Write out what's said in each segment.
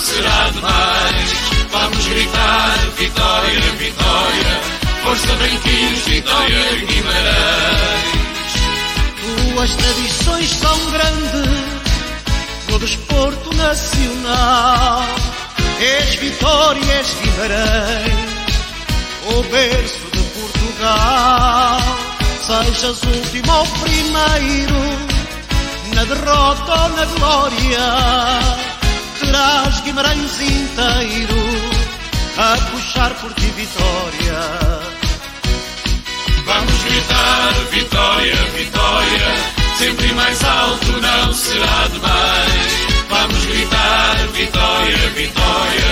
será demais. Vamos gritar vitória, vitória. Força branquinhos, vitória Guimarães. Tuas tradições são grandes no desporto nacional. És Vitória, és Guimarães, o berço de Portugal. Sejas último ou primeiro, na derrota ou na glória, terás Guimarães inteiro a puxar por ti vitória. Vamos gritar vitória, vitória. Sempre mais alto não será demais. Vamos gritar vitória, vitória.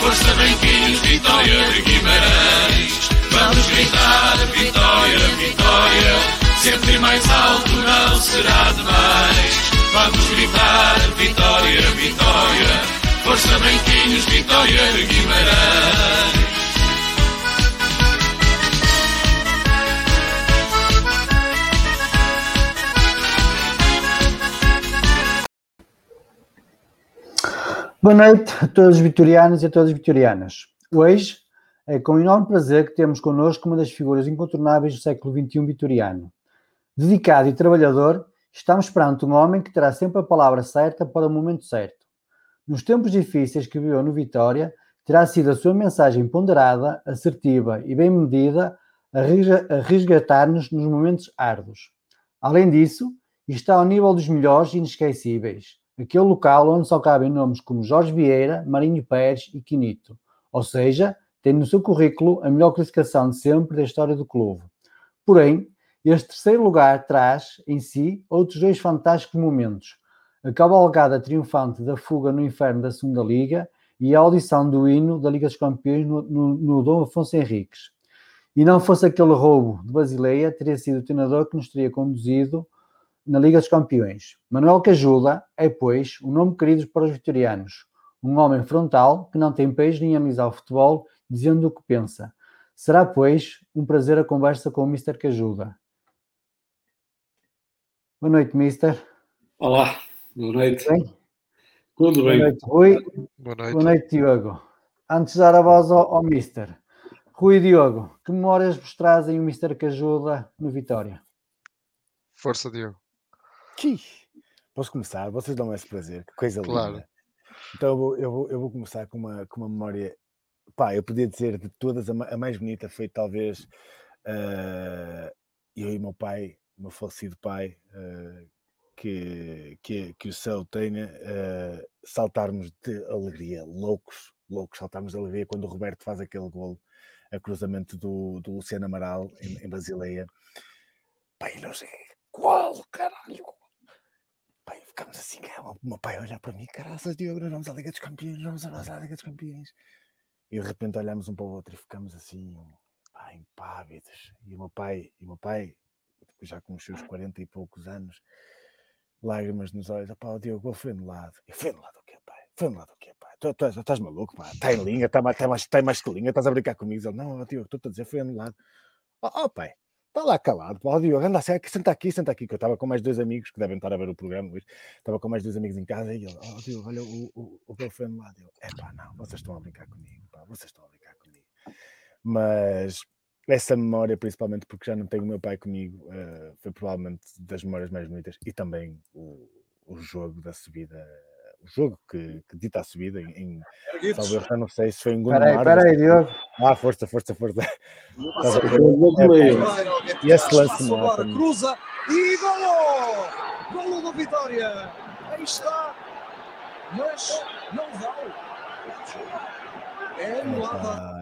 Força branquinhos, vitória de Guimarães. Vamos gritar vitória, vitória. Sempre mais alto não será demais. Vamos gritar vitória, vitória. Força branquinhos, vitória de Guimarães. Boa noite a todos os vitorianos e a todas as vitorianas. Hoje é com enorme prazer que temos connosco uma das figuras incontornáveis do século XXI vitoriano. Dedicado e trabalhador, estamos perante um homem que terá sempre a palavra certa para o momento certo. Nos tempos difíceis que viveu no Vitória, terá sido a sua mensagem ponderada, assertiva e bem medida a resgatar-nos nos momentos árduos. Além disso, está ao nível dos melhores e inesquecíveis aquele local onde só cabem nomes como Jorge Vieira, Marinho Pérez e Quinito, ou seja, tem no seu currículo a melhor classificação de sempre da história do clube. Porém, este terceiro lugar traz em si outros dois fantásticos momentos: a cavalgada triunfante da fuga no inferno da Segunda Liga e a audição do hino da Liga dos Campeões no, no, no Dom Afonso Henriques. E não fosse aquele roubo de Basileia, teria sido o treinador que nos teria conduzido na Liga dos Campeões. Manuel Cajuda é, pois, um nome querido para os vitorianos. Um homem frontal que não tem peixe nem analisar o futebol, dizendo o que pensa. Será, pois, um prazer a conversa com o Mr. Cajuda. Boa noite, Mister. Olá, boa noite. Tudo bem? Tudo Boa bem. noite, Rui. Boa noite. Boa noite, Diogo. Antes de dar a voz ao, ao Mister, Rui e Diogo, que memórias vos trazem o Mr. Cajuda no Vitória? Força, Diogo. Posso começar? Vocês dão esse prazer, que coisa Claro. linda. Então eu vou, eu vou, eu vou começar com uma, com uma memória. Pá, eu podia dizer de todas, a, a mais bonita foi talvez ah, eu e meu pai, o meu falecido pai, ah, que, que, que o céu tenha, ah, saltarmos de alegria, loucos, loucos, saltarmos de alegria quando o Roberto faz aquele golo a cruzamento do, do Luciano Amaral em, em Basileia. Pai, não sei qual, caralho, Pai, ficamos assim, cara, o meu pai olhar para mim, caraças, Diogo, nós vamos à Liga dos Campeões, nós vamos à Liga dos Campeões. E de repente olhamos um para o outro e ficamos assim, pá, impávidos. E o meu pai, e o meu pai, já com os seus 40 e poucos anos, lágrimas nos olhos, pá, o Diogo, foi no lado. E foi no lado o quê, pai? Foi no lado o quê, pai? Tu, tu, tu estás maluco, pá? Está em linha, está mais, tá mais, tá mais que linha, estás a brincar comigo. Ele, não, ó, Diogo, estou a dizer, foi anulado. Oh, oh pai, está lá calado, pá, ó, Diogo, anda assim, senta aqui, senta aqui, que eu estava com mais dois amigos que devem estar a ver o programa hoje. Estava com mais dois amigos em casa e ele, ó, Diogo, olha, o, o, o gol foi anulado. Eu, é pá, não, vocês estão a brincar comigo, pá, vocês estão a brincar comigo. Mas, essa memória, principalmente porque já não tenho o meu pai comigo, uh, foi provavelmente das memórias mais bonitas e também o, o jogo da subida, o jogo que, que dita a subida em, em talvez já não sei se foi em Gondomar. Peraí, peraí, Diogo. Ah, força, força, força. é, e esse lance não Cruza e golo! Golo do Vitória! Aí está! Mas não vale. É anulada.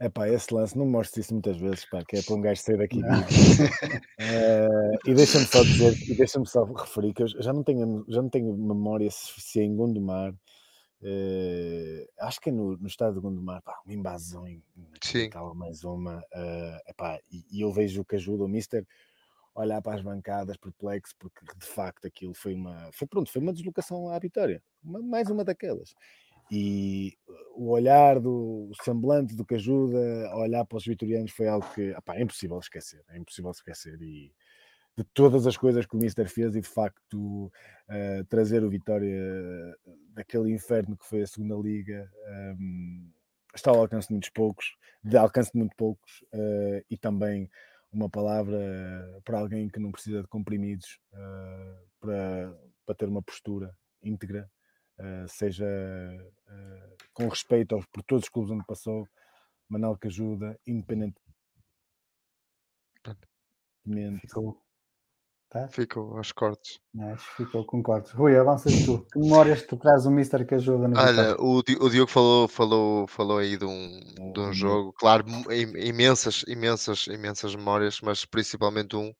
É pá, esse lance, não mostro isso muitas vezes, pá, que é para um gajo sair daqui. uh, e deixa-me só dizer, e deixa-me só referir que eu já não tenho, já não tenho memória se em Gondomar. Uh, acho que é no, no estado de Gondomar, pá, uma invasão em. Tal, mais uma. Uh, epá, e, e eu vejo que ajuda o Mister olhar para as bancadas perplexo, porque de facto aquilo foi uma. Foi pronto, foi uma deslocação à vitória. Uma, mais uma daquelas e o olhar do o semblante do que ajuda a olhar para os vitorianos foi algo que é impossível esquecer, é impossível esquecer. E de todas as coisas que o Mister fez e de facto uh, trazer o Vitória daquele inferno que foi a segunda liga um, está ao alcance de muitos poucos, de alcance de muito poucos uh, e também uma palavra para alguém que não precisa de comprimidos uh, para, para ter uma postura íntegra seja uh, com respeito aos, por todos os clubes onde passou, Manel que ajuda, independentemente. Ficou. Tá? Ficou aos cortes. Que ficou com cortes. Rui, avança tu. Que memórias tu traz o Mister que ajuda no Olha, o, o Diogo falou, falou, falou aí de um, de um jogo, claro, imensas, imensas, imensas memórias, mas principalmente um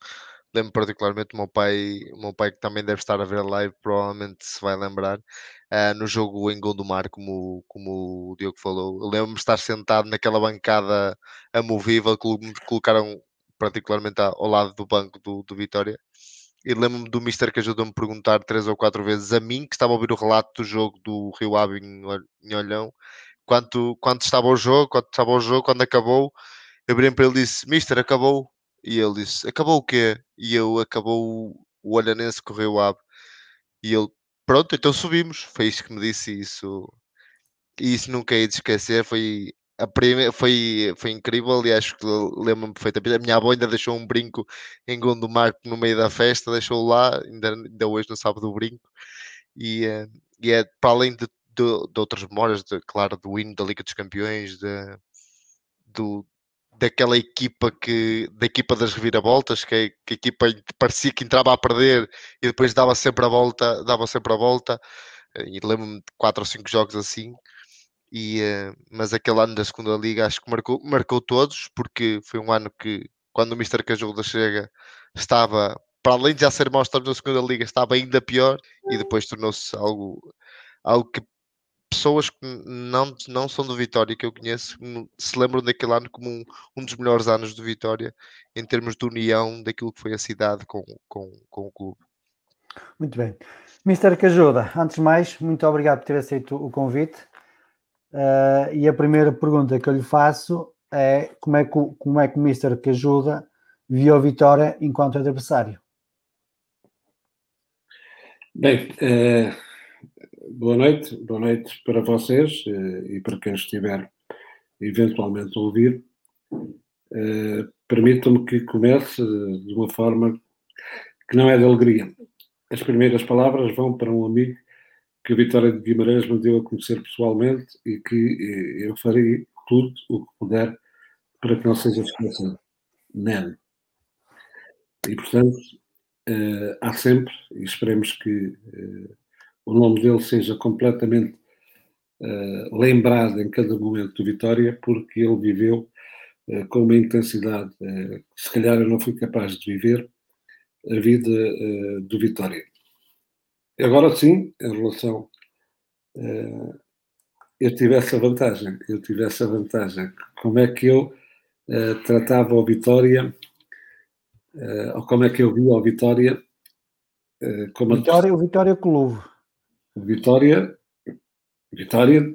lembro particularmente o meu pai, o meu pai que também deve estar a ver live, provavelmente se vai lembrar, uh, no jogo em Gondomar, como, como o Diogo falou. Lembro-me de estar sentado naquela bancada amovível que me colocaram particularmente ao lado do banco do, do Vitória. E lembro-me do Mister que ajudou-me a perguntar três ou quatro vezes a mim, que estava a ouvir o relato do jogo do Rio Ave em, Olhão, quanto, quanto estava o jogo, quanto estava o jogo, quando acabou, eu virei para ele e disse, Mister, acabou, e ele disse: Acabou o quê? E eu: Acabou o Olhanense correu Ave. E ele: Pronto, então subimos. Foi isso que me disse. Isso, e isso nunca hei de esquecer. Foi, a primeira, foi, foi incrível e acho que lembro-me perfeitamente. A minha avó ainda deixou um brinco em Gondomar no meio da festa, deixou lá, ainda, ainda hoje não sabe do brinco. E, eh, e é para além de, de, de outras memórias, de, claro, do hino da Liga dos Campeões, de, do, daquela equipa que da equipa das reviravoltas, que, que a equipa parecia que entrava a perder e depois dava sempre a volta, dava sempre a volta. E lembro-me de quatro ou cinco jogos assim. E, uh, mas aquele ano da segunda liga acho que marcou, marcou todos, porque foi um ano que quando o Mr. Cajuda chega estava, para além de já ser mau na segunda liga, estava ainda pior e depois tornou-se algo, algo que pessoas que não, não são do Vitória que eu conheço se lembram daquele ano como um, um dos melhores anos do Vitória em termos de união daquilo que foi a cidade com, com, com o clube. Muito bem. Mister Cajuda, antes de mais, muito obrigado por ter aceito o convite. Uh, e a primeira pergunta que eu lhe faço é como é que, como é que o Mister Cajuda viu a Vitória enquanto adversário? Bem, uh, boa noite, boa noite para vocês eh, e para quem estiver eventualmente a ouvir. Uh, Permitam-me que comece de uma forma que não é de alegria. As primeiras palavras vão para um amigo que a Vitória de Guimarães me deu a conhecer pessoalmente e que eu farei tudo o que puder para que não seja esquecido. Nele. E, portanto, há sempre, e esperemos que o nome dele seja completamente uh, lembrado em cada momento do Vitória, porque ele viveu uh, com uma intensidade uh, que se calhar eu não fui capaz de viver a vida do Vitória. Agora sim, em relação. eu tive essa vantagem, eu tive essa vantagem. Como é que eu tratava o Vitória, ou como é que eu via o Vitória como Vitória, a... o Vitória Clube. Vitória, Vitória,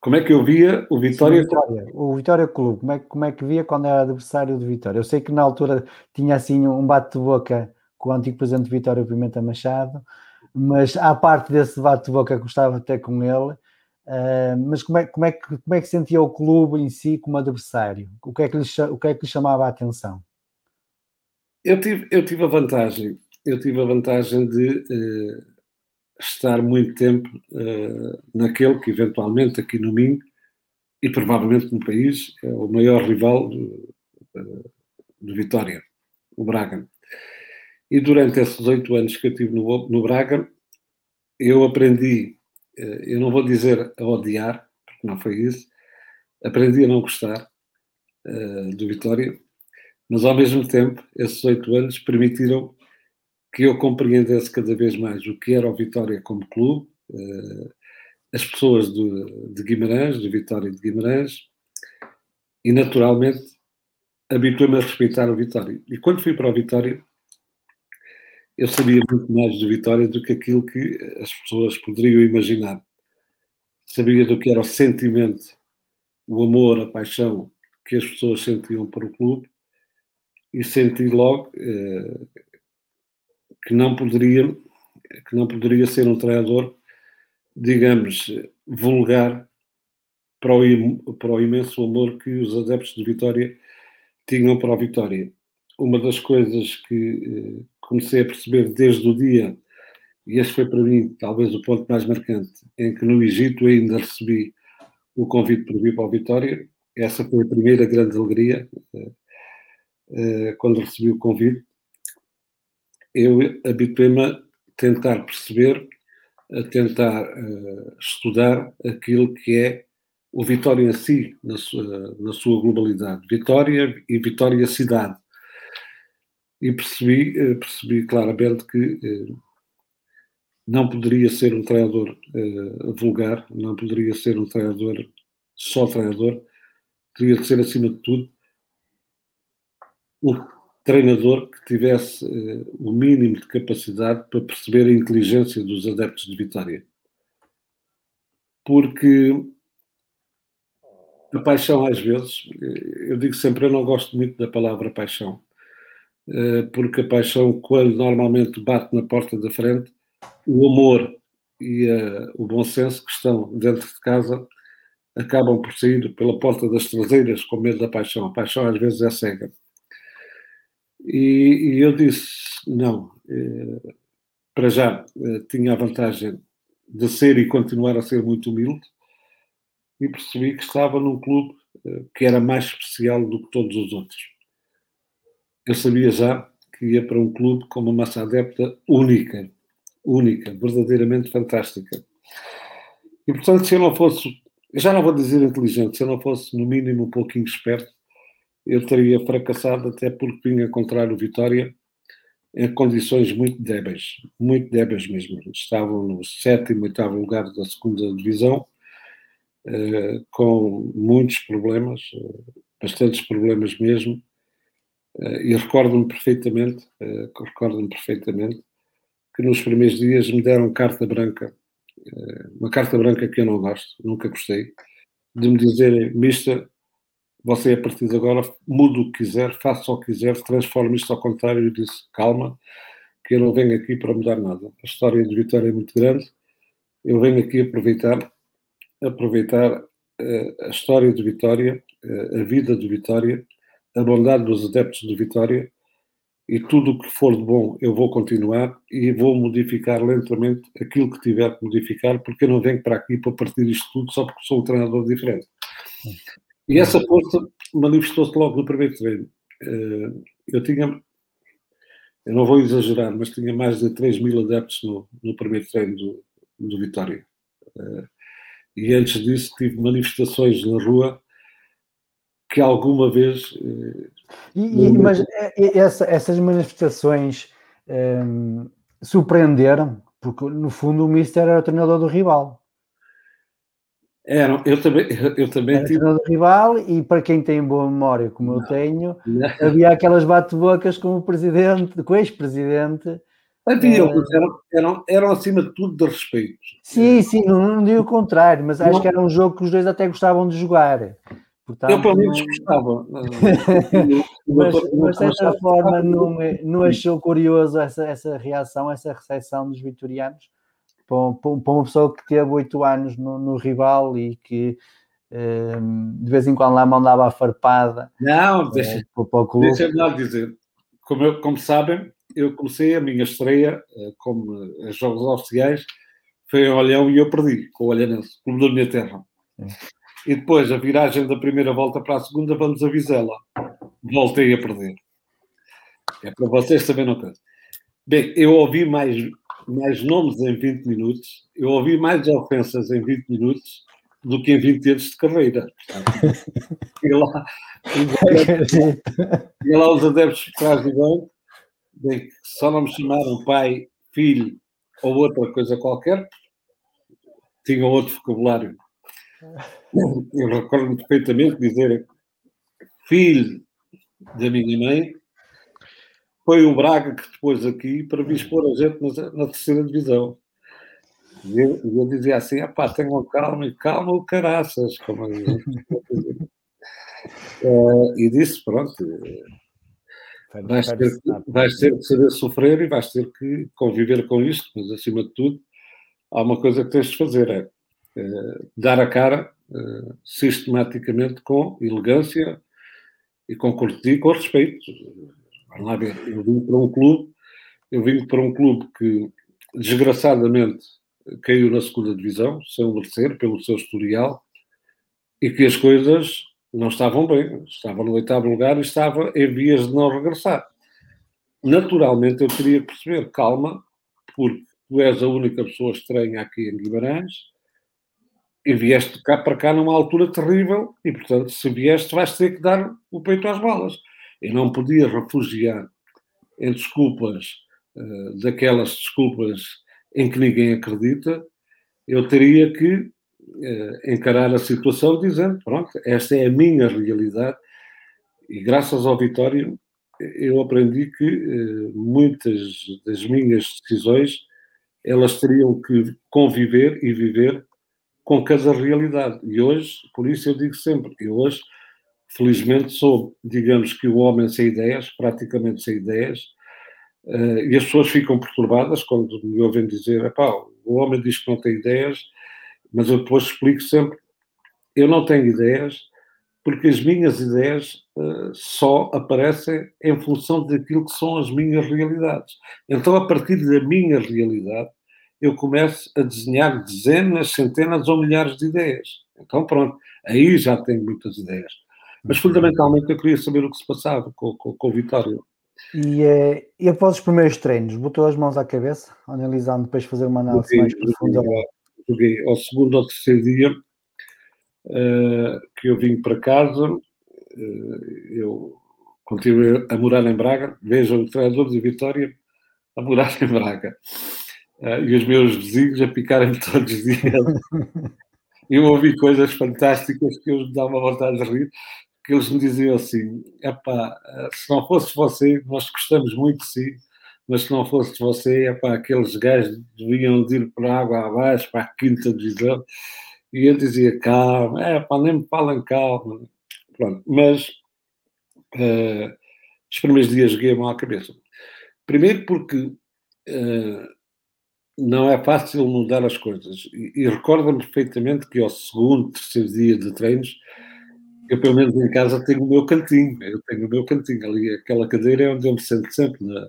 como é que eu via o Vitória? Vitória o Vitória Clube, como é, como é que via quando era adversário do Vitória? Eu sei que na altura tinha assim um bate-boca com o antigo presidente de Vitória, Pimenta Machado, mas à parte desse bate-boca que gostava até com ele, Uh, mas como é, como, é que, como é que sentia o clube em si como adversário? O que é que lhe, o que é que lhe chamava a atenção? Eu tive, eu tive a vantagem, eu tive a vantagem de uh, estar muito tempo uh, naquele que eventualmente aqui no Minho e provavelmente no país é o maior rival do, do Vitória, o Braga. E durante esses oito anos que eu tive no, no Braga, eu aprendi eh, eu não vou dizer a odiar, porque não foi isso, aprendi a não gostar uh, do Vitória, mas ao mesmo tempo, esses oito anos permitiram que eu compreendesse cada vez mais o que era o Vitória como clube, uh, as pessoas do, de Guimarães, do Vitória de Guimarães, e naturalmente habituei-me a respeitar o Vitória. E quando fui para o Vitória, eu sabia muito mais de Vitória do que aquilo que as pessoas poderiam imaginar. Sabia do que era o sentimento, o amor, a paixão que as pessoas sentiam para o clube e senti logo eh, que não poderia que não poderia ser um treinador, digamos, vulgar para o, para o imenso amor que os adeptos de Vitória tinham para a Vitória. Uma das coisas que eh, comecei a perceber desde o dia, e este foi para mim talvez o ponto mais marcante, em que no Egito ainda recebi o convite para vir para a Vitória. Essa foi a primeira grande alegria eh, eh, quando recebi o convite. Eu habituei-me a tentar perceber, a tentar eh, estudar aquilo que é o Vitória em si, na sua, na sua globalidade. Vitória e Vitória cidade e percebi, eh, percebi claramente que eh, não poderia ser um treinador uh, vulgar, não poderia ser um treinador só treinador, teria de ser, acima de tudo, um treinador que tivesse uh, o mínimo de capacidade para perceber a inteligência dos adeptos de Vitória. Porque a paixão, às vezes, eu digo sempre, eu não gosto muito da palavra paixão, eh, porque a paixão, quando normalmente bate na porta da frente, o amor e uh, o bom senso que estão dentro de casa acabam por sair pela porta das traseiras com medo da paixão. A paixão às vezes é cega. E, e eu disse, não, eh, para já tinha a vantagem de ser e continuar a ser muito humilde e percebi que estava num clube que era mais especial do que todos os outros eu sabia já que ia para um clube com uma massa adepta única, única, verdadeiramente fantástica. E portanto, se eu não fosse, já não vou dizer inteligente, se eu não fosse no mínimo um pouquinho esperto, eu teria fracassado até porque vinha encontrar o Vitória em condições muito débeis, muito débeis mesmo. Estavam no sétimo, oitavo lugar da segunda divisão, eh, com muitos problemas, eh, bastantes problemas mesmo, e recordo-me perfeitamente, recordo-me perfeitamente que nos primeiros dias me deram carta branca, uma carta branca que eu não gosto, nunca gostei, de me dizerem, mister, você a partir de agora muda o que quiser, faça o que quiser, transforme isto ao contrário. Eu disse, calma, que eu não venho aqui para mudar nada. A história de Vitória é muito grande, eu venho aqui aproveitar, aproveitar uh, a história de Vitória, a vida de Vitória, a bondade dos adeptos de Vitória e tudo o que for de bom eu vou continuar e vou modificar lentamente aquilo que tiver que modificar, porque eu não venho para aqui para partir isto tudo só porque sou um treinador diferente. E essa força manifestou-se logo no primeiro treino. Eh, eu tinha, eu não vou exagerar, mas tinha mais de 3 mil adeptos no, no primeiro treino do, do Vitória. Eh, e antes disso tive manifestações na rua que alguma vez. E, e, mas essa, essas manifestações um, surpreenderam, porque no fundo o Mister era o treinador do rival. Era, eu também, eu também era tive... do rival e para quem tem boa memória, como não. eu tenho, não. havia aquelas bate-bocas com o presidente, com o ex-presidente. Havia, uh, eram, eram, eram acima de tudo de respeito. Sim, sim, não, não digo o contrário, mas acho que era um jogo que os dois até gostavam de jogar. Portanto, eu pelo menos gostava. mas, mas de certa forma não, não achou curioso essa, essa reação, essa recepção dos vitorianos? Para, uma pessoa que teve oito anos no, no, rival e que um, de vez em quando lá mandava a farpada. Não, deixa, uh, deixa-me dizer. Como, eu, como sabem, eu comecei a minha estreia uh, como uh, jogos oficiais foi em Olhão e eu perdi com o Olhanense, como da minha terra. Sim. E depois, a viragem da primeira volta para a segunda, vamos a Vizela. Voltei a perder. É para vocês também não pensam. Bem, eu ouvi mais, mais nomes em 20 minutos, eu ouvi mais ofensas em 20 minutos do que em 20 anos de carreira. E lá, e lá os adeptos por trás do banco, bem, só não me chamaram pai, filho ou outra coisa qualquer, tinham outro vocabulário. Eu recordo-me perfeitamente dizer filho da minha mãe, foi o Braga que depois aqui para vir expor a gente na, na terceira divisão. E eu, eu, dizia assim: pá, tenham calma e calma o caraças. Como uh, e disse: pronto, vais ter, que, vais ter que saber sofrer e vais ter que conviver com isto, mas acima de tudo, há uma coisa que tens de fazer: é, é dar a cara uh, sistematicamente com elegância e com e com respeito. Vamos lá ver, eu vim para um clube, eu vim para um clube que desgraçadamente caiu na segunda divisão, sem merecer, pelo seu historial, e que as coisas não estavam bem. Estava no oitavo lugar e estava em vias de não regressar. Naturalmente, eu queria perceber, calma, porque tu és a única pessoa estranha aqui em Guimarães e vieste cá para cá numa altura terrível e, portanto, se vieste, vais ter que dar o peito às balas. Eu não podia refugiar em desculpas, uh, daquelas desculpas em que ninguém acredita, eu teria que uh, encarar a situação dizendo: pronto, esta é a minha realidade, e graças ao Vitória eu aprendi que uh, muitas das minhas decisões elas teriam que conviver e viver com cada realidade. E hoje, por isso eu digo sempre, eu hoje, felizmente, sou, digamos que o homem sem ideias, praticamente sem ideias, uh, e as pessoas ficam perturbadas quando me ouvem dizer, pá, o homem diz que não tem ideias, mas eu depois explico sempre, eu não tenho ideias, porque as minhas ideias uh, só aparecem em função daquilo que são as minhas realidades. Então, a partir da minha realidade, eu começo a desenhar dezenas, centenas ou milhares de ideias. Então, pronto, aí já tenho muitas ideias. Mas, fundamentalmente, eu queria saber o que se passava com, com, com o Vitório. E, eh, e após os primeiros treinos, botou as mãos à cabeça, analisando depois fazer uma análise joguei, mais profunda? Joguei, joguei ao segundo ou terceiro dia uh, que eu vim para casa, uh, eu continuei a morar em Braga, vejo o treinador de Vitória a morar em Braga. Uh, e os meus vizinhos a picarem-me todos os dias. eu ouvi coisas fantásticas que eu me dava vontade de rir, que eles me diziam assim: epá, se não fosse você, nós gostamos muito de si, mas se não fosse você, epá, aqueles gajos deviam ir para a água abaixo, para a quinta divisão. E eu dizia: calma, é pá, nem me falem calma. Pronto, mas uh, os primeiros dias joguei mão à cabeça. Primeiro porque. Uh, não é fácil mudar as coisas. E, e recordo-me perfeitamente que ao segundo, terceiro dia de treinos, eu pelo menos em casa tenho o meu cantinho. Eu tenho o meu cantinho ali, aquela cadeira é onde eu me sento sempre. Não é,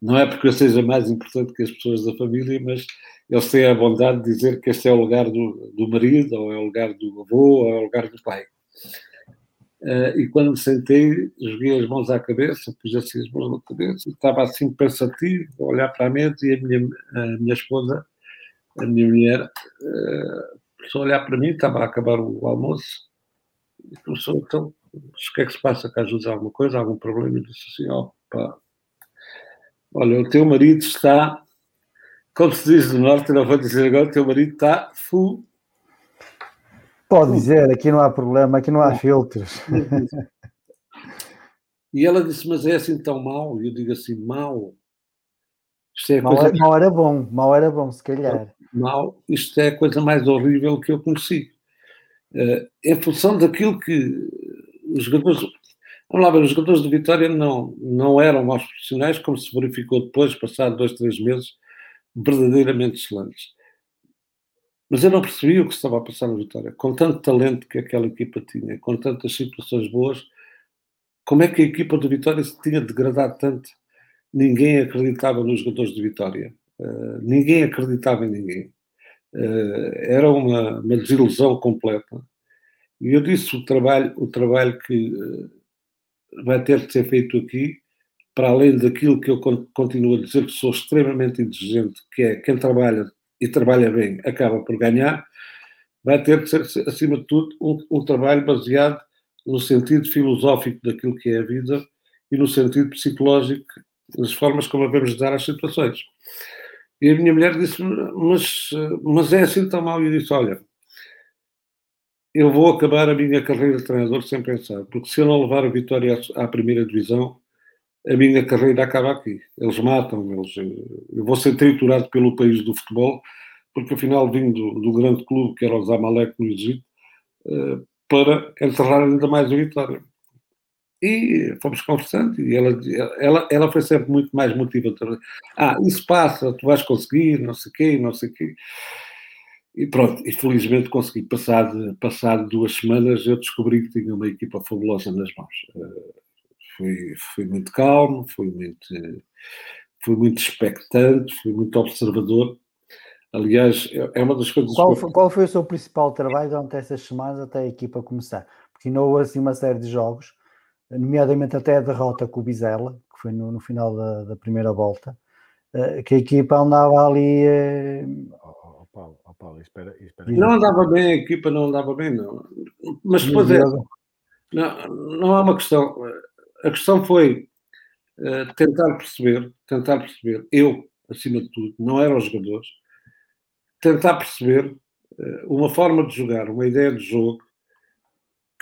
não é porque eu seja mais importante que as pessoas da família, mas eles têm a bondade de dizer que este é o lugar do, do marido, ou é o lugar do avô, ou é o lugar do pai. Uh, e quando me sentei, joguei as mãos à cabeça, pus assim as mãos na cabeça, estava assim pensativo, a olhar para a mesa e a minha, a minha esposa, a minha mulher, uh, a olhar para mim, estava a acabar o almoço, e começou, então, o que é que se passa? Quer ajudar alguma coisa, algum problema? E disse assim, opa, olha, o teu marido está, como se diz do norte, não vou dizer agora, o teu marido está full Pode dizer, aqui não há problema, aqui não há filtros. E ela disse, mas é assim tão mau? E eu digo assim, mau? Isto é mal, coisa... mal era bom, mal era bom, se calhar. Mal, isto é a coisa mais horrível que eu conheci. Uh, em função daquilo que os jogadores... Vamos lá ver, os jogadores de Vitória não, não eram maus profissionais, como se verificou depois, passado dois, três meses, verdadeiramente excelentes Mas eu não percebi o que estava a passar na Vitória. Com tanto talento que aquela equipa tinha, com tantas situações boas, como é que a equipa do Vitória se tinha degradado tanto? Ninguém acreditava nos jogadores de Vitória. Uh, ninguém acreditava em ninguém. Uh, era uma, uma, desilusão completa. E eu disse o trabalho, o trabalho que uh, vai ter de ser feito aqui, para além daquilo que eu continuo a dizer que sou extremamente exigente, que é quem trabalha e trabalha bem acaba por ganhar, vai ter de ser, acima de tudo, um, um trabalho baseado no sentido filosófico daquilo que é a vida e no sentido psicológico nas formas como devemos dar às situações. E a minha mulher disse mas, mas é assim tão mal? E eu disse, olha, eu vou acabar a minha carreira de treinador sem pensar, porque se eu não levar a vitória à primeira divisão, a minha carreira acaba aqui. Eles matam, eles, eu vou ser triturado pelo país do futebol, porque afinal vim do, do grande clube que era o Zamalek no Egito, eh, para enterrar ainda mais a vitória. E fomos conversando e ela, ela, ela foi sempre muito mais motivadora. Ah, isso passa, tu vais conseguir, não sei o quê, não sei o quê. E pronto, e felizmente consegui. Passado, passado duas semanas eu descobri que tinha uma equipa fabulosa nas mãos. Uh, fui, fui muito calmo, fui muito, fui muito expectante, fui muito observador. Aliás, é, é uma das coisas. Qual foi, qual foi o seu principal trabalho durante essas semanas até a equipa começar? Porque não houve assim uma série de jogos, nomeadamente até a derrota com o Bizela, que foi no, no final da, da, primeira volta, eh, que a equipa andava ali. Eh, oh, Paulo, oh, Paulo espera, espera. Não andava bem, a equipa não andava bem, não. Mas depois é. Não, não há uma questão. A questão foi uh, tentar perceber, tentar perceber, eu, acima de tudo, não eram os jogadores, tentar perceber uh, uma forma de jogar, uma ideia de jogo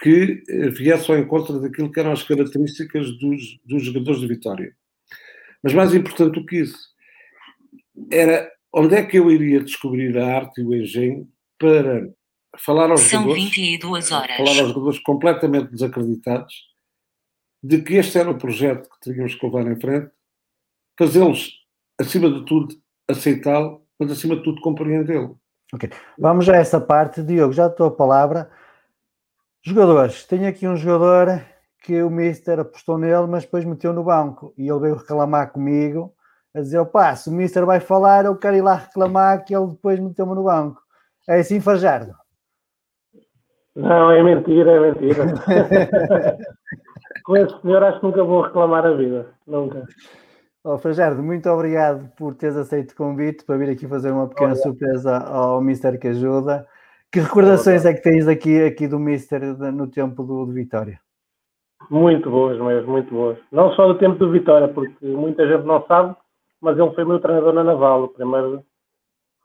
que uh, viesse ao encontro daquilo que eram as características dos, dos jogadores de Vitória. Mas mais importante do que isso, era onde é que eu iria descobrir a arte e o engenho para falar aos São jogadores, 22 horas. falar aos jogadores completamente desacreditados de que este era o projeto que teríamos que levar em frente, fazê-los, acima de tudo, aceitá-lo, mas acima de tudo compreendê-lo. Ok, vamos a essa parte, Diogo, já estou a palavra. Jogadores, tenho aqui um jogador que o Mister apostou nele, mas depois meteu no banco e ele veio reclamar comigo, a dizer: opá, se o Mister vai falar, eu quero ir lá reclamar que ele depois meteu-me no banco. É assim, Fajardo? Não, é mentira, é mentira. com esse senhor acho que nunca vou reclamar a vida. Nunca. Oh, Frajardo, muito obrigado por teres aceito o convite para vir aqui fazer uma pequena Olha. surpresa ao Mister que ajuda. Que recordações é que tens aqui, aqui do Mister no tempo do, do Vitória? Muito boas mesmo, muito boas. Não só do tempo do Vitória, porque muita gente não sabe, mas ele foi meu treinador na Naval. O primeiro,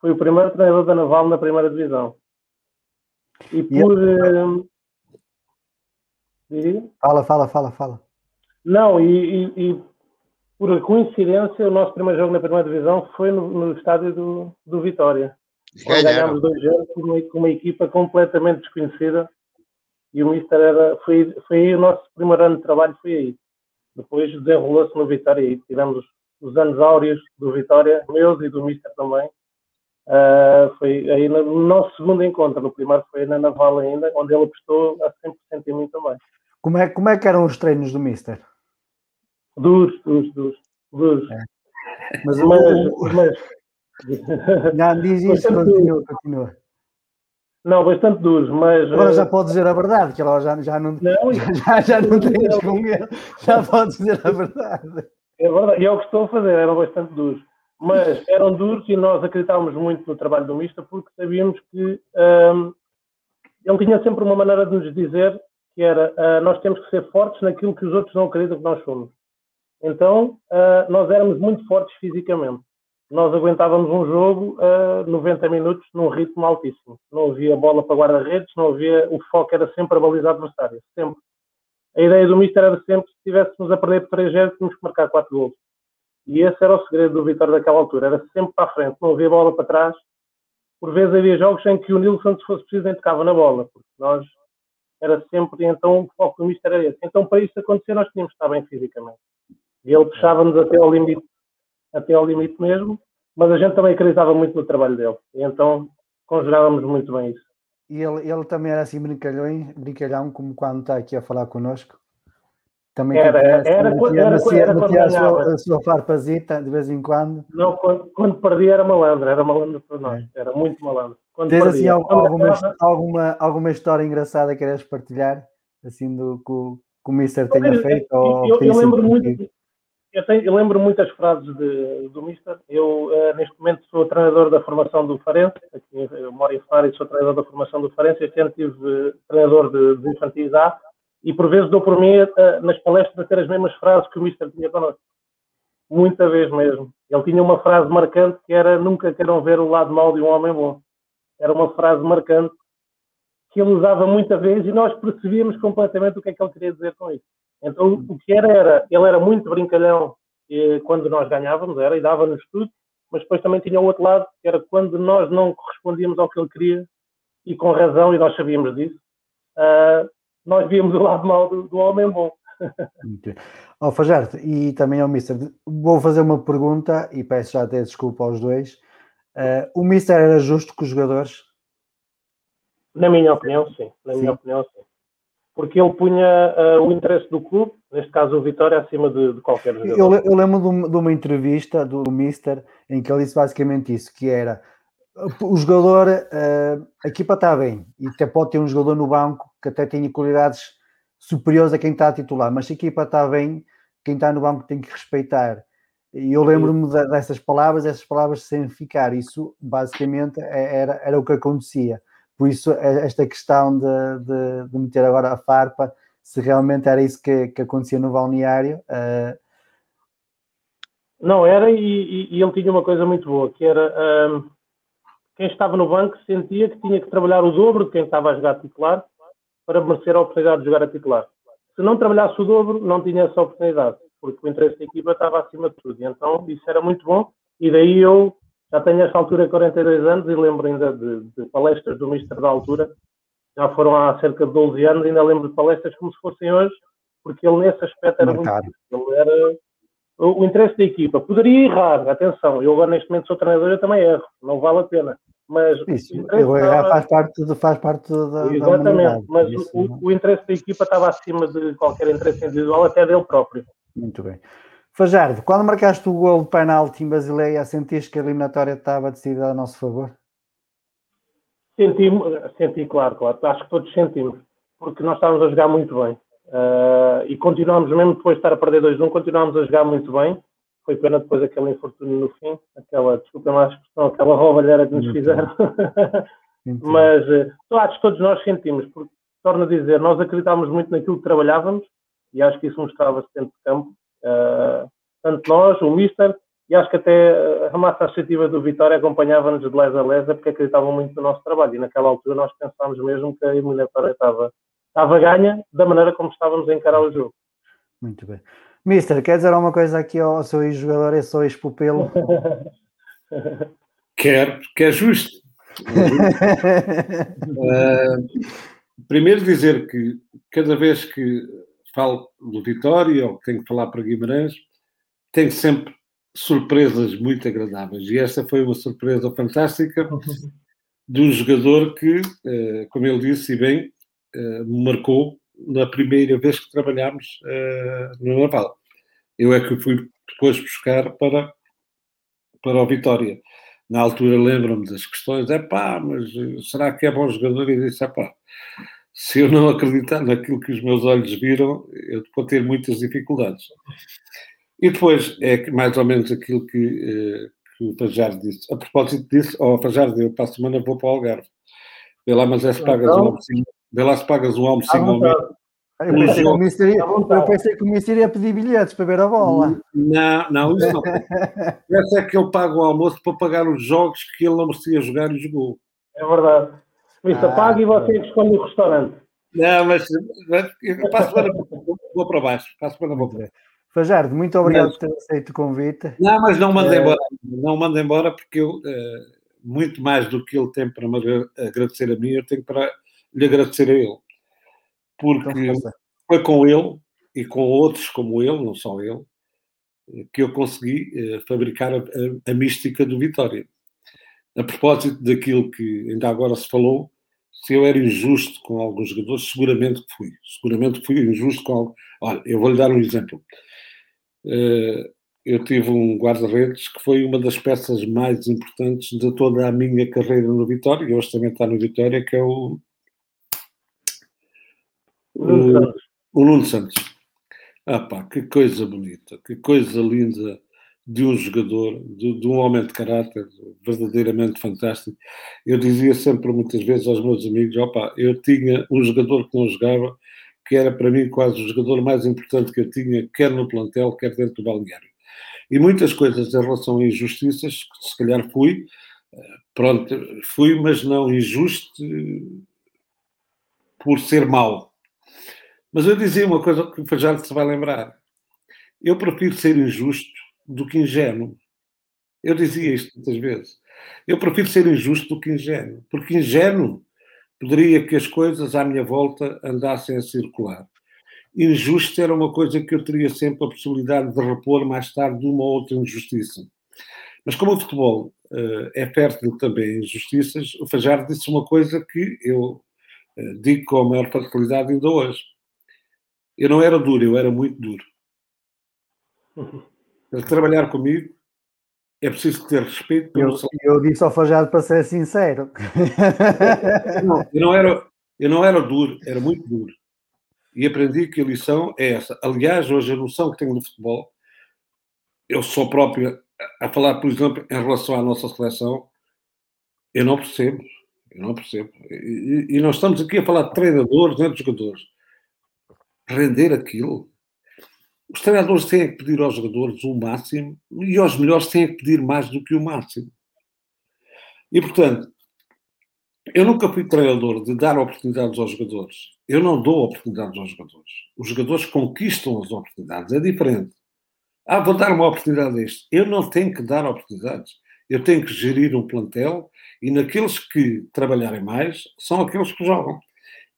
foi o primeiro treinador da Naval na primeira divisão. E por, e Fala, fala, fala, fala. Não, e, e, e, por coincidência, o nosso primeiro jogo na primeira divisão foi no, no estádio do, do Vitória. Ganhámos 2-0 com, uma, com uma equipa completamente desconhecida e o Mister era, foi, foi aí o nosso primeiro ano de trabalho, foi aí. Depois desenrolou-se no Vitória e tivemos os anos áureos do Vitória, meus e do Mister também. Uh, foi aí no, no nosso segundo encontro, no primeiro foi na Naval ainda, onde ele apostou a 100% em mim também. Como é, como é que eram os treinos do Mister? Duros, duros, duros. duros. É. Mas, mas, mas... Não, diz isso, continua, continua. Não, bastante duros, mas. Agora já eh, pode dizer a verdade, que agora já, já não, não já, já, não tens com ele, já pode dizer a verdade. É verdade, e é o que estou a fazer, eram bastante duros. Mas eram duros e nós acreditávamos muito no trabalho do Mista porque sabíamos que um, ele tinha sempre uma maneira de nos dizer que era uh, nós temos que ser fortes naquilo que os outros não acreditam que nós somos. Então, uh, nós éramos muito fortes fisicamente. Nós aguentávamos um jogo ah, 90 minutos num ritmo altíssimo. Não havia bola para guarda-redes, não havia. O foco era sempre a baliza adversária. Sempre. A ideia do Mister era sempre, se estivéssemos a perder por 3 0 tínhamos que marcar 4 gols. E esse era o segredo do Vitória daquela altura. Era sempre para a frente, não havia bola para trás. Por vezes havia jogos em que o Nilson, se fosse preciso, tocava na bola, porque nós era sempre, então o foco do mister era esse. Então para isso acontecer nós tínhamos que estar bem fisicamente. E ele puxava-nos até ao limite, até ao limite mesmo, mas a gente também acreditava muito no trabalho dele. E então conjugávamos muito bem isso. E ele, ele também era assim brincalhão, brincalhão, como quando está aqui a falar connosco. Também era, era, era, metia, era, metia, era metia a, sua, a sua farpazita de vez em quando. Não, quando, quando perdia era malandro, era malandro para nós, é. era muito malandro. Quando Tens assim alguma, alguma, alguma história engraçada que queres partilhar? Assim, do que o, que o Mister tenha feito? Eu, eu, eu lembro muito, eu, tenho, eu, lembro muitas frases de, do Mister. Eu, uh, neste momento, sou treinador da formação do Farense. Aqui, eu moro em Faro e sou treinador da formação do Farense. Este ano tive uh, treinador de, de infantis A e por vezes dou por mim uh, nas palestras a ter as mesmas frases que o Mister tinha connosco. Muita vez mesmo. Ele tinha uma frase marcante que era nunca queiram ver o lado mau de um homem bom. Era uma frase marcante que ele usava muita vez e nós percebíamos completamente o que é que ele queria dizer com isso. Então, o que era, era, ele era muito brincalhão e, quando nós ganhávamos, era, e dava-nos tudo, mas depois também tinha o outro lado, que era quando nós não correspondíamos ao que ele queria, e com razão, e nós sabíamos disso, uh, nós víamos o lado mau do, do homem bom. Ao Fajardo, e também ao Mister, vou fazer uma pergunta e peço já até desculpa aos dois. Uh, o Mister era justo com os jogadores? Na minha opinião, sim. Na sim. minha opinião, sim porque ele punha uh, o interesse do clube, neste caso o Vitória, acima de, de qualquer jogador. Eu, eu lembro de uma, de uma, entrevista do Mister em que ele disse basicamente isso, que era o jogador, uh, a equipa está bem, e até pode ter um jogador no banco que até tenha qualidades superiores a quem está a titular, mas se a equipa está bem, quem está no banco tem que respeitar. E eu lembro-me dessas palavras, essas palavras sem ficar. Isso basicamente é, era, era o que acontecia. Por isso, é, esta questão de, de, de, meter agora a farpa, se realmente era isso que, que acontecia no balneário. Uh... Não, era, e, e, ele tinha uma coisa muito boa, que era um, quem estava no banco sentia que tinha que trabalhar o dobro de quem estava a jogar titular para merecer a oportunidade de jogar a titular. Se não trabalhasse o dobro, não tinha essa oportunidade, porque o interesse da equipa estava acima de tudo. E então, isso era muito bom, e daí eu já tenho esta altura 42 anos e lembro ainda de, de palestras do Mister da altura, já foram há cerca de 12 anos, ainda lembro de palestras como se fossem hoje, porque ele nesse aspecto era Marcado. muito. Ele era o, o, interesse da equipa. Poderia errar, atenção, eu agora neste momento sou treinador, eu também erro, não vale a pena. Mas Isso, eu estava... faz parte, faz parte da. Exatamente, da mas Isso, o, o, interesse da equipa estava acima de qualquer interesse individual, até dele próprio. Muito bem. Fajardo, quando marcaste o gol de penalti em Basileia, sentiste que a eliminatória estava decidida a nosso favor? Senti, senti, claro, claro. Acho que todos sentimos, porque nós estávamos a jogar muito bem. Uh, e continuámos, mesmo depois de estar a perder 2-1, continuámos a jogar muito bem. Foi pena depois aquele infortúnio no fim, aquela, desculpa mais expressão, aquela roubalheira que nos muito fizeram. Mas uh, acho que todos nós sentimos, porque, torno a dizer, nós acreditámos muito naquilo que trabalhávamos e acho que isso mostrava-se dentro de campo tanto nós, o Mister, e acho que até a massa associativa do Vitória acompanhava-nos de lesa a lesa porque acreditavam muito no nosso trabalho. E naquela altura nós pensámos mesmo que a eliminatória estava, estava ganha da maneira como estávamos a encarar o jogo. Muito bem. Mister, quer dizer alguma coisa aqui ao seu ex-jogador, esse seu ex-pupilo? Quero, que é justo. uh, primeiro dizer que cada vez que falo do Vitória ou tenho que falar para Guimarães, tenho sempre surpresas muito agradáveis. E esta foi uma surpresa fantástica de um jogador que, eh, como ele disse, e bem, eh, me marcou na primeira vez que trabalhámos eh, no Naval. Eu é que fui depois buscar para, para o Vitória. Na altura lembro-me das questões, é pá, mas será que é bom jogador? E disse, é pá, se eu não acreditar naquilo que os meus olhos viram, eu vou ter muitas dificuldades. E depois é mais ou menos aquilo que, eh, que o Fajardo disse. A propósito disso, ó, oh, Fajardo, eu para a semana vou para o Algarve. Vê lá, mas é se pagas então, um almocinho. Vê lá se pagas um almocinho ao mês. Eu pensei, que o Mister ia, eu pensei que o Mister ia pedir bilhetes para ver a bola. Não, não, isso não. Essa é que eu pago o almoço para pagar os jogos que ele não merecia jogar e jogou. É verdade. Isso, ah, paga e você escolhe o restaurante. Não, mas, mas passo para vou para baixo. Passo para vou para Fajardo, muito obrigado mas, por ter aceito o convite. Não, mas não manda é... embora. Não manda embora porque eu, uh, muito mais do que ele tem para me agradecer a mim, eu tenho para lhe agradecer a ele. Porque então, foi com ele e com outros como ele, não só ele, que eu consegui uh, fabricar a, a, a mística do Vitória. A propósito daquilo que ainda agora se falou, se eu era injusto com alguns jogadores, seguramente que fui. Seguramente que fui injusto com alguns. Olha, eu vou-lhe dar um exemplo. Uh, eu tive um guarda-redes que foi uma das peças mais importantes de toda a minha carreira no Vitória, e hoje também está no Vitória, que é o. O, o Nuno Santos. Ah pá, que coisa bonita, que coisa linda de um jogador, de, de, um homem de caráter verdadeiramente fantástico. Eu dizia sempre, muitas vezes, aos meus amigos: opa, eu tinha um jogador que não jogava, que era para mim quase o jogador mais importante que eu tinha, quer no plantel, quer dentro do balneário. E muitas coisas em relação a injustiças, que se calhar fui, pronto, fui, mas não injusto por ser mau. Mas eu dizia uma coisa que o Fajardo se vai lembrar. Eu prefiro ser injusto do que ingênuo. Eu dizia isto muitas vezes. Eu prefiro ser injusto do que ingênuo, porque ingênuo poderia que as coisas à minha volta andassem a circular. Injusto era uma coisa que eu teria sempre a possibilidade de repor mais tarde de uma ou outra injustiça. Mas como o futebol uh, é fértil também em injustiças, o Fajardo disse uma coisa que eu uh, digo com a maior facilidade ainda hoje. Eu não era duro, eu era muito duro. Para trabalhar comigo é preciso ter respeito pelo eu, eu disse ao Fajado para ser sincero. Não, eu, não era, eu não era duro, era muito duro. E aprendi que a lição é essa. Aliás, hoje a noção que tenho do futebol, eu sou próprio a falar, por exemplo, em relação à nossa seleção, eu não percebo. Eu não percebo. E, e nós estamos aqui a falar de treinadores, não é de jogadores. Render aquilo, os treinadores têm que pedir aos jogadores o máximo e aos melhores têm que pedir mais do que o máximo. E, portanto, eu nunca fui treinador de dar oportunidades aos jogadores. Eu não dou oportunidades aos jogadores. Os jogadores conquistam as oportunidades. É diferente. Ah, vou dar uma oportunidade a este. Eu não tenho que dar oportunidades. Eu tenho que gerir um plantel e naqueles que trabalharem mais são aqueles que jogam.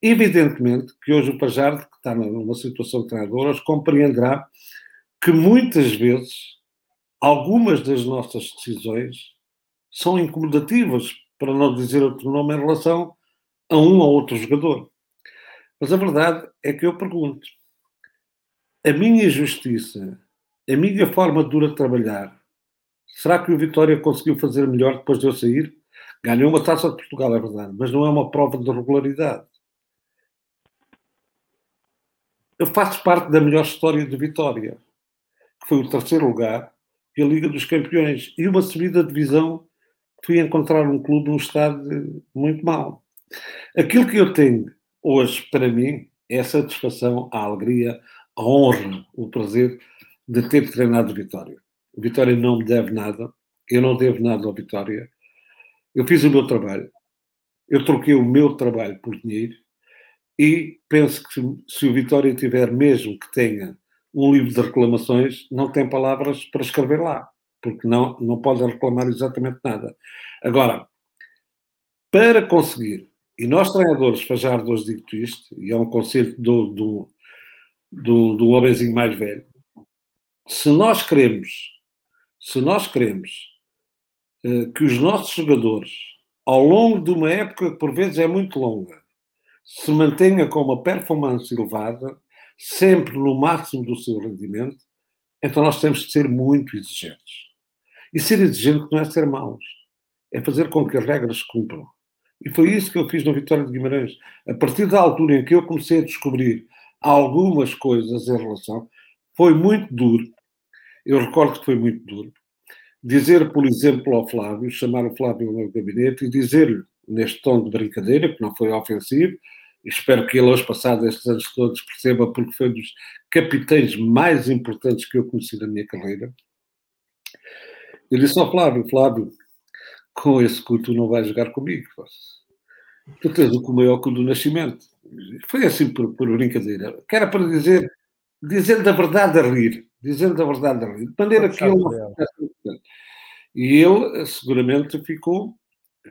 Evidentemente que hoje o Pajardo, que está numa situação de compreenderá que muitas vezes algumas das nossas decisões são incomodativas, para não dizer outro nome, em relação a um ou outro jogador. Mas a verdade é que eu pergunto: a minha justiça, a minha forma dura de trabalhar, será que o Vitória conseguiu fazer melhor depois de eu sair? Ganhou uma taça de Portugal, é verdade, mas não é uma prova de regularidade. Eu faço parte da melhor história de Vitória, que foi o terceiro lugar e a Liga dos Campeões. E uma subida de divisão, fui encontrar um clube num estado muito mau. Aquilo que eu tenho hoje para mim é a satisfação, a alegria, a honra, o prazer de ter treinado Vitória. O Vitória não me deve nada, eu não devo nada ao Vitória. Eu fiz o meu trabalho, eu troquei o meu trabalho por dinheiro e penso que se o Vitória tiver mesmo que tenha um livro de reclamações, não tem palavras para escrever lá, porque não, não pode reclamar exatamente nada. Agora, para conseguir, e nós treinadores Fajardos digo isto, e é um conselho do, do, do, do homenzinho mais velho, se nós queremos, se nós queremos uh, que os nossos jogadores, ao longo de uma época que por vezes é muito longa, se mantenha com uma performance elevada, sempre no máximo do seu rendimento, então nós temos de ser muito exigentes. E ser exigente não é ser maus, é fazer com que as regras se cumpram. E foi isso que eu fiz na Vitória de Guimarães. A partir da altura em que eu comecei a descobrir algumas coisas em relação, foi muito duro. Eu recordo que foi muito duro. Dizer, por exemplo, ao Flávio, chamar o Flávio ao meu gabinete e dizer-lhe neste tom de brincadeira, que não foi ofensivo. Espero que ele, hoje, passado estes anos todos, perceba porque foi um dos capitães mais importantes que eu conheci na minha carreira. Eu disse ao Flávio, Flávio, com esse cu tu não vais jogar comigo. Tu tens o cu maior que o do nascimento. Foi assim por, por brincadeira. Que era para dizer, dizer da verdade a rir. Dizer da verdade a rir. De maneira que ele não E ele seguramente ficou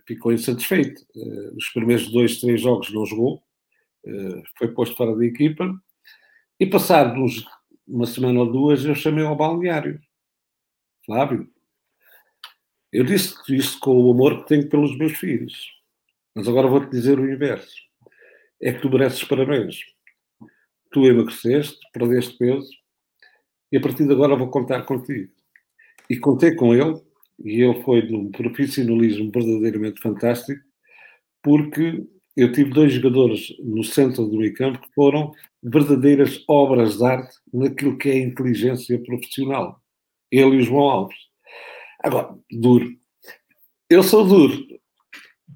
ficou insatisfeito. Uh, os primeiros dois, três jogos não jogou, foi posto fora da equipa, e passado uns, uma semana ou duas eu chamei ao balneário. Flávio, Eu disse isto com o amor que tenho pelos meus filhos. Mas agora vou-te dizer o inverso. É que tu mereces parabéns. Tu emagreceste, perdeste peso, e a partir de agora vou contar contigo. E contei com ele, e ele foi um profissionalismo verdadeiramente fantástico, porque eu tive dois jogadores no centro do meio campo que foram verdadeiras obras de arte naquilo que é inteligência profissional. Ele e o João Alves. Agora, duro. Eu sou duro,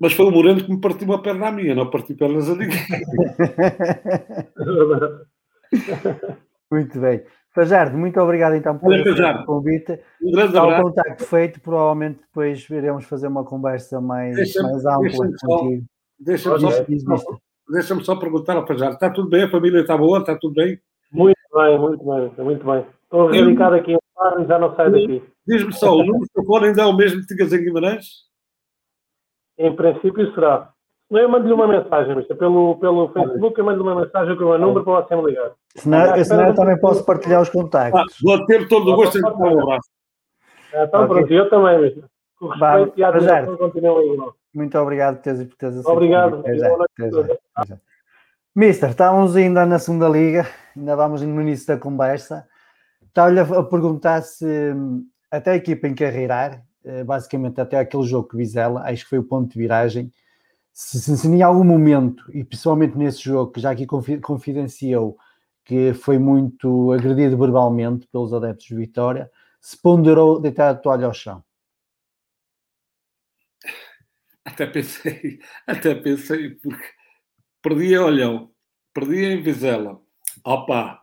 mas foi o Moreno que me partiu uma perna à minha, não partiu pernas a ninguém. muito bem. Fajardo, muito obrigado então por o convite. Um grande Está o contacto feito, provavelmente depois iremos fazer uma conversa mais, mais ampla contigo. Deixa-me só, deixa só, perguntar ao Fajardo, está tudo bem? A família está boa? Está tudo bem? Muito bem, muito bem, muito bem. Estou dedicado aqui e já não saio daqui. Diz-me só, o número de telefone ainda é o mesmo que tinhas em Guimarães? Em princípio será. Eu mando-lhe uma mensagem, mister. Pelo, pelo Facebook, eu mando uma mensagem com o meu número para você me ligar. Senão, senão eu também posso partilhar os contactos. Ah, vou ter todo o gosto em dar um abraço. Então, okay. pronto, eu também, mister. Com respeito e a continuem Muito obrigado por teres, por teres Obrigado. Mister, estávamos ainda na segunda liga, ainda vamos no início da conversa. Estava-lhe a perguntar se hum, até a equipa encarreirar, eh, basicamente até aquele jogo que Vizela, acho que foi o ponto de viragem, se, se, se em algum momento, e principalmente nesse jogo, que já aqui confidenciou que foi muito agredido verbalmente pelos adeptos de Vitória, se ponderou deitar a toalha ao chão. Até pensei, até pensei, porque perdi a olhão, perdi em Vizela. Opa,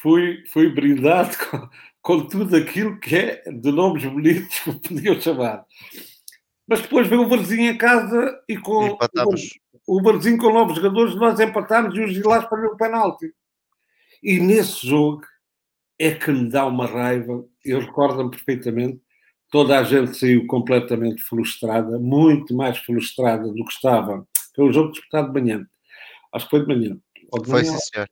fui, fui brindado com, com tudo aquilo que é de nomes bonitos que podiam chamar. Mas depois veio o Varzinho em casa e com o, o Varzinho com novos jogadores, nós empatámos e o Gilás perdeu o penalti. E nesse jogo é que me dá uma raiva, eu recordo-me perfeitamente, toda a gente saiu completamente frustrada, muito mais frustrada do que estava. Foi um jogo disputado de manhã. Acho que foi de manhã. De foi, manhã, sim, senhor.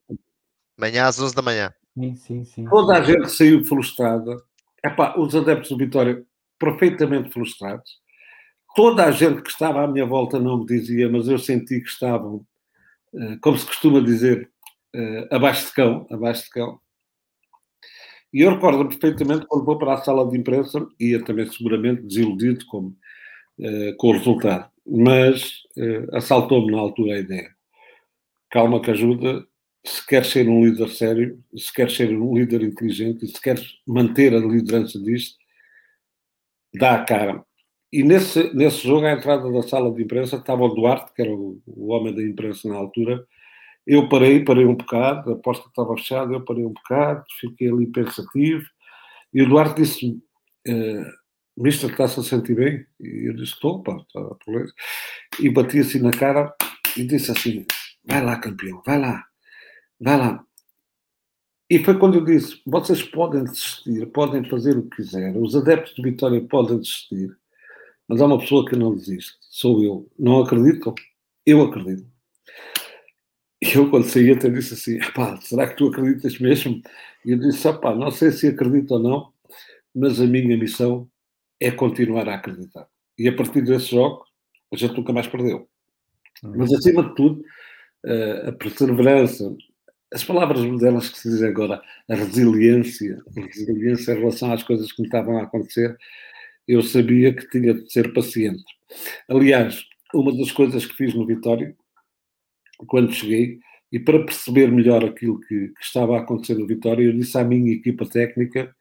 Manhã às 11 da manhã. Sim, sim, sim. Toda a gente saiu frustrada. Epá, os adeptos do Vitória perfeitamente frustrados. Toda a gente que estava à minha volta não me dizia, mas eu senti que estavam, eh, como se costuma dizer, eh, abaixo de cão, abaixo de cão. E eu recordo perfeitamente quando vou para a sala de imprensa, ia também seguramente desiludido com, eh, com o resultado, mas assaltou-me na altura a ideia. Calma que ajuda, se quer ser um líder sério, se quer ser um líder inteligente, se quer manter a liderança disto, dá a cara. E nesse, nesse jogo, à entrada da sala de imprensa, estava o Duarte, que era o, o homem da imprensa na altura. Eu parei, parei um bocado, a porta estava fechada, eu parei um bocado, fiquei ali pensativo. E o Duarte disse-me: uh, Mister, está-se a sentir bem? E eu disse: Estou, pá, está a E bati assim na cara e disse assim: Vai lá, campeão, vai lá, vai lá. E foi quando eu disse: Vocês podem desistir, podem fazer o que quiserem, os adeptos de Vitória podem desistir mas há uma pessoa que não desiste, sou eu. Não acredito? Eu acredito. E eu, quando saí, até disse assim: pá, será que tu acreditas mesmo? E eu disse: pá, não sei se acredito ou não, mas a minha missão é continuar a acreditar. E a partir desse jogo, a gente nunca mais perdeu. Uhum. Mas, acima de tudo, eh, a perseverança, as palavras modernas que se dizem agora, a resiliência, a resiliência em relação às coisas que me estavam a acontecer, eu sabia que tinha de ser paciente. Aliás, uma das coisas que fiz no Vitória, quando cheguei, e para perceber melhor aquilo que, que, estava a acontecer no Vitória, eu disse à minha equipa técnica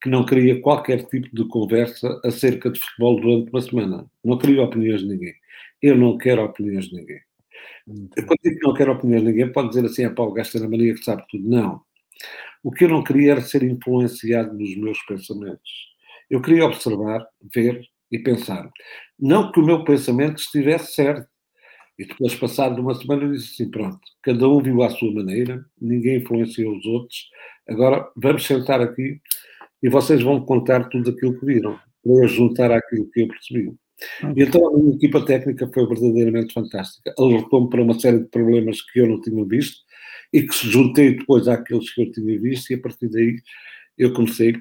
que não queria qualquer tipo de conversa acerca de futebol durante uma semana. Não queria opiniões de ninguém. Eu não quero opiniões de ninguém. Quando digo que não quero opiniões de ninguém, pode dizer assim, é pá, o gajo tem a mania que sabe tudo. Não. O que eu não queria era ser influenciado nos meus pensamentos eu queria observar, ver e pensar. Não que o meu pensamento estivesse certo. E depois, passado uma semana, disse assim: pronto, cada um viu à sua maneira, ninguém influenciou os outros. Agora vamos sentar aqui e vocês vão contar tudo aquilo que viram, para eu juntar àquilo que eu percebi. E então a minha equipa técnica foi verdadeiramente fantástica. Alertou-me para uma série de problemas que eu não tinha visto e que se juntei depois àqueles que eu tinha visto, e a partir daí eu comecei,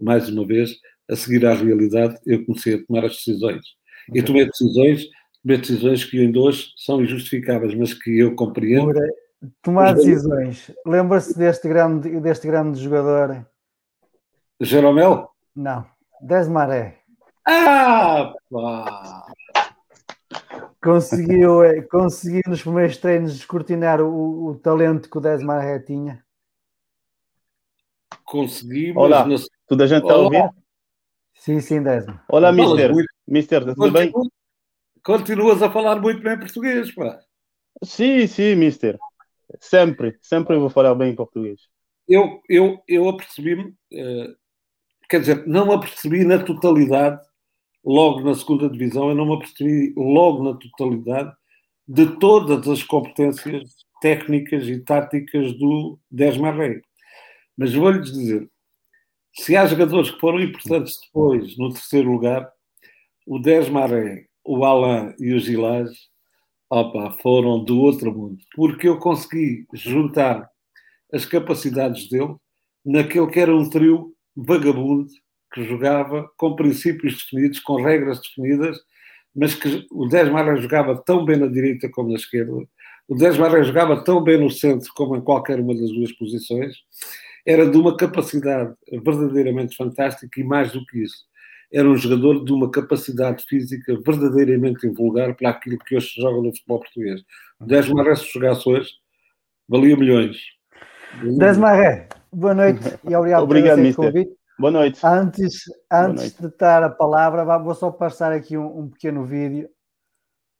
mais uma vez, a seguir à realidade, eu comecei a tomar as decisões. Okay. E tomei decisões, decisões que ainda hoje são injustificáveis, mas que eu compreendo. tomar decisões. Lembra-se deste grande, deste grande jogador? Jeromel? Não, Desmaré. Ah, pá! Conseguiu, eh, conseguiu nos primeiros treinos descortinar o, o talento que o Desmaré tinha? Consegui, Olá, mas... toda a gente está a ouvir? Sim, sim, Desma. Olá, Mister. Muito... Mister, tudo Continu... bem? Continuas a falar muito bem português, pá. Sim, sim, Mister. Sempre, sempre vou falar bem português. Eu, eu, eu apercebi-me, uh, quer dizer, não apercebi na totalidade, logo na segunda divisão, eu não me apercebi logo na totalidade de todas as competências técnicas e táticas do Desmarrey. Mas vou-lhes dizer, se há jogadores que foram importantes depois, no terceiro lugar, o Desmaré, o Alain e o Gilage, opa, foram do outro mundo. Porque eu consegui juntar as capacidades dele naquele que era um trio vagabundo que jogava com princípios definidos, com regras definidas, mas que o Desmaré jogava tão bem na direita como na esquerda, o Desmaré jogava tão bem no centro como em qualquer uma das duas posições, era de uma capacidade verdadeiramente fantástica e mais do que isso, era um jogador de uma capacidade física verdadeiramente invulgar para aquilo que hoje se joga no futebol português. O Desmaré, se jogasse hoje, valia milhões. Desmaré, boa noite e obrigado, obrigado por convite. Boa noite. Antes, antes noite. de dar a palavra, vou só passar aqui um, um, pequeno vídeo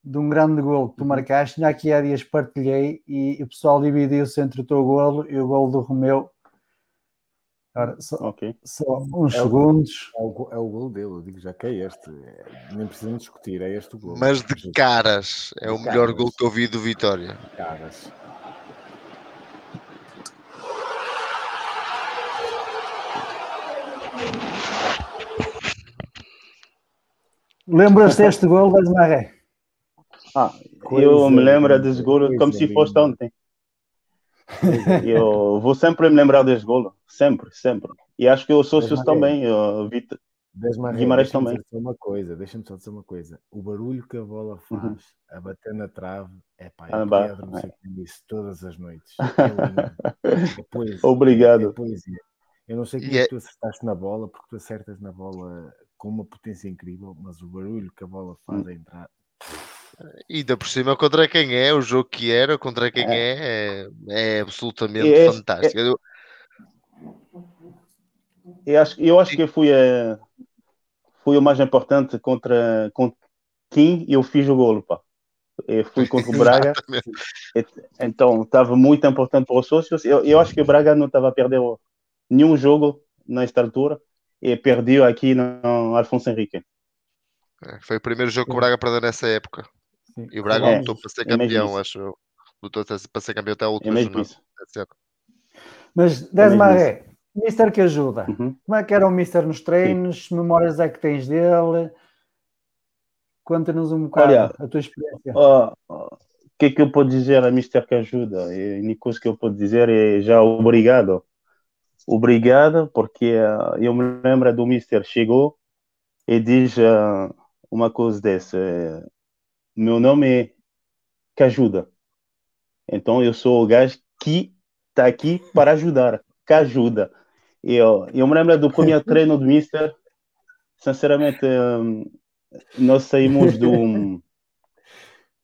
de um grande gol que tu marcaste. Aqui há dias partilhei e o pessoal dividiu-se entre o teu golo e o golo do Romeu Ora, só, okay. só uns é segundos. O, é, o, é o gol dele, eu digo já que é este. É, nem precisamos discutir, é este o gol. Mas de caras, é de o melhor gol que eu vi do Vitória. De caras. Lembras deste gol das Maré? Ah, eu me lembro desse gol como se fosse ontem. eu vou sempre me lembrar desse golo, sempre, sempre. E acho que os sócios também, eu, Vita, Guimarães também. Dizer uma coisa, deixa-me só dizer uma coisa: o barulho que a bola faz uhum. a bater na trave é pá, eu ah, adormecer com isso todas as noites. É, é poesia, Obrigado. É poesia. Eu não sei como é... tu acertaste na bola, porque tu acertas na bola com uma potência incrível, mas o barulho que a bola faz hum. a entrar. E ainda por cima, contra quem é, o jogo que era, contra quem é, é, é, é absolutamente é, fantástico. É, eu, acho, eu acho que fui, a, fui o mais importante contra, contra quem eu fiz o golo, pá. Eu fui contra o Braga, então estava muito importante para os sócios. Eu, eu acho que o Braga não estava a perder nenhum jogo nesta altura e perdeu aqui no Alfonso Henrique. É, foi o primeiro jogo que o Braga perdeu nessa época. Sim. E o Braga é, lutou para ser é campeão, acho. Lutou para ser campeão até a última é jornada. Mas, Desmaré, Mister que ajuda. Uhum. Como é que era o Mister nos treinos? Sim. Memórias é que tens dele? Conta-nos um bocado Olha, a tua experiência. O uh, que é que eu posso dizer a Mister que ajuda? A única coisa que eu posso dizer é já obrigado. Obrigado, porque uh, eu me lembro do Mister chegou e diz uh, uma coisa dessa meu nome é que ajuda. Então eu sou o gajo que está aqui para ajudar, que ajuda. Eu, eu me lembro do primeiro treino do Mister. Sinceramente, um, nós saímos do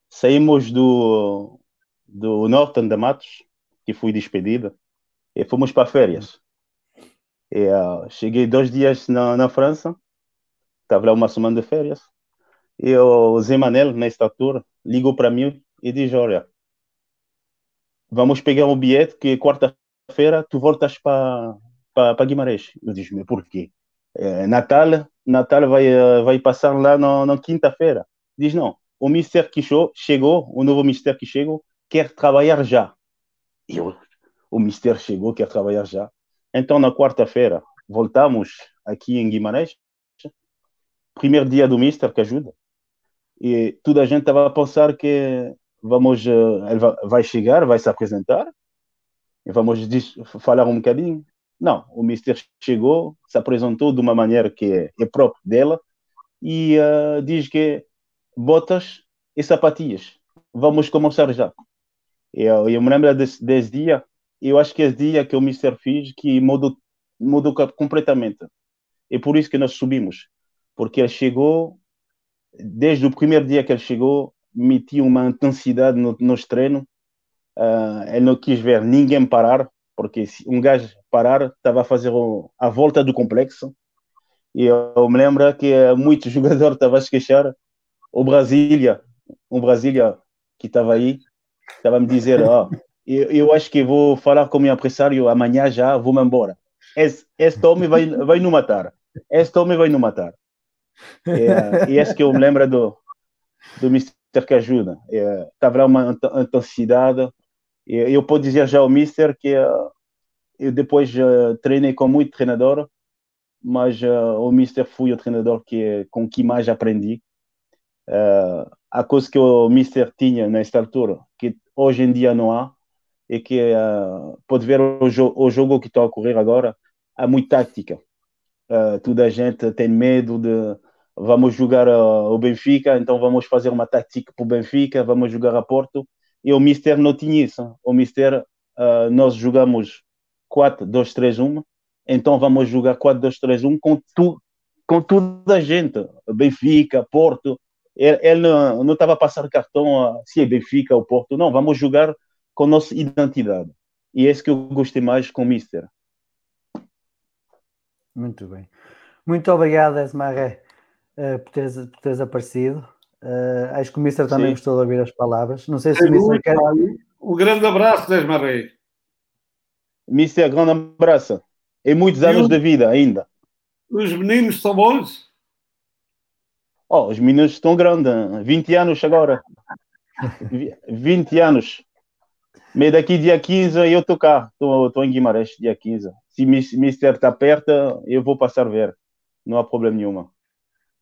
saímos do do Norton da Matos, que fui despedida, e fomos para férias. E, uh, cheguei dois dias na, na França, estava lá uma semana de férias. E o Zé Manel, nesta altura, ligou para mim e disse: Olha, vamos pegar o bilhete que quarta-feira tu voltas para para Guimarães. Eu disse: Mas por quê? É, Natal, Natal vai, vai passar lá na quinta-feira. Diz: Não, o Mister que chegou, o novo Mister que chegou, quer trabalhar já. E eu, o Mister chegou, quer trabalhar já. Então, na quarta-feira, voltamos aqui em Guimarães. Primeiro dia do Mister que ajuda e toda a gente estava a pensar que vamos, eh, ele vai chegar, vai se apresentar, e vamos falar um bocadinho. Não, o Mister chegou, se apresentou de uma maneira que é, é própria dela e uh, diz que botas e sapatilhas. Vamos começar já. Eu, eu me lembro desse, desse dia, eu acho que é esse dia que o Mister fez que mudou, mudou completamente. É por isso que nós subimos. Porque ele chegou, desde o primeiro dia que ele chegou, metia uma intensidade no, nos treinos. Uh, ele não quis ver ninguém parar, porque se um gajo parar, estava a fazer o, a volta do complexo. E eu, eu me lembro que muitos jogadores estavam a se queixar. O Brasília, um Brasília que estava aí, estava a me dizer: oh, eu, eu acho que vou falar com o meu empresário amanhã já, vou-me embora. Esse, este homem vai, vai nos matar. Este homem vai nos matar. É, e esse que eu me lembro do, do Mister que ajuda. É, estava uma intensidade. Eu, eu posso dizer já ao Mister que uh, eu depois uh, treinei com muito treinador, mas uh, o Mister foi o treinador que, com que mais aprendi. A coisa que o Mister tinha nesta altura, que hoje em dia não há, é que pode ver o, jo o jogo que está a ocorrer agora, há muita tática. Uh, toda a gente tem medo de vamos jogar uh, o Benfica, então vamos fazer uma tática para o Benfica, vamos jogar a Porto. E o Mister não tinha isso. O Mister, nós jogamos 4-2-3-1, então vamos jogar 4-2-3-1 com, tu, com toda a gente. Benfica, Porto, ele, ele não estava a passar cartão a, se é Benfica ou Porto, não, vamos jogar com nossa identidade. E é isso que eu gostei mais com o Mister. Muito bem. Muito obrigado, Esmaré, uh, por, teres, por teres aparecido. Uh, acho que o Mister também Sim. gostou de ouvir as palavras. Não sei se é o Mister quer. Um grande abraço, Esmaré. Mister, grande abraço. E muitos e anos de vida ainda. Os meninos são bons? Oh, os meninos estão grandes, 20 anos agora. 20 anos. Mas daqui dia 15 eu estou cá, estou em Guimarães dia 15. Se o Mister está perto, eu vou passar a ver. Não há problema nenhuma.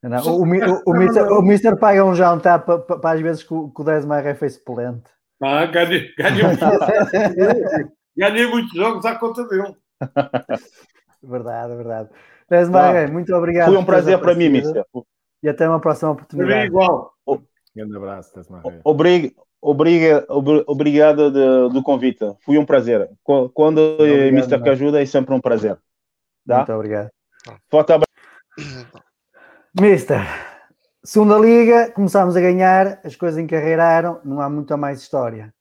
Não, o, o, o, Mister, o Mister paga um jantar para, para, as vezes que o, que o Desmaré foi suplente. Ah, ganhei, ganhei, ganhei muitos jogos à conta dele. Verdade, verdade. Desmaré, ah, muito obrigado. Foi um prazer para mim, Mister e até uma próxima oportunidade. igual. Grande abraço, Obriga, obriga, obrigado de, do convite. Foi um prazer. Quando o Mr. que ajuda, é sempre um prazer. Tá? Muito obrigado. Forte abraço. Mister, segunda liga, começámos a ganhar, as coisas encarreiraram, não há muita mais história.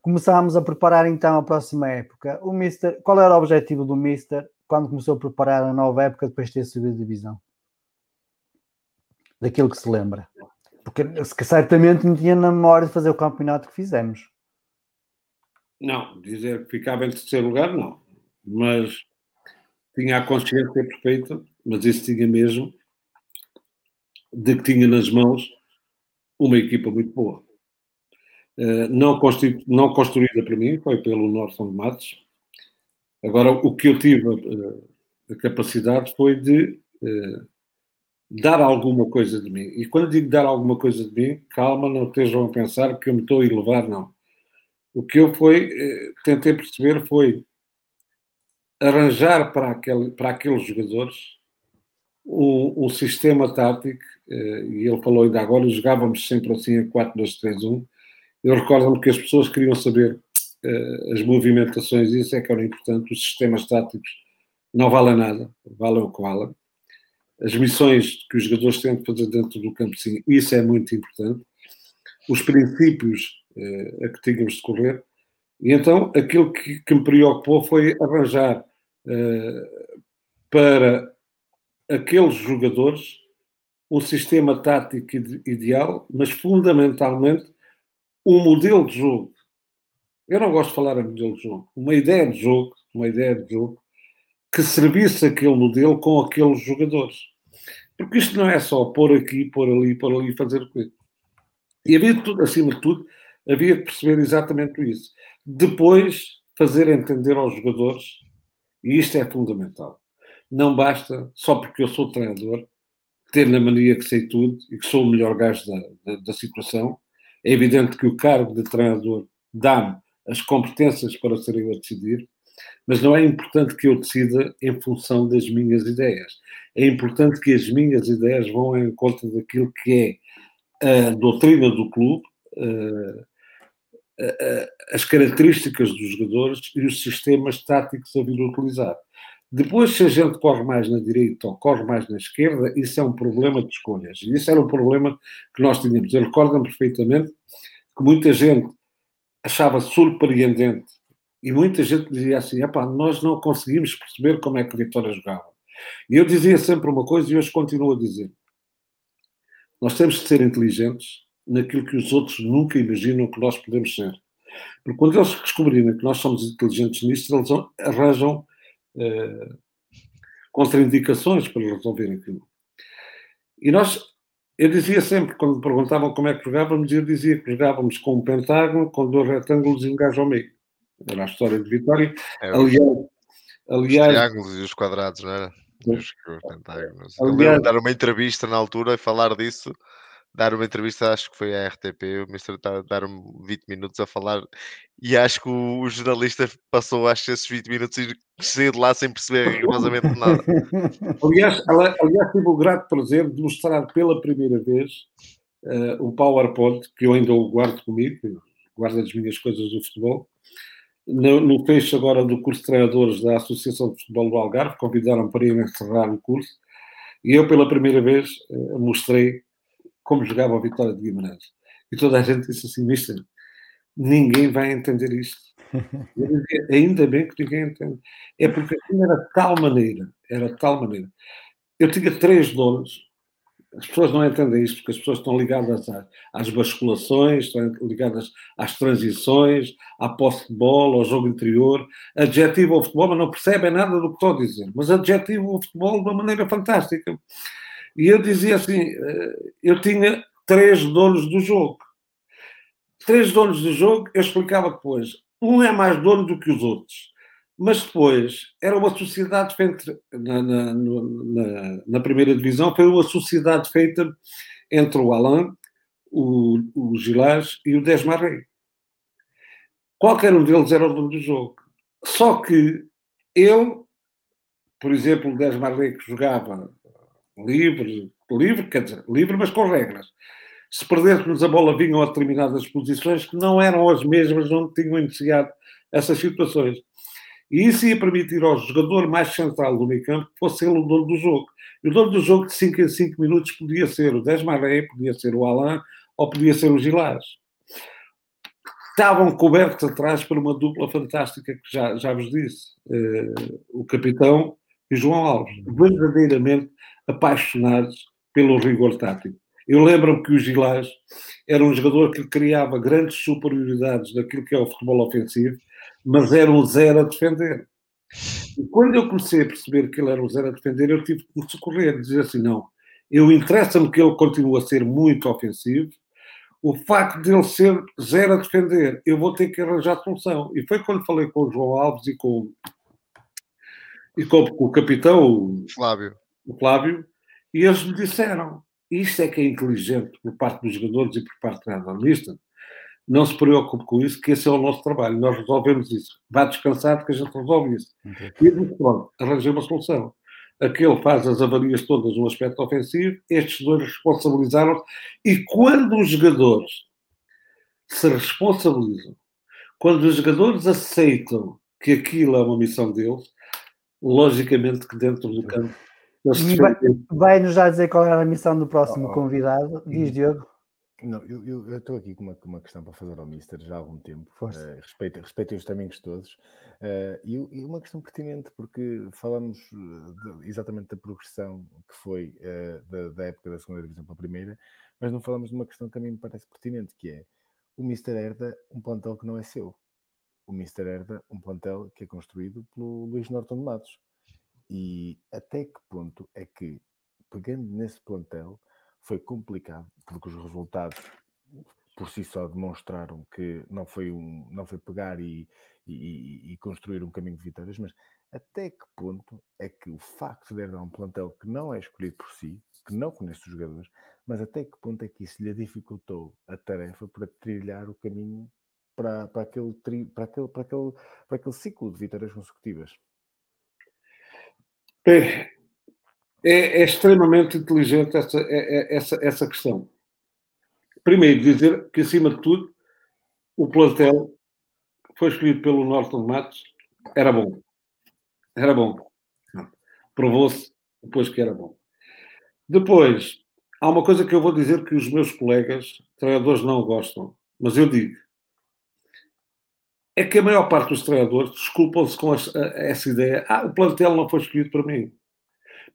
Começámos a preparar então a próxima época. O Mister, qual era o objetivo do Mister quando começou a preparar a nova época depois de ter subido de divisão? daquilo que se lembra. Porque certamente não tinha na memória de fazer o campeonato que fizemos. Não, dizer que ficava em terceiro lugar, não. Mas tinha a consciência perfeita, mas isso tinha mesmo, de que tinha nas mãos uma equipa muito boa. Uh, não, não, construída mim, foi pelo Norton Matos. Agora, o que eu tive uh, a capacidade foi de uh, dar alguma coisa de mim. E quando digo dar alguma coisa de mim, calma, não estejam a pensar que eu me estou a elevar, não. O que eu foi, eh, tentei perceber foi arranjar para, aquele, para aqueles jogadores um, um sistema tático, eh, e ele falou ainda agora, jogávamos sempre assim a 4-2-3-1. Eu recordo-me que as pessoas queriam saber uh, as movimentações, isso é que era importante, os sistemas táticos não valem nada, valem o que valem as missões que os jogadores têm de fazer dentro do campo, sim, isso é muito importante, os princípios eh, a que tínhamos de correr, e então aquilo que, que me preocupou foi arranjar eh, para aqueles jogadores um sistema tático ideal, mas fundamentalmente um modelo de jogo. Eu não gosto de falar em modelo de jogo, uma ideia de jogo, uma ideia de jogo que servisse aquele modelo com aqueles jogadores. Porque isto não é só pôr aqui, pôr ali, pôr ali fazer coisa. E havia tudo, acima de tudo, havia de perceber exatamente isso. Depois, fazer entender aos jogadores, e isto é fundamental. Não basta, só porque eu sou treinador, ter na mania que sei tudo e que sou o melhor gajo da, da, da situação. É evidente que o cargo de treinador dá-me as competências para ser eu a decidir, Mas não é importante que eu decida em função das minhas ideias. É importante que as minhas ideias vão em conta daquilo que é a doutrina do clube, as características dos jogadores e os sistemas táticos a vir utilizar. Depois, se a gente corre mais na direita ou corre mais na esquerda, isso é um problema de escolhas. E isso era um problema que nós tínhamos. Eu recordo-me perfeitamente que muita gente achava surpreendente e muita gente dizia assim: nós não conseguimos perceber como é que Vitória jogava. E eu dizia sempre uma coisa e hoje continuo a dizer: nós temos de ser inteligentes naquilo que os outros nunca imaginam que nós podemos ser. Porque quando eles descobrirem que nós somos inteligentes nisto, eles arranjam eh, contraindicações para resolver aquilo. E nós, eu dizia sempre, quando me perguntavam como é que jogávamos, eu dizia que jogávamos com um pentágono, com dois retângulos e um gajo ao meio. Era a história de Vitória. É, aliás, aliás, os triângulos e os quadrados, não era? Os, os pentágonos. Aliás, eu lembro de dar uma entrevista na altura e falar disso dar uma entrevista, acho que foi à RTP, o Mr. dar-me 20 minutos a falar e acho que o, o jornalista passou acho, esses 20 minutos e saiu de lá sem perceber rigorosamente nada. aliás, aliás, tive o grato prazer de mostrar pela primeira vez uh, o PowerPoint, que eu ainda o guardo comigo, guardo as minhas coisas do futebol, no, no fecho agora do curso de treinadores da Associação de Futebol do Algarve, convidaram para ir encerrar o curso, e eu pela primeira vez uh, mostrei como jogava o Vitória de Guimarães. E toda a gente disse assim, mister, ninguém vai entender isto. Dizia, Ainda bem que ninguém entende. É porque aquilo era de tal maneira, era de tal maneira. Eu tinha três donos, as pessoas não entendem isto, porque as pessoas estão ligadas às, às basculações, estão ligadas às transições, à posse de bola, ao jogo interior. Adjetivo ao futebol, mas não percebem nada do que estou a dizer. Mas adjetivo ao futebol de uma maneira fantástica. E eu dizia assim: eh, eu tinha três donos do jogo. Três donos do jogo, eu explicava depois. Um é mais dono do que os outros. Mas depois era uma sociedade feita na, na, na, na primeira divisão, foi uma sociedade feita entre o Alain, o, o Gilás e o Desmarrey. Qualquer um deles era o dono do jogo. Só que eu, por exemplo, o Desmarrey que jogava livre, livre, quer dizer, livre, mas com regras. Se perdêssemos a bola, vinham a determinadas posições que não eram as mesmas onde tinham iniciado essas situações. E isso ia permitir ao jogador mais central do meio campo que fosse ele o dono do jogo. E o dono do jogo de 5 em 5 minutos podia ser o Desmaré, podia ser o Alain ou podia ser o Gilás. Estavam cobertos atrás por uma dupla fantástica que já, já vos disse. Uh, o capitão e João Alves. Verdadeiramente apaixonados pelo rigor tático. Eu lembro-me que o Gilás era um jogador que criava grandes superioridades naquilo que é o futebol ofensivo, mas era um zero a defender. E quando eu comecei a perceber que ele era um zero a defender, eu tive que me socorrer, dizer assim, não, eu interessa-me que ele continue a ser muito ofensivo, o facto de ele ser zero a defender, eu vou ter que arranjar solução. E foi quando falei com o João Alves e com, e com o capitão, o Flávio o Flávio, e eles me disseram: isto é que é inteligente por parte dos jogadores e por parte da analista. Não se preocupe com isso, que esse é o nosso trabalho. Nós resolvemos isso. Vá descansado que a gente resolve isso. Okay. E pronto, arranjei uma solução. Aquele faz as avarias todas no aspecto ofensivo, estes dois responsabilizaram e quando os jogadores se responsabilizam, quando os jogadores aceitam que aquilo é uma missão deles, logicamente que dentro do campo Vai-nos já dizer qual era a missão do próximo oh, oh. convidado. Diz, Diogo. Não, eu estou aqui com uma, uma questão para fazer ao Mister já há algum tempo. Uh, respeito, respeito os tamanhos todos. Uh, e, e, uma questão pertinente, porque falamos de, exatamente da progressão que foi uh, da, da, época da segunda divisão para a primeira, mas não falamos de uma questão que a mim me parece pertinente, que é o Mister herda um plantel que não é seu. O Mister herda um plantel que é construído pelo Luís Norton de Matos e até que ponto é que, pegando nesse plantel, foi complicado, porque os resultados por si só demonstraram que não foi, um, não foi pegar e, e, e construir um caminho de vitórias, mas até que ponto é que o facto de herdar um plantel que não é escolhido por si, que não conhece os jogadores, mas até que ponto é que isso lhe dificultou a tarefa para trilhar o caminho para, para, aquele, para, aquele, para, aquele, para aquele ciclo de vitórias consecutivas? É, é, é extremamente inteligente essa, é, é, essa, essa questão. Primeiro, dizer que, acima de tudo, o plantel foi escolhido pelo Norton Matos era bom. Era bom. Provou-se depois que era bom. Depois, há uma coisa que eu vou dizer que os meus colegas treinadores não gostam, mas eu digo. É que a maior parte dos treinadores desculpam-se com essa ideia. Ah, o plantel não foi escolhido para mim.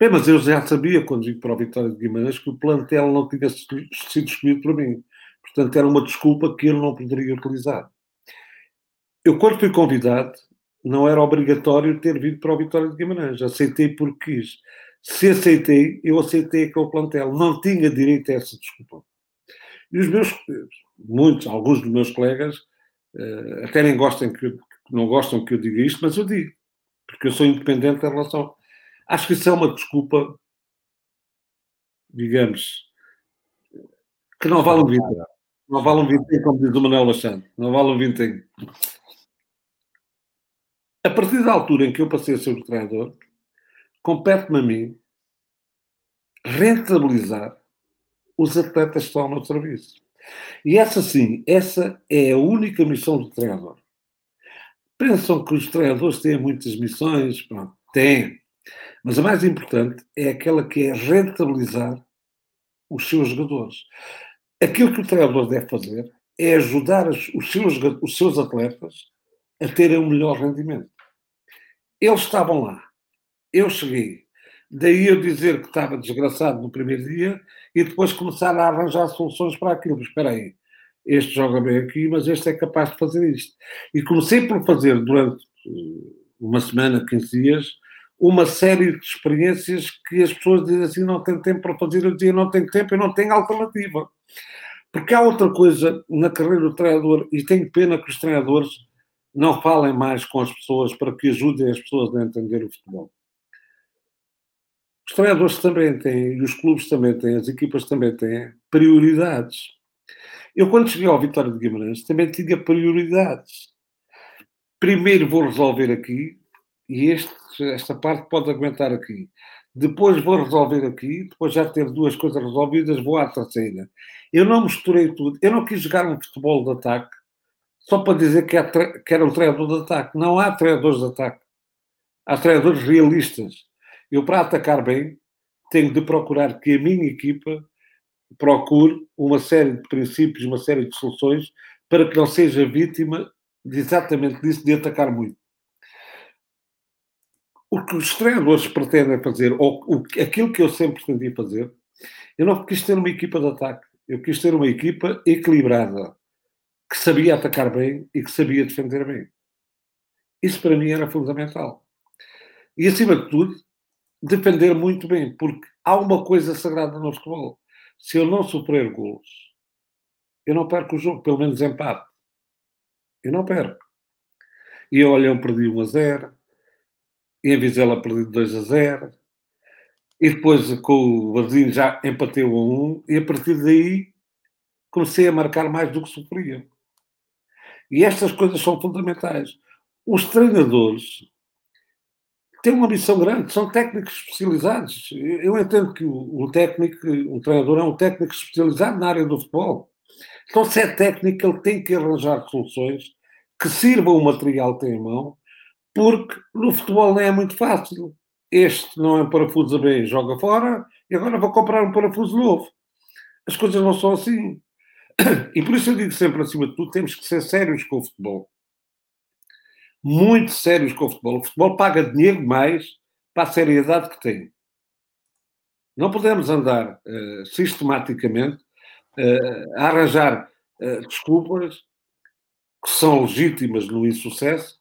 Bem, mas eu já sabia, quando digo para a Vitória de Guimarães, que o plantel não tinha sido escolhido para mim. Portanto, era uma desculpa que eu não poderia utilizar. Eu, quando fui convidado, não era obrigatório ter vindo para a Vitória de Guimarães. Aceitei porque quis. Se aceitei, eu aceitei aquele plantel. Não tinha direito a essa desculpa. E os meus, muitos, alguns dos meus colegas, uh, até nem gostam que, não gostam que eu diga isto, mas eu digo. Porque eu sou independente em relação. Acho que isso é uma desculpa, digamos, que não vale um vintém. Não vale um vintém, como diz o Manuel Lachante. Não vale um vintém. A partir da altura em que eu passei a ser o treinador, compete-me a mim rentabilizar os atletas que estão ao meu serviço. E essa sim, essa é a única missão do treinador. Pensam que os treinadores têm muitas missões? Pronto, têm. Mas a mais importante é aquela que é rentabilizar os seus jogadores. Aquilo que o treinador deve fazer é ajudar os seus, os seus atletas a terem um melhor rendimento. Eles estavam lá. Eu cheguei. Daí eu dizer que estava desgraçado no primeiro dia e depois começar a arranjar soluções para aquilo. Espera aí, este joga bem aqui, mas este é capaz de fazer isto. E comecei por fazer durante eh, uma semana, 15 dias, uma série de experiências que as pessoas dizem assim: não tenho tempo para fazer. Eu dizia: não tenho tempo, eu não tenho alternativa. Porque há outra coisa na carreira do treinador, e tenho pena que os treinadores não falem mais com as pessoas para que ajudem as pessoas a entender o futebol. Os treinadores também têm, e os clubes também têm, as equipas também têm prioridades. Eu, quando cheguei ao Vitória de Guimarães, também tinha prioridades. Primeiro vou resolver aqui, e este, esta parte pode aguentar aqui. Depois vou resolver aqui, depois já ter duas coisas resolvidas, vou à terceira. Eu não misturei tudo. Eu não quis jogar um futebol de ataque só para dizer que, que era um treinador de ataque. Não há treinadores de ataque. Há treinadores realistas. Eu, para atacar bem, tenho de procurar que a minha equipa procure uma série de princípios, uma série de soluções para que não seja vítima de exatamente disso, de atacar muito. O que os treinadores pretendem fazer, ou o, aquilo que eu sempre pretendi fazer, eu não quis ter uma equipa de ataque, eu quis ter uma equipa equilibrada que sabia atacar bem e que sabia defender bem. Isso para mim era fundamental. E acima de tudo, defender muito bem, porque há uma coisa sagrada no futebol. Se eu não sofrer gols, eu não perco o jogo, pelo menos empate. Eu não perco. E eu Olhão perdi 1 a 0, e em Vizela perdi 2 a 0, e depois com o Vazinho já empatei 1 a 1, e a partir daí comecei a marcar mais do que sofria. E estas coisas são fundamentais. Os treinadores têm uma missão grande, são técnicos especializados. Eu entendo que o técnico, o treinador é um técnico especializado na área do futebol. Então, se é técnico, ele tem que arranjar soluções que sirvam o material que tem em mão, porque no futebol não é muito fácil. Este não é um parafuso bem, joga fora, e agora vou comprar um parafuso novo. As coisas não são assim. E por isso eu digo sempre, acima de tudo, temos que ser sérios com o futebol. Muito sérios com o futebol. O futebol paga dinheiro demais para a seriedade que tem. Não podemos andar uh, sistematicamente uh, a arranjar uh, desculpas que são legítimas no insucesso,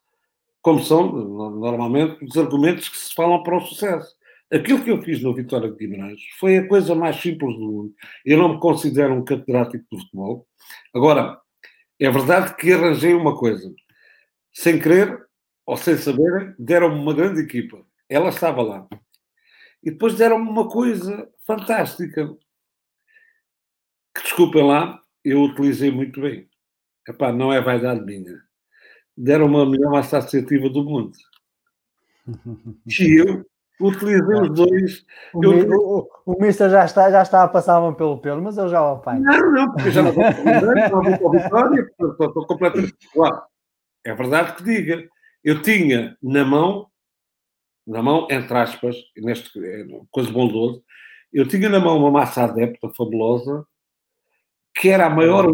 como são, normalmente, os argumentos que se falam para o sucesso. Aquilo que eu fiz no Vitória de Guimarães foi a coisa mais simples do mundo. Eu não me considero um catedrático de futebol. Agora, é verdade que arranjei uma coisa. Sem querer ou sem saber, deram-me uma grande equipa. Ela estava lá. E depois deram-me uma coisa fantástica. Que, desculpem lá, eu utilizei muito bem. epá, não é vaidade minha, deram uma melhor massa associativa do mundo. E eu utilizei os dois. O, eu, o, o, o Mister já está, já está a passar uma pelo pelo, mas eu já o apanho. Não, não, porque eu já não vou para o Vitória, portanto, estou, completamente. Claro, é verdade que diga. Eu tinha na mão, na mão, entre aspas, neste é, coisa bondoso, eu tinha na mão uma massa adepta fabulosa, que era a maior.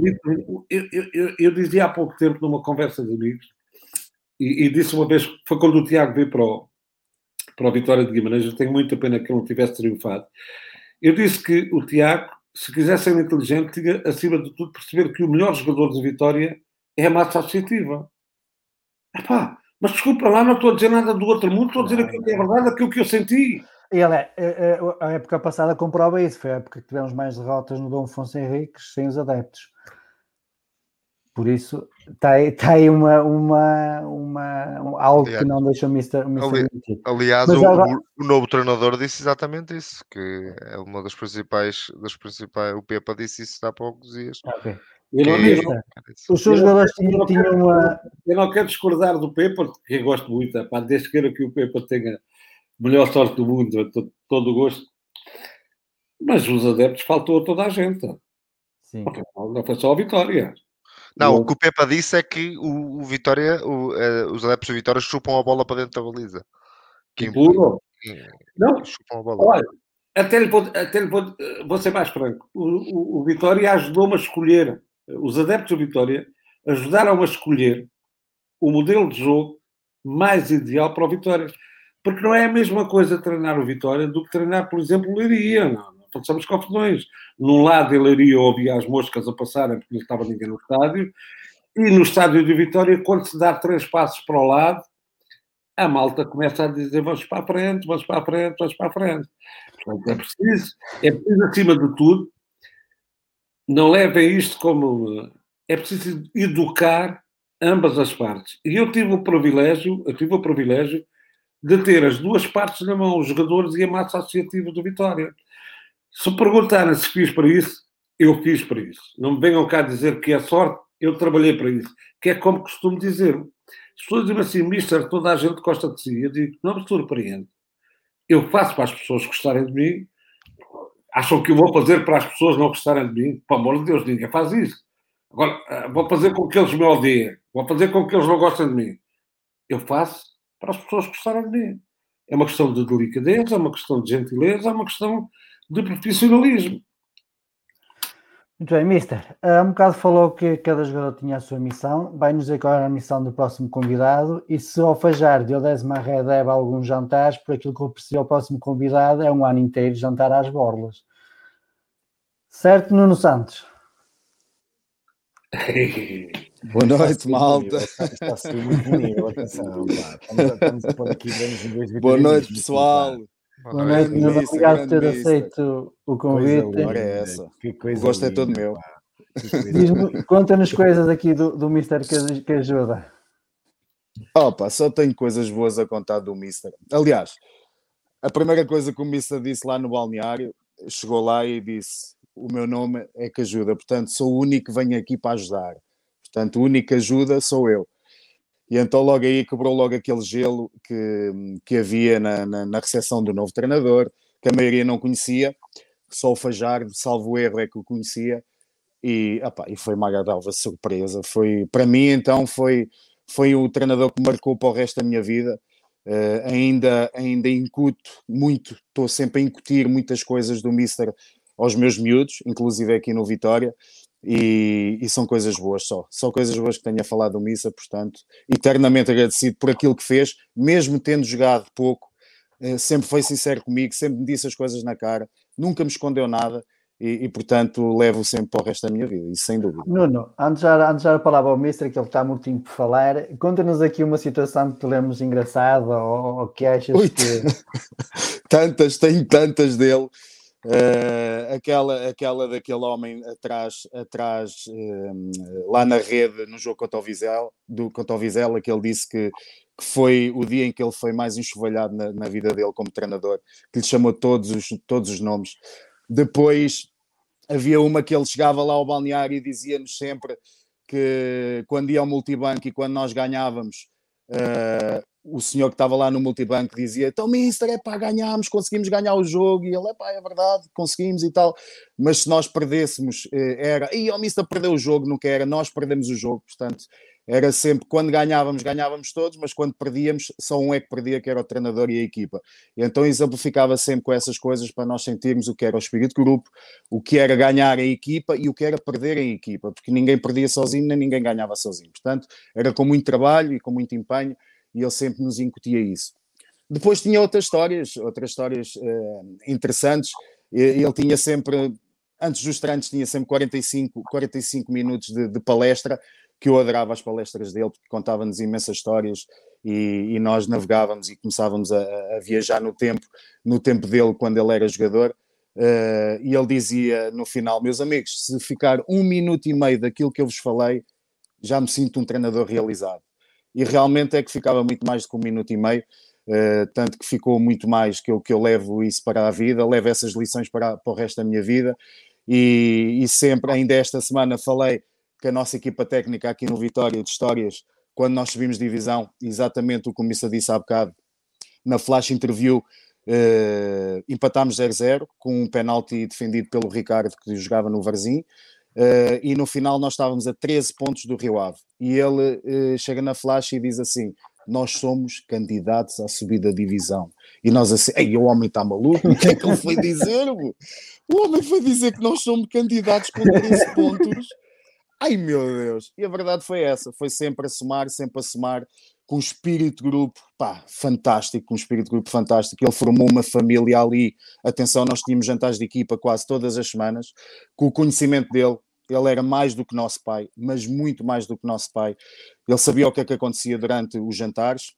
Eu, eu, eu, eu dizia há pouco tempo, numa conversa de amigos, e, e disse uma vez, foi quando o Tiago veio para o, para o Vitória de Guimarães, eu tenho muita pena que ele não tivesse triunfado. Eu disse que o Tiago, se quiser ser inteligente, tinha, acima de tudo, perceber que o melhor jogador de Vitória é a massa associativa. Epá, mas desculpa lá, não estou a dizer nada do outro mundo, estou a dizer aquilo que é verdade, aquilo que eu senti. E ele é, é, é, a época passada comprova isso, foi a época que tivemos mais derrotas no Dom Afonso Henriques sem os adeptos. Por isso, está aí, tá aí uma, uma, uma, um- algo Aliás, que não deixa o mister ali-. Aliás, o, agora- o- novo treinador disse exatamente isso, que é uma das principais, das principais, o Pepa disse isso há poucos dias. Ok. Eu não, eu Os seus jogadores tinham, uma. eu não quero discordar do Pepa, porque eu gosto muito. Epá, desde que queira que o Pepa tenha melhor sorte do mundo, todo o gosto. Mas os adeptos faltou a toda a gente. Sim. Não foi só a vitória. Não, o que o Pepa disse é que o, o Vitória, o, eh, os adeptos do Vitória chupam a bola para dentro da baliza. Que Puro. Não, chupam a bola. olha, até lhe vou, até lhe vou, eh, vou ser mais franco. O, o- o Vitória ajudou-me a escolher, os adeptos do Vitória ajudaram-me a escolher o modelo de jogo mais ideal para o Vitória. Porque não é a mesma coisa treinar o Vitória do que treinar, por exemplo, o Leiria. Não, não façamos confusões. Num lado, em Leiria, ouvia as moscas a passarem porque não estava ninguém no estádio. E no estádio de Vitória, quando se dá três passos para o lado, a malta começa a dizer vamos para a frente, vamos para a frente, vamos para a frente. Portanto, é preciso, é preciso, acima de tudo, não levem isto como. É preciso educar ambas as partes. E eu tive o privilégio, eu tive o privilégio de ter as duas partes na mão, os jogadores e a massa associativa do Vitória. Se perguntarem se fiz para isso, eu fiz para isso. Não me venham cá dizer que é sorte, eu trabalhei para isso. Que é como costumo dizer. As pessoas dizem assim, mister, toda a gente gosta de si. Eu digo, não me surpreende. Eu faço para as pessoas gostarem de mim. Acham que eu vou fazer para as pessoas não gostarem de mim? Pelo amor de Deus, ninguém faz isso. Agora, ah, vou fazer com que eles me odiem. Vou fazer com que eles não gostem de mim. Eu faço para as pessoas gostarem de mim. É uma questão de delicadeza, é uma questão de gentileza, é uma questão de profissionalismo. Muito bem, Mister. Há um bocado falou que cada jogador tinha a sua missão. Vai-nos dizer qual era a missão do próximo convidado. E se ao Fajar de Odesma deve alguns jantares, por aquilo que eu percebi, o próximo convidado é um ano inteiro jantar às borlas. Certo, Nuno Santos? Boa noite, malta. Está a subir muito o nível, atenção. Estamos, a- pôr aqui Boa noite, pessoal. Boa noite. Mister, Obrigado por ter aceito o. Coisa convite. Ora é linda, essa. que O coisa gosto é todo meu. coisa Conta-nos coisas aqui do, do Mister que, que ajuda. Opa, só tenho coisas boas a contar do Mister. Aliás, a primeira coisa que o Mister disse lá no balneário, chegou lá e disse: O meu nome é que ajuda, portanto, sou o único que venho aqui para ajudar. Portanto, único que ajuda sou eu. E então logo aí quebrou logo aquele gelo que, que havia na, na, na recepção do novo treinador, que a maioria não conhecia, só o Fajardo, salvo erro, é que o conhecia, e, opá, e foi uma agradável surpresa. Foi, para mim, então, foi, foi o treinador que marcou para o resto da minha vida. Eh, ainda, ainda incuto muito, estou sempre a incutir muitas coisas do Mister aos meus miúdos, inclusive aqui no Vitória, e, e são coisas boas só. Só coisas boas que tenho a falar do Missa, portanto, eternamente agradecido por aquilo que fez, mesmo tendo jogado pouco, eh, sempre foi sincero comigo, sempre me disse as coisas na cara, nunca me escondeu nada. E, e, portanto levo sempre para o resto da minha vida, isso sem dúvida. Nuno, antes de dar, antes de dar a palavra ao Mister, que ele está muito tempo por falar, conta-nos aqui uma situação que te lembres engraçada ou, ou que achas Ui, que. tantas, tenho tantas dele. Eh, aquela, aquela daquele homem atrás, atrás eh, lá na rede no jogo contra o Vizela, do, contra o Vizela, que ele disse que, que foi o dia em que ele foi mais enxovalhado na, na vida dele como treinador, que lhe chamou todos os, todos os nomes. Depois havia uma que ele chegava lá ao balneário e dizia-nos sempre que quando ia ao multibanco e quando nós ganhávamos, uh, o senhor que estava lá no multibanco dizia: Então, Mister, é pá, ganhámos, conseguimos ganhar o jogo. E ele: É pá, é verdade, conseguimos e tal. Mas se nós perdêssemos, eh, era: E o Mister perdeu o jogo, nunca era, nós perdemos o jogo. Portanto, era sempre quando ganhávamos, ganhávamos todos, mas quando perdíamos, só um é que perdia, que era o treinador e a equipa. E então exemplificava sempre com essas coisas para nós sentirmos o que era o espírito de grupo, o que era ganhar em equipa e o que era perder em equipa, porque ninguém perdia sozinho nem ninguém ganhava sozinho. Portanto, era com muito trabalho e com muito empenho e ele sempre nos incutia isso. Depois tinha outras histórias, outras histórias uh, interessantes. Ele tinha sempre, antes dos treinos, tinha sempre 45, 45 minutos de, de palestra, que eu adorava as palestras dele, porque contava-nos imensas histórias e, e, nós navegávamos e começávamos a, a, viajar no tempo, no tempo dele, quando ele era jogador. Uh, e ele dizia no final: Meus amigos, se ficar um minuto e meio daquilo que eu vos falei, já me sinto um treinador realizado e realmente é que ficava muito mais do que um minuto e meio, uh, tanto que ficou muito mais que eu, que eu levo isso para a vida, levo essas lições para, para o resto da minha vida. E, e sempre, ainda esta semana falei que a nossa equipa técnica aqui no Vitória de Histórias, quando nós subimos divisão, exatamente o que o Missa disse há bocado, na flash interview, uh, empatámos 0-0 com um penalti defendido pelo Ricardo que jogava no Varzim, Uh, e no final nós estávamos a 13 pontos do Rio Ave. E ele uh, chega na flash e diz assim: Nós somos candidatos à subida da divisão. E nós assim, ei, o homem está maluco, o que é que ele foi dizer? O homem foi dizer que nós somos candidatos com 13 pontos. Ai meu Deus! E a verdade foi essa: foi sempre a somar, sempre a somar, com um espírito grupo, pá, fantástico, com um espírito grupo fantástico. Ele formou uma família ali. Atenção, nós tínhamos jantares de equipa quase todas as semanas, com o conhecimento dele, ele era mais do que nosso pai, mas muito mais do que nosso pai. Ele sabia o que é que acontecia durante os jantares,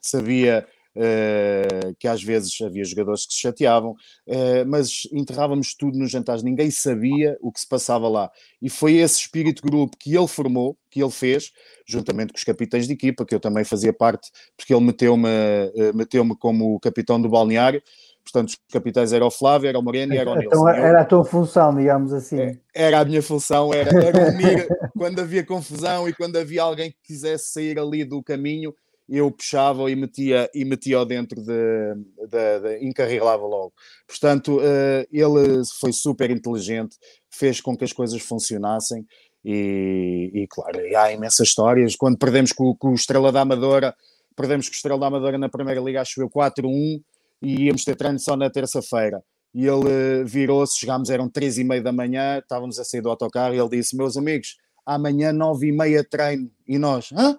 sabia uh, que às vezes havia jogadores que se chateavam, uh, mas enterrávamos tudo nos jantares, ninguém sabia o que se passava lá. E foi esse espírito grupo que ele formou, que ele fez, juntamente com os capitães de equipa, que eu também fazia parte, porque ele meteu-me uh, meteu como capitão do balneário. Portanto, os capitães eram o Flávio, era o Moreno e era o então, Nilson. Era a tua função, digamos assim. É, era a minha função, era, era unir quando havia confusão e quando havia alguém que quisesse sair ali do caminho, eu puxava e metia e metia dentro de, de, de encarrilava logo. Portanto, uh, ele foi super inteligente, fez com que as coisas funcionassem e, e claro, há imensas histórias. Quando perdemos com, com o Estrela da Amadora, perdemos com o Estrela da Amadora na Primeira Liga, acho eu 4-1 e íamos ter treino só na terça-feira. E ele eh, virou-se, chegámos, eram três e meia da manhã, estávamos a sair do autocarro e ele disse: Meus amigos, amanhã nove e meia treino. E nós, hã?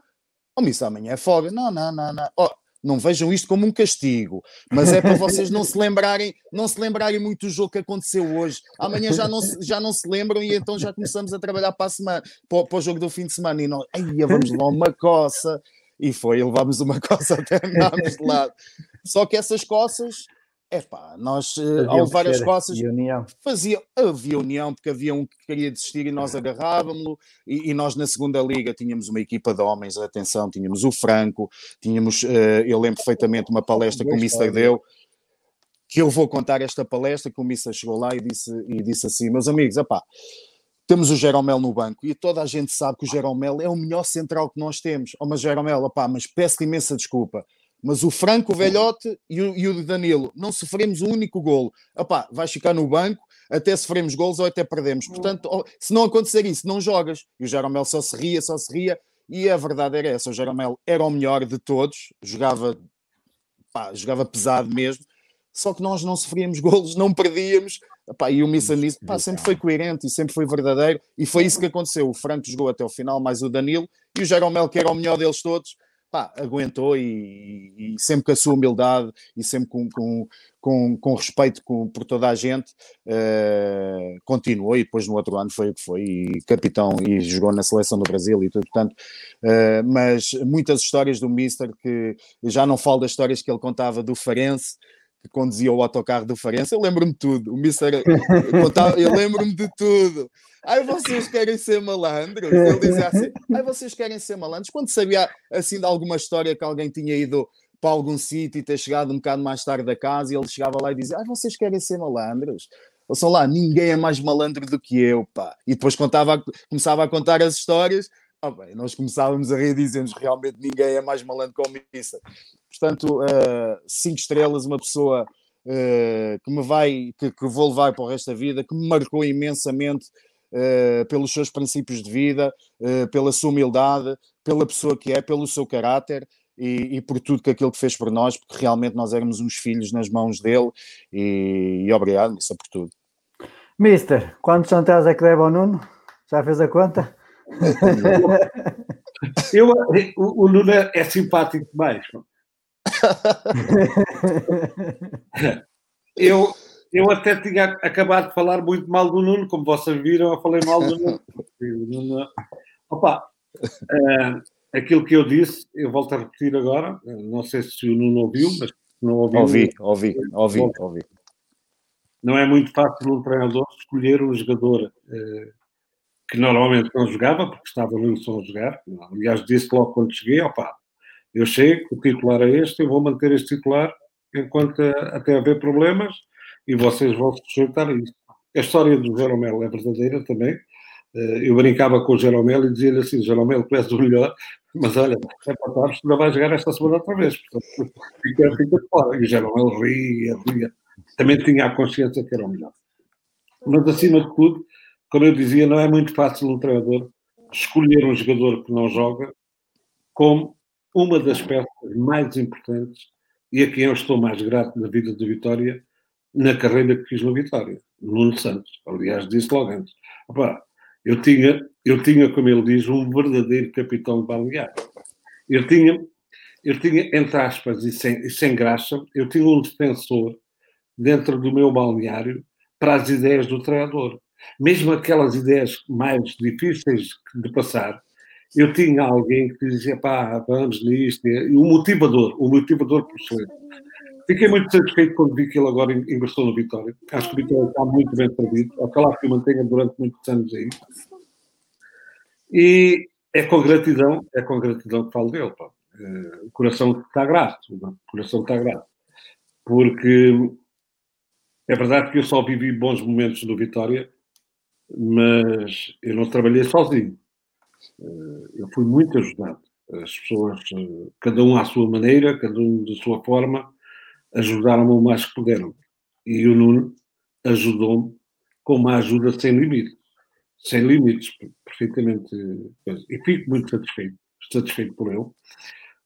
Oh, isso amanhã é folga. Não, não, não, não. Oh, não vejam isto como um castigo, mas é para vocês não se lembrarem, não se lembrarem muito do jogo que aconteceu hoje. Amanhã já não se, já não se lembram e então já começamos a trabalhar para a semana, para, para o jogo do fim de semana e nós, ai, vamos levar uma coça. E foi, levámos uma coça até andámos de lado. Só que essas coças, é pá, nós uh, ao levar as coças fazia, havia união, porque havia um que queria desistir e nós agarrávamos-lo, e, e, nós na segunda liga tínhamos uma equipa de homens, atenção, tínhamos o Franco, tínhamos, uh, eu lembro perfeitamente uma palestra que o Mister deu, que eu vou contar esta palestra, que o Mister chegou lá e disse, e disse assim, meus amigos, epá, temos o Jeromel no banco e toda a gente sabe que o Jeromel é o melhor central que nós temos. Oh, mas Jeromel, opá, mas peço imensa desculpa. Mas o Franco, o Velhote e o, e o Danilo, não sofremos um único golo. Epá, vais ficar no banco até sofremos golos ou até perdemos. Portanto, se não acontecer isso, não jogas. E o Jeromel só se ria, só se ria. E a verdade era essa: o Jeromel era o melhor de todos, jogava, jogava pesado mesmo. Só que nós não sofríamos golos, não perdíamos. Epá, e o nisso sempre foi coerente e sempre foi verdadeiro. E foi isso que aconteceu. O Franco jogou até o final, mais o Danilo. E o Jeromel, que era o melhor deles todos, pá, aguentou e, e, sempre com a sua humildade e sempre com, com, com, com respeito com, por toda a gente, uh, continuou e depois no outro ano foi o que foi, e capitão e jogou na seleção do Brasil e tudo, portanto, uh, mas muitas histórias do Mister que já não falo das histórias que ele contava do Farense, que conduzia o autocarro do Farense, eu lembro-me de tudo. O Mister contava, eu lembro-me de tudo. Ai, vocês querem ser malandros? Ele dizia assim: Ai, vocês querem ser malandros? Quando sabia assim de alguma história que alguém tinha ido para algum sítio e ter chegado um bocado mais tarde da casa e ele chegava lá e dizia: Ai, vocês querem ser malandros? ouçam lá, ninguém é mais malandro do que eu, pá. E depois contava, começava a contar as histórias, ah, bem, nós começávamos a rir dizendo realmente ninguém é mais malandro que o Missa. Portanto, uh, cinco estrelas, uma pessoa uh, que me vai, que, que, vou levar para o resto da vida, que me marcou imensamente uh, pelos seus princípios de vida, pela sua humildade, pela pessoa que é, pelo seu caráter e, e, por tudo que aquilo que fez por nós, porque realmente nós éramos uns filhos nas mãos dele e, e obrigado, Missa, por tudo. Mister, quantos jantares é que deve ao Nuno? Já fez a conta? Eu, o, o Nuno é simpático demais. Eu, eu até tinha acabado de falar muito mal do Nuno, como vocês viram, eu falei mal do Nuno. Nuno opa, uh, aquilo que eu disse, eu volto a repetir agora, não sei se o Nuno ouviu, mas não ouviu. Ouvi, ouvi, ouvi, ouvi. Não é muito fácil um treinador escolher um jogador uh, que normalmente não jogava, porque estava no Wilson a jogar. Aliás, disse logo quando cheguei, opá, eu chego, o titular é este, eu vou manter este titular enquanto até haver problemas e vocês vão se sujeitar a isso. A história do Jeromel é verdadeira também. Eh, eu brincava com o Jeromel e dizia-lhe assim, Jeromel, tu és o melhor, mas olha, é para tarde, não vai jogar esta semana outra vez. Portanto. E o Jeromel ria, ria. Também tinha a consciência que era o melhor. Mas, acima de tudo, como eu dizia, não é muito fácil um treinador escolher um jogador que não joga como uma das peças mais importantes e a quem eu estou mais grato na vida de Vitória, na carreira que fiz no Vitória, Nuno Santos. Aliás, disse logo antes. Opa, eu tinha, eu tinha, como ele diz, um verdadeiro capitão de balneário. Eu tinha, eu tinha, entre aspas e sem, e sem graça, eu tinha um defensor dentro do meu balneário para as ideias do treinador mesmo aquelas ideias mais difíceis de passar, eu tinha alguém que dizia, pá, vamos nisto, e o motivador, o motivador por excelência. Fiquei muito satisfeito quando vi que ele agora ingressou no Vitória. Acho que o Vitória está muito bem servido, ojalá que o mantenha durante muitos anos aí. E é com gratidão, é com gratidão que falo dele, pá. Eh, o coração está grato, o coração está grato. Porque é verdade que eu só vivi bons momentos no Vitória, mas eu não trabalhei sozinho. Eh, eu fui muito ajudado. As pessoas, eh, cada um à sua maneira, cada um da sua forma, ajudaram-me o mais que puderam. E o Nuno ajudou-me com uma ajuda sem limites. Sem limites, perfeitamente. E fico muito satisfeito, satisfeito por ele.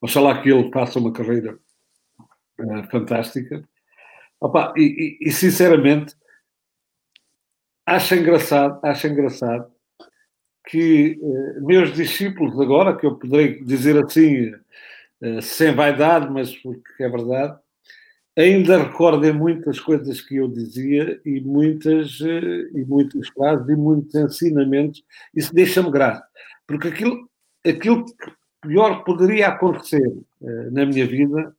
Oxalá que ele faça uma carreira uh, fantástica. Opa, e, e, e, sinceramente, acho engraçado, acho engraçado que uh, meus discípulos agora, que eu poderei dizer assim, uh, sem vaidade, mas porque é verdade, ainda recordem muitas coisas que eu dizia e muitas, uh, e muitas frases e muitos ensinamentos. Isso deixa-me grato, porque aquilo, aquilo que pior poderia acontecer na minha vida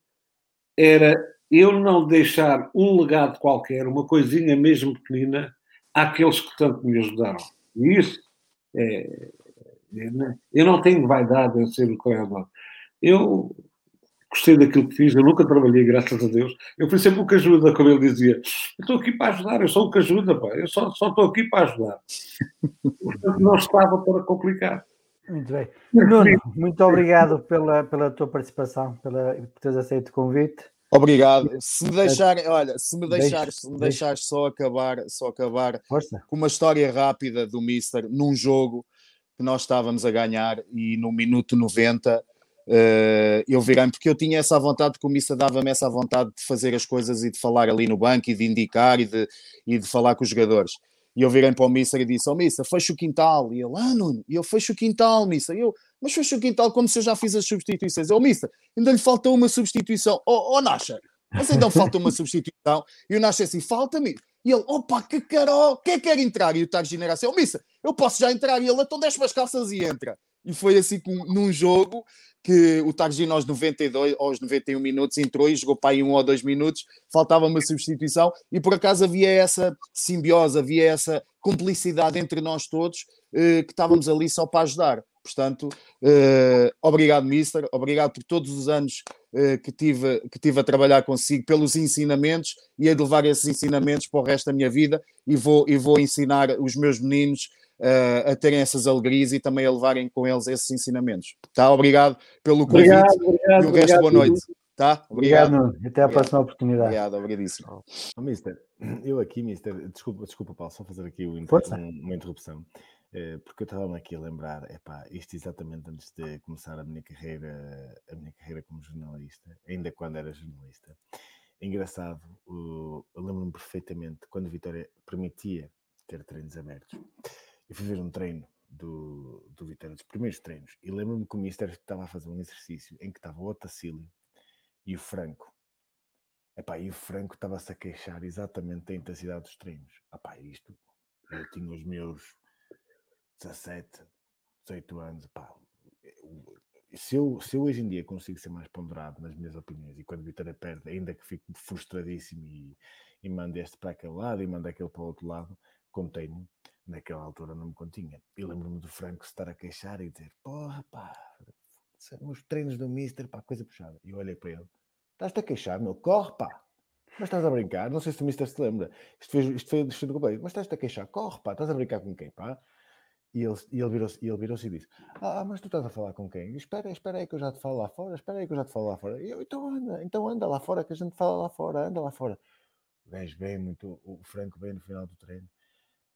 era eu não deixar um legado qualquer, uma coisinha mesmo pequenina, àqueles que tanto me ajudaram. E isso é, é, né? eu não tenho vaidade em ser o treinador. Eu gostei daquilo que fiz, eu nunca trabalhei, graças a Deus. Eu fui sempre o que ajuda, como ele dizia. Eu estou aqui para ajudar, eu sou o que ajuda, pá. eu só, só estou aqui para ajudar. Portanto, não estava para complicar. Muito bem. Nuno, muito obrigado pela, pela tua participação, pela, por teres aceito o convite. Obrigado. Se me deixarem, olha, se me deixares, se me deixares só acabar, só acabar Força. com uma história rápida do Mister num jogo que nós estávamos a ganhar e no minuto 90 uh, eh, eu virei porque eu tinha essa vontade, que o Mister dava-me essa vontade de fazer as coisas e de falar ali no banco e de indicar e de, e de falar com os jogadores. E eu virei para o Mister e disse: Ó oh, Mister, fecha o quintal. E ele, ah, Nuno, e eu fecho o quintal, Mister. E eu, mas fecha o quintal como se eu já fiz as substituições. Ô, oh, Mister, ainda lhe faltou uma substituição. Ó, oh, oh, Nasha, mas ainda falta uma substituição. E o Nasha assim, falta-me. E ele, opa, que carol, quem é quer entrar? E o Targino era assim, ô, oh, Mister, eu posso já entrar. E ele, então desce as calças e entra. E foi assim num jogo que o Targino aos 92, aos 91 minutos entrou e jogou para aí um ou dois minutos, faltava uma substituição e por acaso havia essa simbiose, havia essa cumplicidade entre nós todos eh, que estávamos ali só para ajudar. Portanto, uh, obrigado, Mister, obrigado por todos os anos uh, que, tive, que tive a trabalhar consigo, pelos ensinamentos e a levar esses ensinamentos para o resto da minha vida e vou, e vou ensinar os meus meninos uh, a terem essas alegrias e também a levarem com eles esses ensinamentos. Tá? Obrigado pelo convite obrigado, obrigado, e o resto, boa noite. Tá? Obrigado. obrigado Até a obrigado. próxima oportunidade. Obrigado, obrigadíssimo. Oh, mister, eu aqui, Mister, desculpa, desculpa, Paulo, só fazer aqui uma, interrupção. Eh, porque eu estava-me aqui a lembrar, epá, isto exatamente antes de começar a minha carreira, a minha carreira como jornalista, ainda quando era jornalista. Engraçado, eu lembro-me perfeitamente quando Vitória permitia ter treinos abertos. Eu fui ver um treino do, do Vitória, dos primeiros treinos, e lembro-me que o Mister estava a fazer um exercício em que estava o Otacílio e o Franco. Epá, e o Franco estava-se a queixar exatamente da intensidade dos treinos. Epá, isto, eu tinha os meus 17, 18 anos, pá, se eu, se eu hoje em dia consigo ser mais ponderado nas minhas opiniões e quando a Vitória perde, ainda que fico frustradíssimo e, e mando este para aquele lado e mando aquele para o outro lado, contenho, naquela altura não me continha. E lembro-me do Franco estar a queixar e dizer: Porra, pá, os treinos do Mister, pá, coisa puxada. E eu olhei para ele: Estás-te a queixar, meu, corre, pá. Mas estás a brincar, não sei se o Mister se lembra. Isto foi, isto foi, do mas estás-te a queixar, corre, pá, estás a brincar com quem, pá? E ele, e ele virou-se virou, virou e disse: ah, mas tu estás a falar com quem? Espera, espera aí que eu já te falo lá fora, espera aí que eu já te falo lá fora. E eu, então anda, então anda lá fora, que a gente fala lá fora, anda lá fora. O gajo bem muito, o Franco bem no final do treino.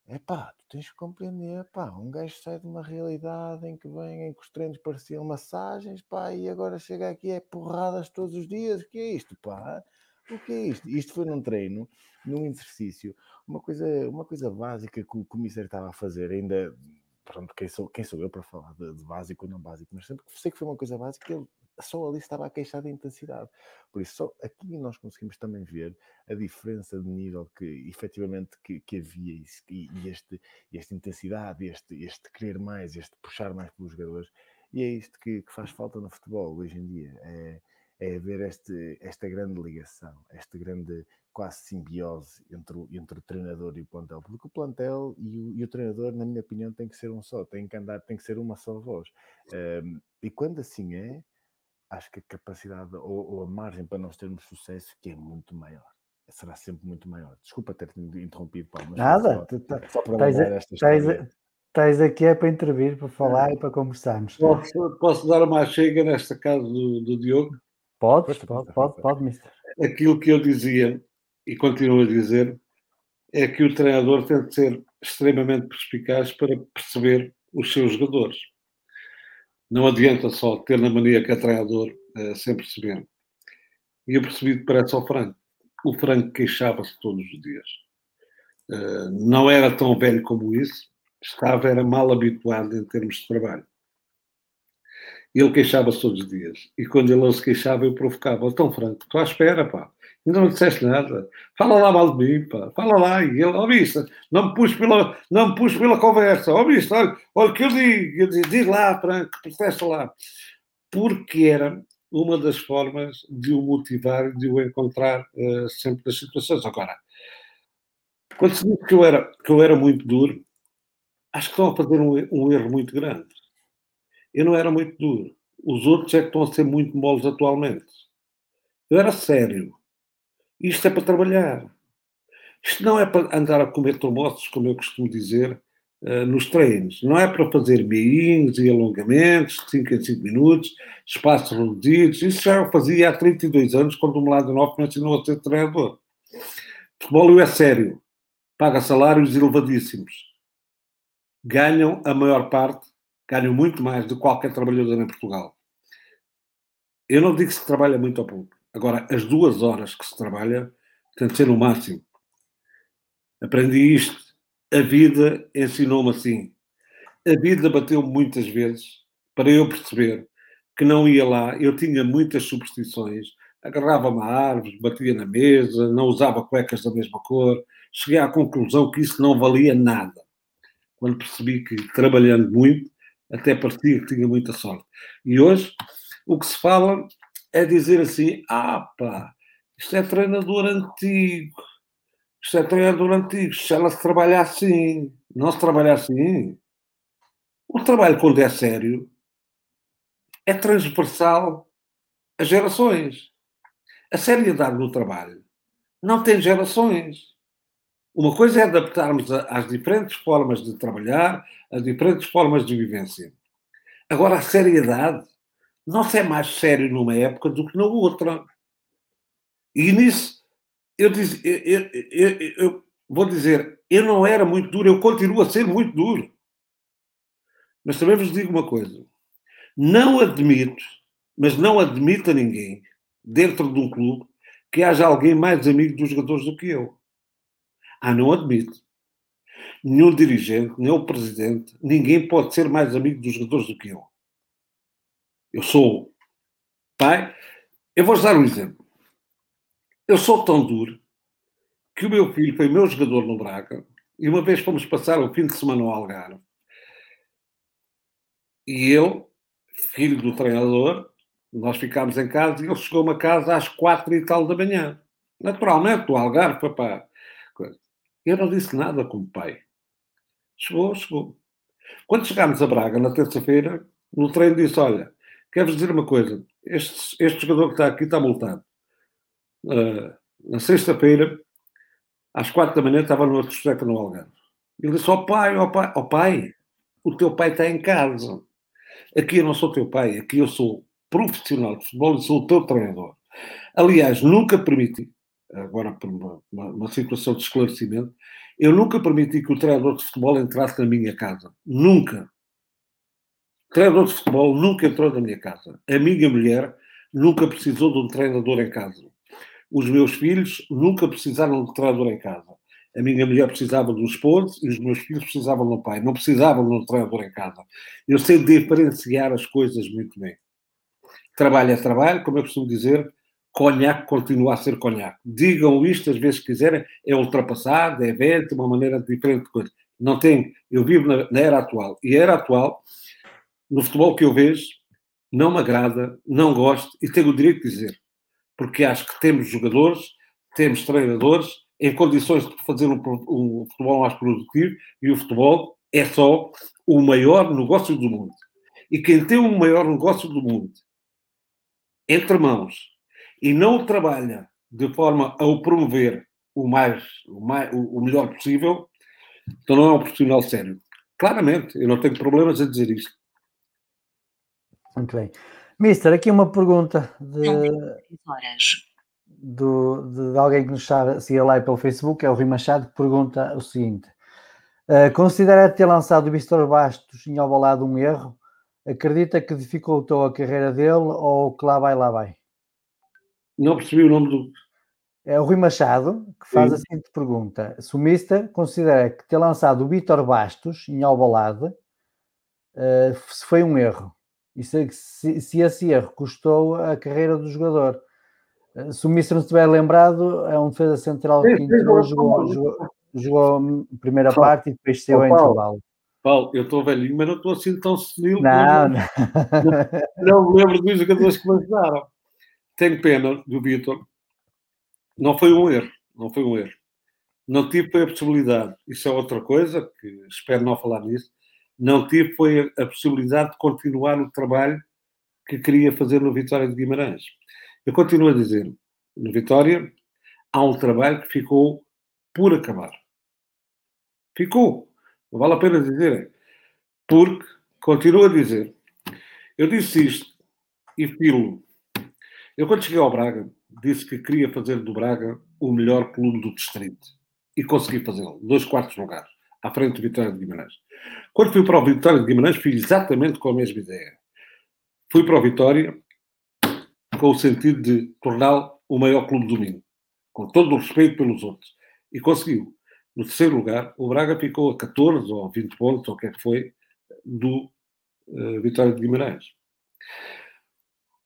É pá, tu tens que compreender, pá, um gajo sai de uma realidade em que vem, em que os treinos pareciam massagens, pá, e agora chega aqui é porradas todos os dias, o que é isto, pá? O que é isto? Isto foi num treino, num exercício, uma coisa, uma coisa básica que o comissário estava a fazer, ainda pronto, quem sou, quem sou eu para falar de, de básico ou não básico, mas sempre que sei que foi uma coisa básica, ele só ali estava a queixar da intensidade. Por isso, só aqui nós conseguimos também ver a diferença de nível que efetivamente que, que havia e, e, este, esta intensidade, este, este querer mais, este puxar mais pelos jogadores. E é isto que, que faz falta no futebol hoje em dia. É, é ver este, esta grande ligação, esta grande quase simbiose entre o, entre o treinador e o plantel, porque o plantel e o, e o, treinador, na minha opinião, tem que ser um só, tem que andar, tem que ser uma só voz. Um, e quando assim é, acho que a capacidade ou, ou, a margem para nós termos sucesso que é muito maior. Será sempre muito maior. Desculpa ter interrompido, Paulo, mas Nada, só, só para tens, esta tens, tens aqui é para intervir, para falar é. e para conversarmos. Posso, posso dar uma chega nesta casa do, do Diogo? Pode, pode, pode, pode, mister. Aquilo que eu dizia e continuo a dizer é que o treinador tem de ser extremamente perspicaz para perceber os seus jogadores. Não adianta só ter na mania que é treinador uh, sem perceber. E eu percebi parece ao Franco. O Franco queixava-se todos os dias. Uh, não era tão velho como isso, estava, era mal habituado em termos de trabalho. Ele queixava-se todos os dias. E quando ele não se queixava, eu provocava. Então, Franco, estou à espera, pá. Ainda não disseste nada. Fala lá mal de mim, pá. Fala lá. E ele, ó, oh, não me puxe pela, não me puxe pela conversa. Ó, oh, olha, olha o que eu digo. Eu digo, diz lá, Franco, protesta lá. Porque era uma das formas de o motivar, de o encontrar uh, sempre nas situações. Agora, quando se diz que eu era, que eu era muito duro, acho que estão a fazer um, um erro muito grande eu não era muito duro. Os outros é que estão a ser muito moles atualmente. Eu era sério. Isto é para trabalhar. Isto não é para andar a comer tomotes, como eu costumo dizer, uh, nos treinos. Não é para fazer biinhos e alongamentos, de 5 em 5 minutos, espaços reduzidos. Isso já eu fazia há 32 anos, quando o Melado Novo me ensinou a ser treinador. Futebol é sério. Paga salários elevadíssimos. Ganham a maior parte ganham muito mais do que qualquer trabalhador em Portugal. Eu não digo que se trabalha muito ou pouco. Agora, as duas horas que se trabalha tem de ser no máximo. Aprendi isto. A vida ensinou-me assim. A vida bateu muitas vezes para eu perceber que não ia lá. Eu tinha muitas superstições. Agarrava-me a árvores, batia na mesa, não usava cuecas da mesma cor. Cheguei à conclusão que isso não valia nada. Quando percebi que, trabalhando muito, até parecia que tinha muita sorte. E hoje o que se fala é dizer assim: ah, pá, isto é treinador antigo, isto é treinador antigo, se ela se trabalha assim, não se trabalha assim. O trabalho, quando é sério, é transversal às gerações. A seriedade do trabalho não tem gerações. Uma coisa é adaptarmos às diferentes formas de trabalhar, às diferentes formas de vivência. Agora, a seriedade não se é mais sério numa época do que na outra. E nisso, eu, diz, eu, eu, eu, vou dizer, eu não era muito duro, eu continuo a ser muito duro. Mas também vos digo uma coisa: não admito, mas não admito a ninguém, dentro de um clube, que haja alguém mais amigo dos jogadores do que eu. Ah, não admito. Nenhum dirigente, nem o presidente, ninguém pode ser mais amigo dos jogadores do que eu. Eu sou pai. Eu vou dar um exemplo. Eu sou tão duro que o meu filho foi meu jogador no Braga e uma vez fomos passar o fim de semana ao Algarve e ele, filho do treinador, nós ficámos em casa e ele chegou a casa às quatro e tal da manhã. Naturalmente, do Algarve, papá. Eu não disse nada como pai. Chegou, chegou. Quando chegámos a Braga, na terça-feira, no treino disse, olha, quero-vos dizer uma coisa, este, este jogador que está aqui está multado. Uh, na sexta-feira, às quatro da manhã, estava outro discoteca no Algarve. Ele disse, ó oh, pai, ó oh, pai, oh, pai, o teu pai está em casa. Aqui eu não sou teu pai, aqui eu sou profissional de futebol e sou o teu treinador. Aliás, nunca permiti, agora por uma, uma, uma, situação de esclarecimento, eu nunca permiti que o treinador de futebol entrasse na minha casa. Nunca. Treinador de futebol nunca entrou na minha casa. A minha mulher nunca precisou de um treinador em casa. Os meus filhos nunca precisaram de um treinador em casa. A minha mulher precisava do esposo e os meus filhos precisavam do pai. Não precisavam de um treinador em casa. Eu sei diferenciar as coisas muito bem. Trabalho é trabalho, como eu costumo dizer, conhaque continua a ser conhaque. Digam isto às vezes que quiserem, é ultrapassado, é velho, de uma maneira diferente de coisa. Não tem. Eu vivo na, na era atual. E a era atual, no futebol que eu vejo, não me agrada, não gosto e tenho o direito de dizer. Porque acho que temos jogadores, temos treinadores em condições de fazer um, um futebol mais produtivo e o futebol é só o maior negócio do mundo. E quem tem o maior negócio do mundo entre mãos e não trabalha de forma a o promover o mais, o, mais, o melhor possível, então não é um profissional sério. Claramente, eu não tenho problemas a dizer isto. Muito bem. Mister, aqui uma pergunta de, do, de, de, alguém que nos está a seguir lá pelo Facebook, é o Rui Machado, que pergunta o seguinte: uh, considera ter lançado o Vistor Bastos em Alvalade um erro? Acredita que dificultou a carreira dele ou que lá vai, lá vai? Não percebi o nome do. É o Rui Machado que faz Sim. a seguinte pergunta: se o Mister considera que ter lançado o Vitor Bastos em Alvalade uh, se foi um erro e se, se, se, esse erro custou a carreira do jogador. Uh, se o Mister não estiver lembrado, é um defesa central que entrou, jogou, jogou, jogou a primeira parte e depois saiu em intervalo. Paulo, eu estou velhinho, mas não estou assim tão senil. Não, não. Não, me lembro dos jogadores que me ajudaram. Tenho pena do Vitor. Não foi um erro. Não foi um erro. Não tive a possibilidade. Isso é outra coisa, que espero não falar nisso. Não tive foi a, possibilidade de continuar o trabalho que queria fazer no Vitória de Guimarães. Eu continuo a dizer, no Vitória há um trabalho que ficou por acabar. Ficou não vale a pena dizer, porque, continuo a dizer, eu disse isto e filo. Eu, quando cheguei ao Braga, disse que queria fazer do Braga o melhor clube do distrito. E consegui fazê-lo. Dois quartos lugares, à frente do Vitória de Guimarães. Quando fui para o Vitória de Guimarães, fui exatamente com a mesma ideia. Fui para o Vitória com o sentido de torná-lo o maior clube do mundo, com todo o respeito pelos outros. E conseguiu. No terceiro lugar, o Braga ficou a 14 ou 20 pontos, ou o que é que foi, do uh, Vitória de Guimarães.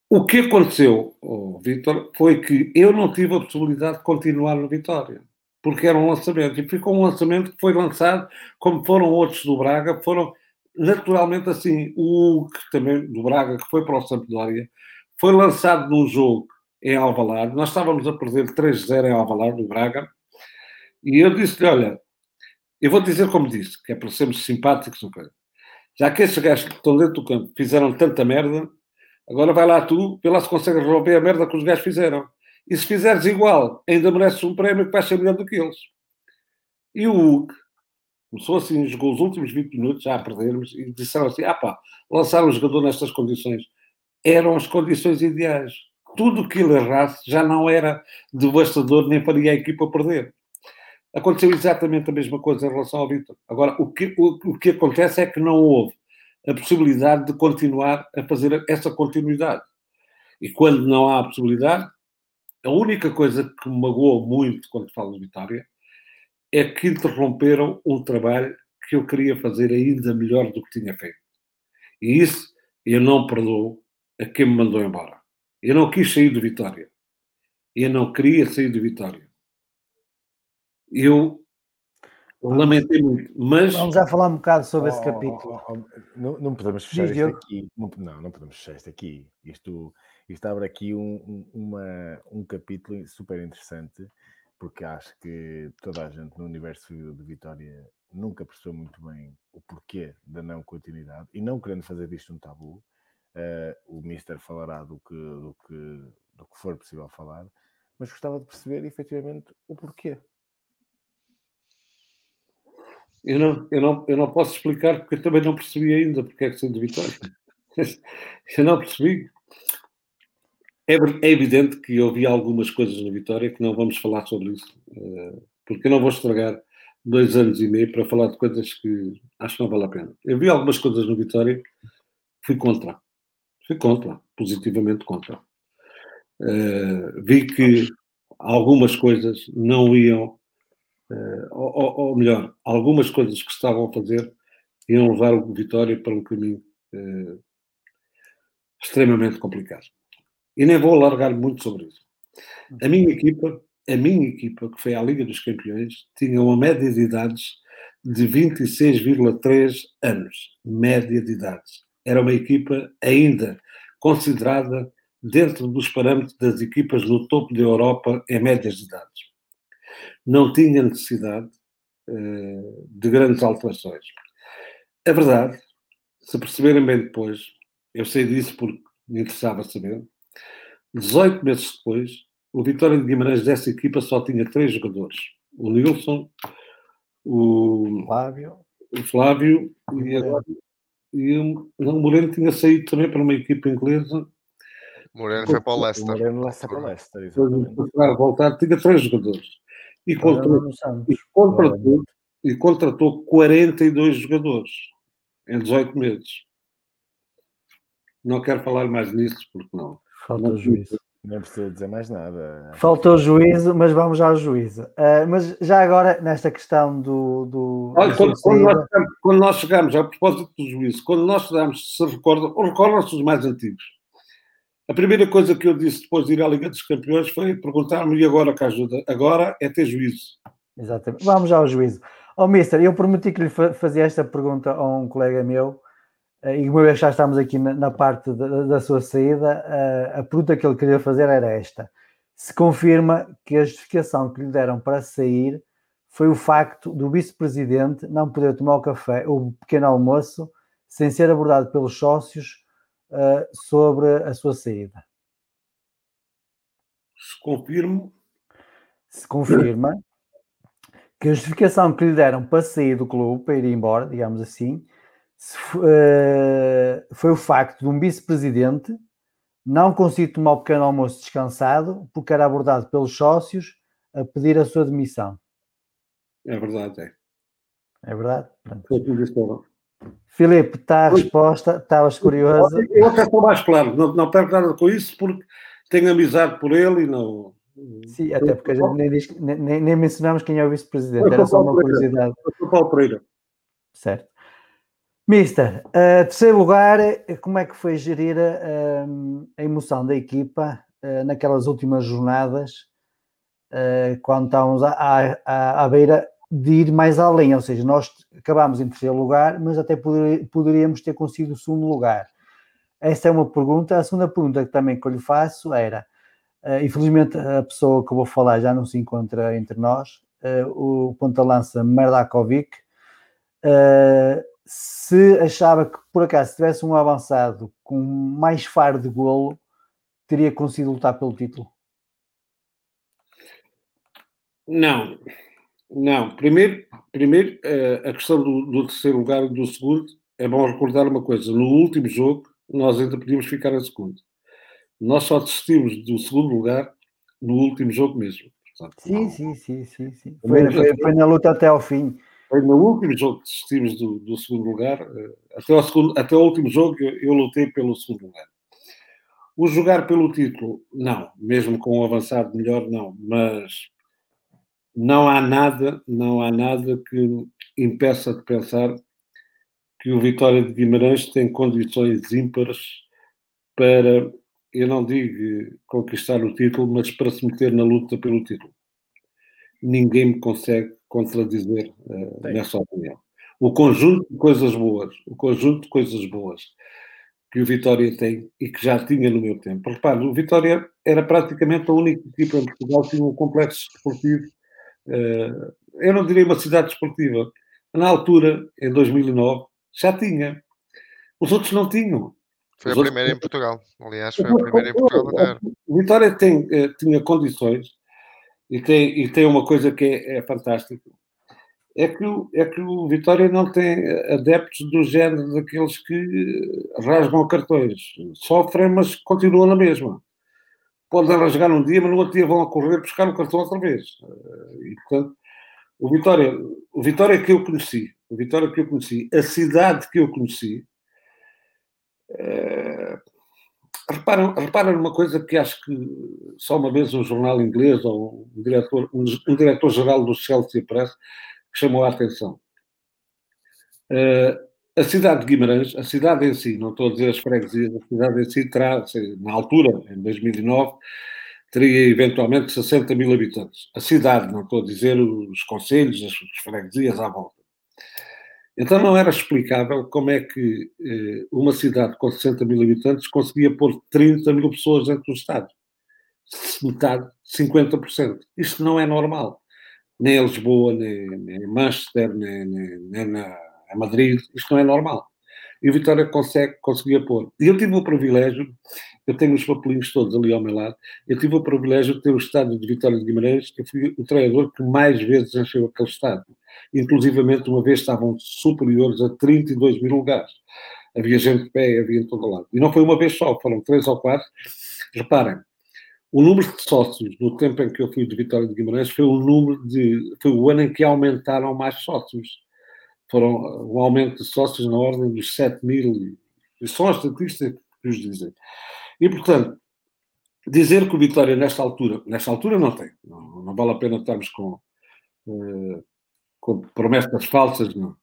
O que aconteceu, oh, Vitor, foi que eu não tive a possibilidade de continuar no Vitória, porque era um lançamento. E ficou um lançamento que foi lançado, como foram outros do Braga, foram naturalmente assim. O que também do Braga, que foi para o Sampdoria, foi lançado num jogo em Alvalade. Nós estávamos a perder 3-0 em Alvalade, do Braga, e eu disse-lhe: Olha, eu vou dizer como disse, que é para sermos simpáticos. Já que esses gajos que estão dentro do campo fizeram tanta merda, agora vai lá tu, vê lá se consegues resolver a merda que os gajos fizeram. E se fizeres igual, ainda mereces um prémio que vai ser melhor do que eles. E o Hulk começou assim, jogou os últimos 20 minutos já a perdermos e disseram assim: ah pá, lançar um jogador nestas condições. Eram as condições ideais. Tudo o que ele errasse já não era devastador nem faria a equipa perder. Aconteceu exatamente a mesma coisa em relação ao Vitor. Agora, o que, o, o que acontece é que não houve a possibilidade de continuar a fazer essa continuidade. E quando não há a possibilidade, a única coisa que me magoou muito quando falo de Vitória é que interromperam um trabalho que eu queria fazer ainda melhor do que tinha feito. E isso eu não perdoo a quem me mandou embora. Eu não quis sair de Vitória. Eu não queria sair de Vitória. Eu lamentei muito, mas... Vamos já falar um bocado sobre oh, esse capítulo. Oh, oh, não, não, podemos fechar Diz isto aqui. Não, não, não podemos fechar isto aqui. Isto, isto abre aqui um, uma, um capítulo super interessante porque acho que toda a gente no universo de Vitória nunca percebeu muito bem o porquê da não continuidade e não querendo fazer disto um tabu, uh, o Mister falará do que, do, que, do que for possível falar, mas gostava de perceber efetivamente o porquê. Eu não, eu, não, eu não posso explicar porque eu também não percebi ainda porque é que sou de Vitória. eu não percebi. É, é, evidente que eu vi algumas coisas na Vitória que não vamos falar sobre isso, eh, porque eu não vou estragar dois anos e meio para falar de coisas que acho que não vale a pena. Eu vi algumas coisas na Vitória, fui contra. Fui contra, positivamente contra. Uh, vi que algumas coisas não iam, uh, ou, ou, melhor, algumas coisas que estavam a fazer iam levar o Vitória para um caminho extremamente complicado. E nem vou alargar muito sobre isso. A minha equipa, a minha equipa, que foi à Liga dos Campeões, tinha uma média de idades de 26,3 anos. Média de idades. Era uma equipa ainda considerada dentro dos parâmetros das equipas no topo da Europa em médias de idades. Não tinha necessidade uh, de grandes alterações. A verdade, se perceberem bem depois, eu sei disso porque me interessava saber, 18 meses depois, o Vitória de Guimarães dessa equipa só tinha três jogadores. O Nilson, o Flávio, o Flávio e, agora, e o, o Moreno tinha saído também para uma equipa inglesa. Moreno foi para o Leicester. Moreno foi para o Leicester, exatamente. voltar, tinha três jogadores. E contratou, e, contratou, e contratou 42 jogadores em 18 meses. Não quero falar mais nisso porque não. Falta o juízo. Não precisa dizer mais nada. Faltou o juízo, mas vamos já ao juízo. Uh, mas já agora, nesta questão do. do Olha, quando, quando, nós, quando, nós, chegamos, a propósito do juízo, quando nós chegamos, se recordam, recordam-se os mais antigos. A primeira coisa que eu disse depois de ir à Liga dos Campeões foi perguntar-me e agora que ajuda? Agora é ter juízo. Exatamente. Vamos já ao juízo. Ó, oh, Mister, eu prometi que lhe fazia esta pergunta a um colega meu e uma vez já estamos aqui na, na parte da, da, sua saída, a, eh, a pergunta que ele queria fazer era esta: se confirma que a justificação que lhe deram para sair foi o facto do vice-presidente não poder tomar o café, o pequeno almoço, sem ser abordado pelos sócios uh, sobre a sua saída. Se confirmo. Se confirma que a justificação que lhe deram para sair do clube, para ir embora, digamos assim, eh, foi o facto de um vice-presidente não conseguir tomar o pequeno almoço descansado porque era abordado pelos sócios a pedir a sua demissão. É verdade, é. É verdade? Pronto. Filipe, está a resposta, estavas curioso. Eu até estou mais claro, não, não perco nada com isso porque tenho amizade por ele e não. Sim, até porque a gente nem, diz, nem, nem mencionamos quem é o vice-presidente, era só uma curiosidade. Certo. Mister, uh, terceiro lugar, como é que foi gerir uh, a emoção da equipa uh, naquelas últimas jornadas, uh, quando estávamos à, à, à, beira de ir mais além? Ou seja, nós acabámos em terceiro lugar, mas até poder, poderíamos ter conseguido o segundo lugar. Essa é uma pergunta. A segunda pergunta que também que eu lhe faço era: infelizmente, a pessoa que eu vou falar já não se encontra entre nós, o ponta-lança Merdakovic se achava que por acaso tivesse um avançado com mais faro de golo, teria conseguido lutar pelo título? Não, não. Primeiro, primeiro eh, a questão do, do terceiro lugar e do segundo, é bom recordar uma coisa: no último jogo, nós ainda podíamos ficar a segundo. Nós só desistimos do segundo lugar no último jogo mesmo. Portanto, sim, sim, sim, sim, sim. Foi, foi, foi, na luta até ao fim. Foi no último jogo que desistimos do, do segundo lugar. Eh, até, o segundo, até o último jogo eu, eu lutei pelo segundo lugar. O jogar pelo título, não. Mesmo com um avançado melhor, não. Mas não há nada, não há nada que impeça de pensar que o Vitória de Guimarães tem condições ímpares para, eu não digo conquistar o título, mas para se meter na luta pelo título. Ninguém me consegue contradizer uh, nessa opinião. O conjunto de coisas boas, o conjunto de coisas boas que o Vitória tem e que já tinha no meu tempo. Repare, o Vitória era praticamente a única equipa em Portugal que tinha um complexo esportivo eh, eu não direi uma cidade desportiva, na altura, em 2009, já tinha. Os outros não tinham. Foi Os a primeira outros... em Portugal. Aliás, foi a primeira em Portugal Vitória tem, eh, tinha condições e tem, e tem uma coisa que é, é fantástica. É que, o, é que o Vitória não tem adeptos do género daqueles que rasgam cartões. Sofrem, mas continuam na mesma podem rasgar um dia, mas no outro dia vão a correr buscar o cartão outra vez. Eh, e, portanto, o Vitória, o Vitória que eu conheci, o Vitória que eu conheci, a cidade que eu conheci, é, reparam, numa coisa que acho que só uma vez um jornal inglês ou um diretor, um, um diretor-geral do Chelsea Press chamou a atenção. É, a cidade de Guimarães, a cidade em si, não estou a dizer as freguesias, a cidade em si terá, na altura, em 2009, teria eventualmente 60 mil habitantes. A cidade, não estou a dizer os conselhos, as freguesias à volta. Então não era explicável como é que eh, uma cidade com 60 mil habitantes conseguia pôr 30 mil pessoas dentro do Estado. Metade, 50%. Isto não é normal. Nem em Lisboa, nem, nem em Manchester, nem, nem, nem na a Madrid, isto não é normal. E o Vitória consegue, conseguia pôr. E eu tive o privilégio, eu tenho os papelinhos todos ali ao meu lado, eu tive o privilégio de ter o estádio de Vitória de Guimarães, que eu fui o treinador que mais vezes encheu aquele estádio. Inclusivamente, uma vez estavam superiores a 32 mil lugares. Havia gente de pé, havia em todo lado. E não foi uma vez só, foram três ou quatro. Reparem, o número de sócios no tempo em que eu fui de Vitória de Guimarães foi o número de foi o ano em que aumentaram mais sócios foram um aumento de sócios na ordem dos 7 mil, são as estatísticas que os dizem. E, portanto, dizer que o Vitória, nesta altura, nesta altura não tem, não, não vale a pena estarmos com, uh, com promessas falsas, não.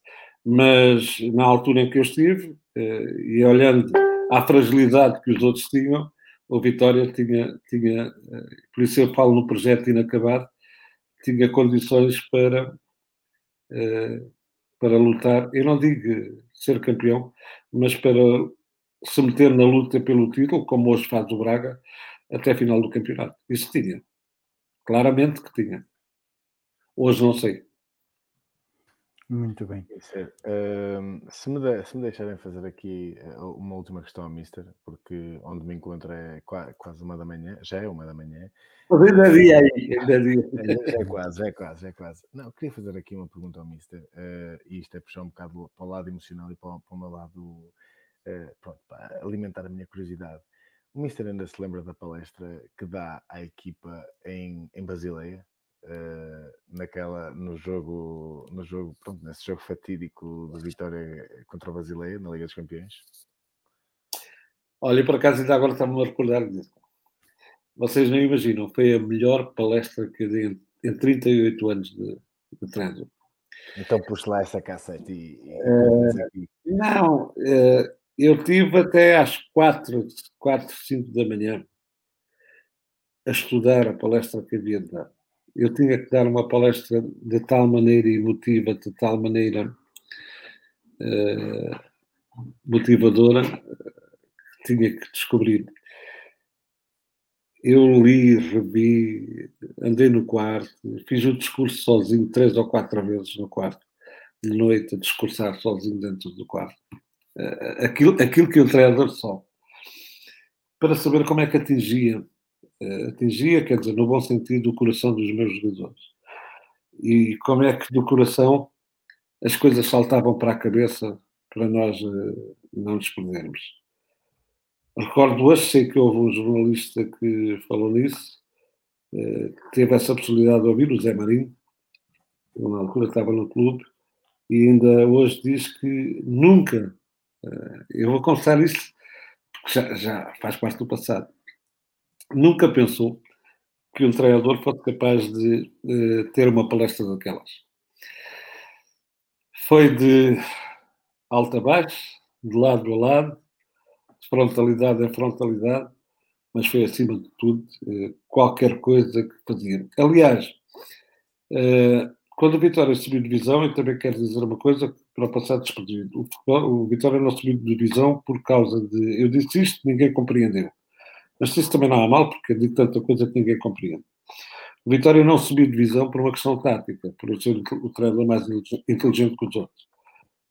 Mas na altura em que eu estive, uh, e olhando à fragilidade que os outros tinham, o Vitória tinha, tinha uh, por isso eu falo no projeto inacabado, tinha condições para para lutar, eu não digo ser campeão, mas para se meter na luta pelo título, como hoje faz o Braga, até a final do campeonato. Isso tinha. Claramente que tinha. Hoje não sei. Muito bem. Uh, se, me de, se, me deixarem fazer aqui eh, uma última questão ao Mister, porque onde me encontro é quase uma da manhã, já é uma da manhã. Ainda dia aí, ainda dia. É, é quase, é quase, é quase. Não, queria fazer aqui uma pergunta ao Mister, uh, e isto é puxar um bocado para o lado emocional e para, para o meu lado, uh, pronto, para alimentar a minha curiosidade. O Mister ainda se lembra da palestra que dá à equipa em, em Basileia? Uh, naquela, no jogo, no jogo, pronto, nesse jogo fatídico de vitória contra o Basileia na Liga dos Campeões? Olha, por acaso ainda agora estamos a recordar disso. Vocês não imaginam, foi a melhor palestra que eu dei em, em 38 anos de, de trânsito. Então pus lá essa cassete e. e uh, não, uh, eu tive até às 4, 4, 5 da manhã a estudar a palestra que havia de dar eu tinha que dar uma palestra de tal maneira emotiva, de tal maneira uh, motivadora, que tinha que descobrir. Eu li, revi, andei no quarto, fiz o discurso sozinho três ou quatro vezes no quarto. de noite a discursar sozinho dentro do quarto. Uh, aquilo, aquilo que o treinador só. Para saber como é que atingia. Uh, atingia, quer dizer, no bom sentido, o coração dos meus jogadores. E como é que do coração as coisas saltavam para a cabeça para nós uh, não nos perdermos. Recordo hoje, sei que houve um jornalista que falou nisso, que teve essa possibilidade de ouvir, o Zé Marinho, na altura estava no clube, e ainda hoje diz que nunca, eu vou confessar isso, porque já, já, faz parte do passado, nunca pensou que um treinador fosse capaz de uh, ter uma palestra daquelas. Foi de alto a baixo, de lado a lado, de frontalidade a frontalidade, mas foi acima de tudo uh, qualquer coisa que fazia. Aliás, quando o Vitória subiu de divisão, eu também quero dizer uma coisa para passar despercebido. O, o Vitória não subiu de divisão por causa de. Eu disse isto, ninguém compreendeu. Mas isso também não há mal, porque digo tanta coisa que ninguém compreende. O Vitória não subiu divisão por uma questão tática, por ser o treinador mais inteligente que os outros.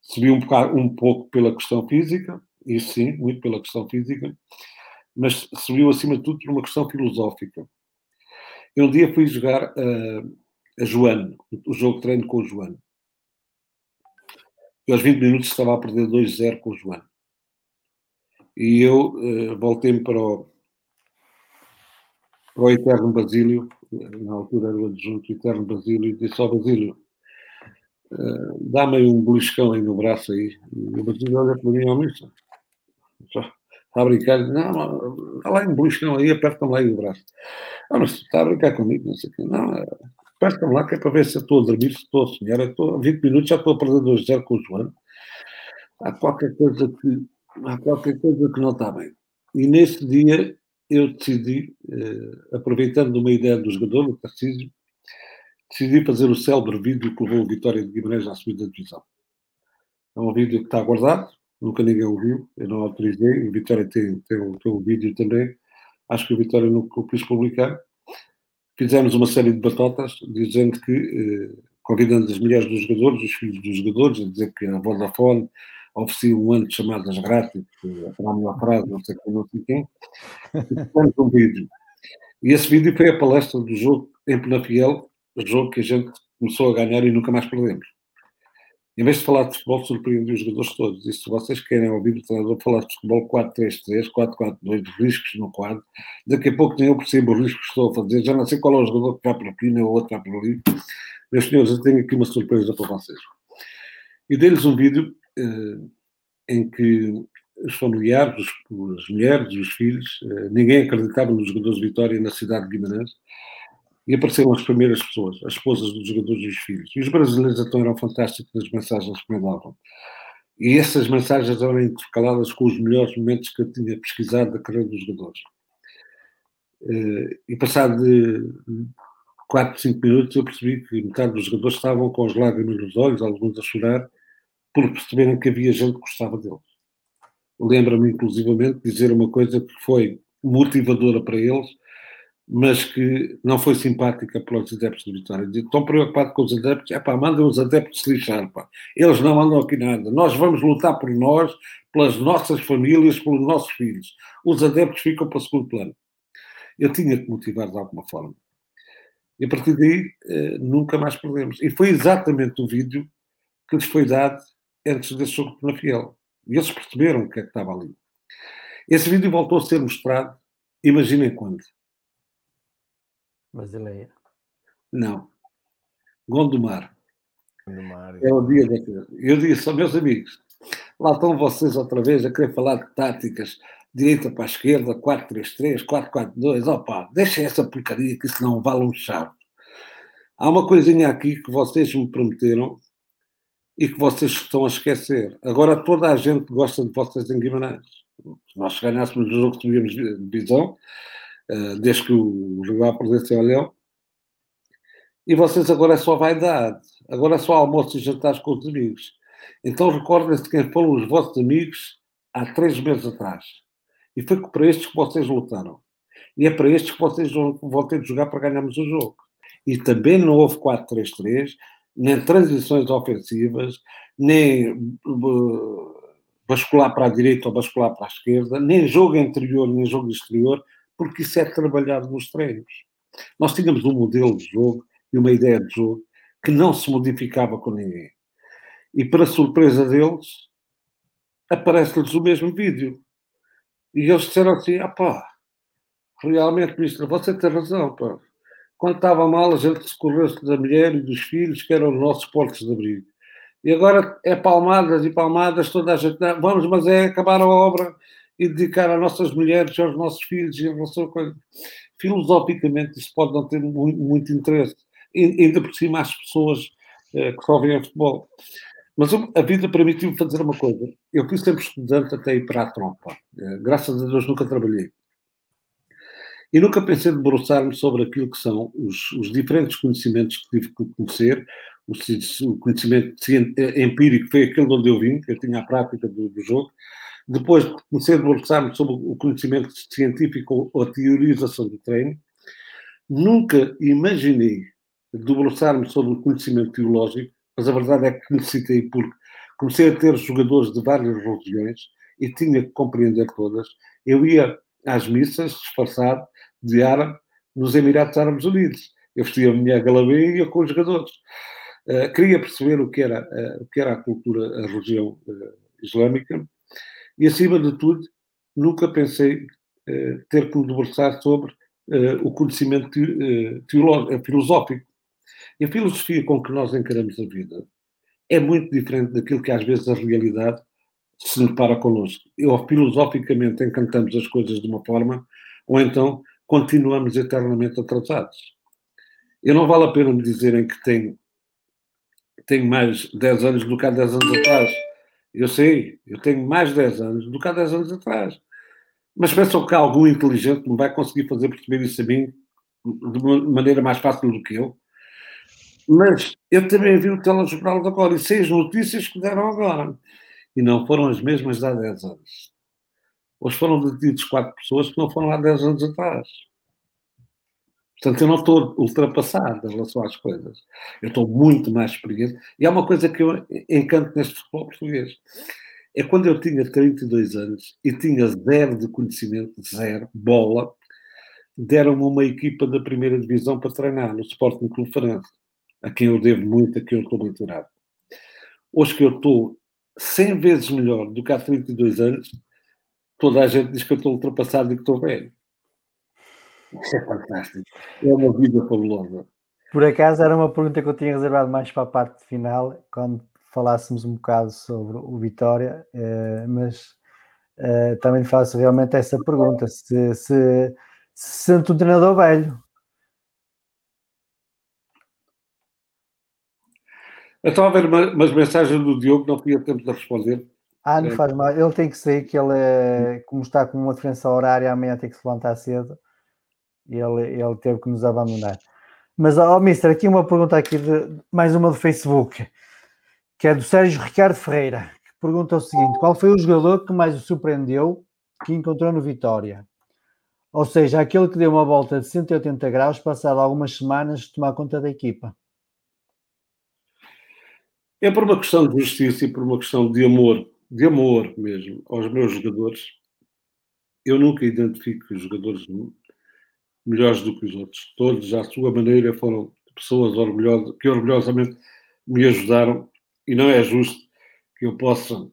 Subiu um, bocado, um pouco pela questão física, isso sim, muito pela questão física, mas subiu acima de tudo por uma questão filosófica. Eu um dia fui jogar. Uh, a Joana, o jogo de treino com o Joana. E aos 20 minutos estava a perder 2-0 com o Joana. E eu uh, voltei-me para o, para o Eterno Basílio, na altura era o adjunto Eterno Basílio, disse ao Basílio, uh, dá-me um beliscão aí no braço aí. E o Basílio olha para mim, ó, missa. Está a brincar, não, dá lá um beliscão aí, aperta-me lá aí o braço. Ah, mas está a brincar comigo, não sei o quê. Não, é, Aperta-me lá que é para ver se estou a dormir, se estou a sonhar. Eu estou, 20 minutos já estou a perder 2-0 com o João. Há qualquer coisa que há qualquer coisa que não está bem. E nesse dia eu decidi, eh, aproveitando uma ideia do jogador, o Tarcísio, decidi fazer o célebre vídeo que levou a Vitória de Guimarães à subida da divisão. É um vídeo que está guardado, nunca ninguém ouviu, eu não autorizei, o Vitória tem, tem, tem vídeo também, acho que o Vitória nunca o quis publicar, fizemos uma série de batotas dizendo que, eh, convidando as mulheres dos jogadores, os filhos dos jogadores, a dizer que a Vodafone oferecia um ano de chamadas grátis, para a minha frase, não sei não sei quem, fizemos um vídeo. E esse vídeo foi a palestra do jogo em Penafiel, jogo que a gente começou a ganhar e nunca mais perdemos. Em vez de falar de futebol, surpreendi os jogadores todos. E se vocês querem ouvir o treinador falar de futebol 4-3-3, 4-4-2, de riscos no quadro, daqui a pouco nem eu percebo os riscos que estou a fazer. Já não sei qual é o jogador que vai para aqui, nem o outro vai para ali. Meus senhores, eu tenho aqui uma surpresa para vocês. E dei-lhes um vídeo em que os familiares, as mulheres, os filhos, eh, ninguém acreditava nos jogadores de Vitória na cidade de Guimarães e apareceram as primeiras pessoas, as esposas dos jogadores e os filhos. E os brasileiros então eram fantásticos nas mensagens que me davam. E essas mensagens eram intercaladas com os melhores momentos que eu tinha pesquisado da carreira dos jogadores. Eh, e passado de 4, 5 minutos eu percebi que metade dos jogadores estavam com as lágrimas nos olhos, alguns a chorar, por perceberem que havia gente que gostava deles. Lembra-me, inclusivamente, dizer uma coisa que foi motivadora para eles, mas que não foi simpática para os adeptos de Vitória. Estão preocupados com os adeptos, é pá, mandem os adeptos se lixar, pá. Eles não mandam aqui nada. Nós vamos lutar por nós, pelas nossas famílias, pelos nossos filhos. Os adeptos ficam para o segundo plano. Eu tinha que motivar de alguma forma. E a partir daí, eh, nunca mais perdemos. E foi exatamente o vídeo que lhes foi dado antes desse jogo na Fiel. E eles perceberam o que é que estava ali. Esse vídeo voltou a ser mostrado, imaginem quando Basileia. Não. Gondomar. Gondomar. É o dia da Eu disse aos meus amigos, lá estão vocês outra vez a querer falar de táticas, direita para a esquerda, 4-3-3, 4-4-2, opa, deixem essa porcaria que isso não vale um chave. Há uma coisinha aqui que vocês me prometeram e que vocês estão a esquecer. Agora toda a gente gosta de vocês em Guimarães. Se nós ganhássemos o jogo que subíamos de divisão, eh, desde que o João perdesse ao Leão. E vocês agora é só vaidade, agora é só almoço e jantares com os amigos. Então recordem-se de quem foram os vossos amigos há três meses atrás. E foi para estes que vocês lutaram. E é para estes que vocês vão ter de jogar para ganharmos o jogo. E também não houve 4-3-3, nem transições ofensivas, nem bascular para a direita ou bascular para a esquerda, nem jogo interior, nem jogo exterior, porque isso é trabalhado nos treinos. Nós tínhamos um modelo de jogo e uma ideia de jogo que não se modificava com ninguém. E para surpresa deles, aparece-lhes o mesmo vídeo. E eles disseram assim: ah pá, realmente, ministro, você tem razão, pá. Quando estava mal, a gente socorreu-se da mulher e dos filhos, que eram os nossos portos de abrigo. E agora é palmadas e palmadas, toda a gente. Vamos, mas é acabar a obra e dedicar às nossas mulheres, aos nossos filhos e a nossa coisa. Filosoficamente, isso pode não ter muito, muito interesse. E, ainda por cima, às pessoas eh, que só veem futebol. Mas a vida permitiu-me fazer uma coisa. Eu fui sempre estudante até ir para a tropa. Eh, graças a Deus nunca trabalhei. E nunca pensei debruçar-me sobre aquilo que são os, os, diferentes conhecimentos que tive que conhecer. O, o, conhecimento eh, empírico foi aquele de onde eu vim, que eu tinha a prática do, do jogo. Depois comecei a debruçar-me sobre o conhecimento científico ou a teorização do treino. Nunca imaginei debruçar-me sobre o conhecimento teológico, mas a verdade é que necessitei, porque comecei a ter jogadores de várias religiões e tinha que compreender todas. Eu ia às missas disfarçado de árabe nos Emirados Árabes Unidos. Eu vestia a minha galabê e ia com os jogadores. Uh, queria perceber o que era, uh, o que era a cultura, a religião uh, islâmica e, acima de tudo, nunca pensei ter que me debruçar sobre o conhecimento teológico, filosófico. E a filosofia com que nós encaramos a vida é muito diferente daquilo que às vezes a realidade se depara connosco. Ou filosoficamente encantamos as coisas de uma forma, ou então continuamos eternamente atrasados. Eu não vale a pena me dizerem que tenho, mais 10 anos do que há 10 anos atrás. Eu sei, eu tenho mais 10 anos do que há 10 anos atrás. Mas pensam que algum inteligente me vai conseguir fazer perceber isso a mim de uma maneira mais fácil do que eu. Mas eu também vi o telejornal de agora e sei as notícias que deram agora. E não foram as mesmas de há 10 anos. Hoje foram detidos quatro pessoas que não foram há 10 anos atrás. Portanto, eu não estou ultrapassado em relação às coisas. Eu estou muito mais experiente. E há uma coisa que eu encanto neste futebol português. É quando eu tinha 32 anos e tinha zero de conhecimento, zero, bola, deram-me uma equipa da primeira divisão para treinar no Sporting Clube Farense, a quem eu devo muito, a quem eu estou muito grato. Hoje que eu estou 100 vezes melhor do que há 32 anos, toda a gente diz que eu estou ultrapassado e que estou velho. Isso é fantástico. É uma vida fabulosa. Por acaso era uma pergunta que eu tinha reservado mais para a parte final, quando falássemos um bocado sobre o Vitória, eh, mas eh, também faço realmente essa pergunta: se, se, se sente um treinador velho. Eu estava a ver umas mensagens do Diogo, não tinha tempo de responder. Ah, não é. faz mal. Ele tem que sair, que ele, é, como está com uma diferença horária, amanhã tem que se levantar cedo. E ele, ele teve que nos abandonar. Mas, ó, oh, Mister, aqui uma pergunta aqui, de, mais uma do Facebook, que é do Sérgio Ricardo Ferreira, que pergunta o seguinte, qual foi o jogador que mais o surpreendeu que encontrou no Vitória? Ou seja, aquele que deu uma volta de 180 graus, passado algumas semanas, de tomar conta da equipa. É por uma questão de justiça e por uma questão de amor de amor mesmo aos meus jogadores, eu nunca identifico os jogadores melhores do que os outros. Todos, à sua maneira, foram pessoas orgulhosas, que orgulhosamente me ajudaram e não é justo que eu possa,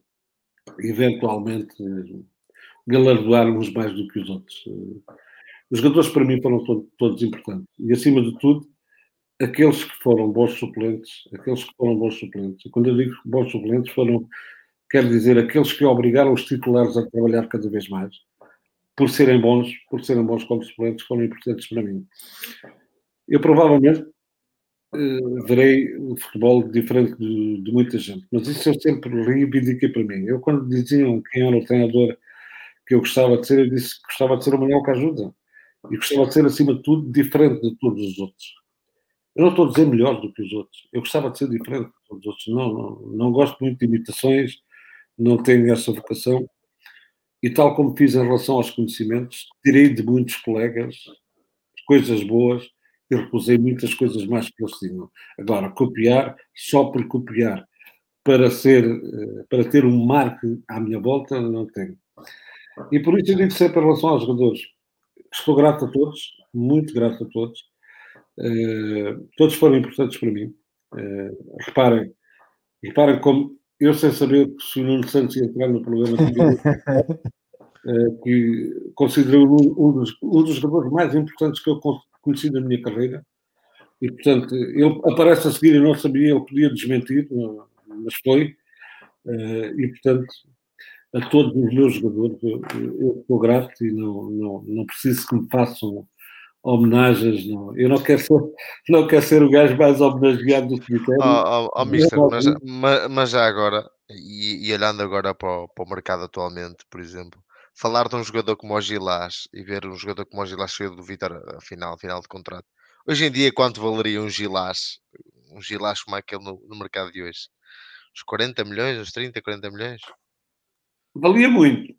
eventualmente, galardoar uns mais do que os outros. Os jogadores, para mim, foram todos, todos importantes. E, acima de tudo, aqueles que foram bons suplentes, aqueles que foram bons suplentes. E quando eu digo bons suplentes, foram quer dizer, aqueles que obrigaram os titulares a trabalhar cada vez mais, por serem bons, por serem bons como suplentes, foram importantes para mim. Eu provavelmente uh, verei o futebol diferente de, de, muita gente, mas isso eu sempre reivindiquei para mim. Eu, quando diziam quem era o treinador que eu gostava de ser, eu disse que gostava de ser o Manuel que ajuda. E gostava de ser, acima de tudo, diferente de todos os outros. Eu não estou a dizer melhor do que os outros. Eu gostava de ser diferente de todos os outros. Não, não, não gosto muito de imitações não tenho essa vocação. E tal como fiz em relação aos conhecimentos, tirei de muitos colegas coisas boas eu recusei muitas coisas mais que eles tinham. Agora, copiar, só por copiar, para, ser, eh, para ter um marco à minha volta, não tenho. E por isso eu digo sempre em relação aos jogadores, estou grato a todos, muito grato a todos. Uh, todos foram importantes para mim. Uh, reparem, reparem como eu sem saber que se o Nuno Santos ia entrar no programa uh, que considero um, um, dos, um dos jogadores mais importantes que eu conheci na minha carreira. E, portanto, ele aparece a seguir, eu não sabia, ele podia desmentir, mas foi. E, portanto, a todos os meus jogadores, eu, eu estou grato e não, não, não preciso que me façam homenagens, não. Eu não quero ser, não quero ser o gajo mais homenageado do cemitério. Oh, oh, oh mister, mas, mas, mas, já agora, e, e olhando agora para o, para o, mercado atualmente, por exemplo, falar de um jogador como o Gilás e ver um jogador como o Gilás cheio do Vitor a final, final de contrato. Hoje em dia, quanto valeria um Gilás, um Gilás como aquele no, no mercado de hoje? Uns 40 milhões, uns 30, 40 milhões? Valia muito,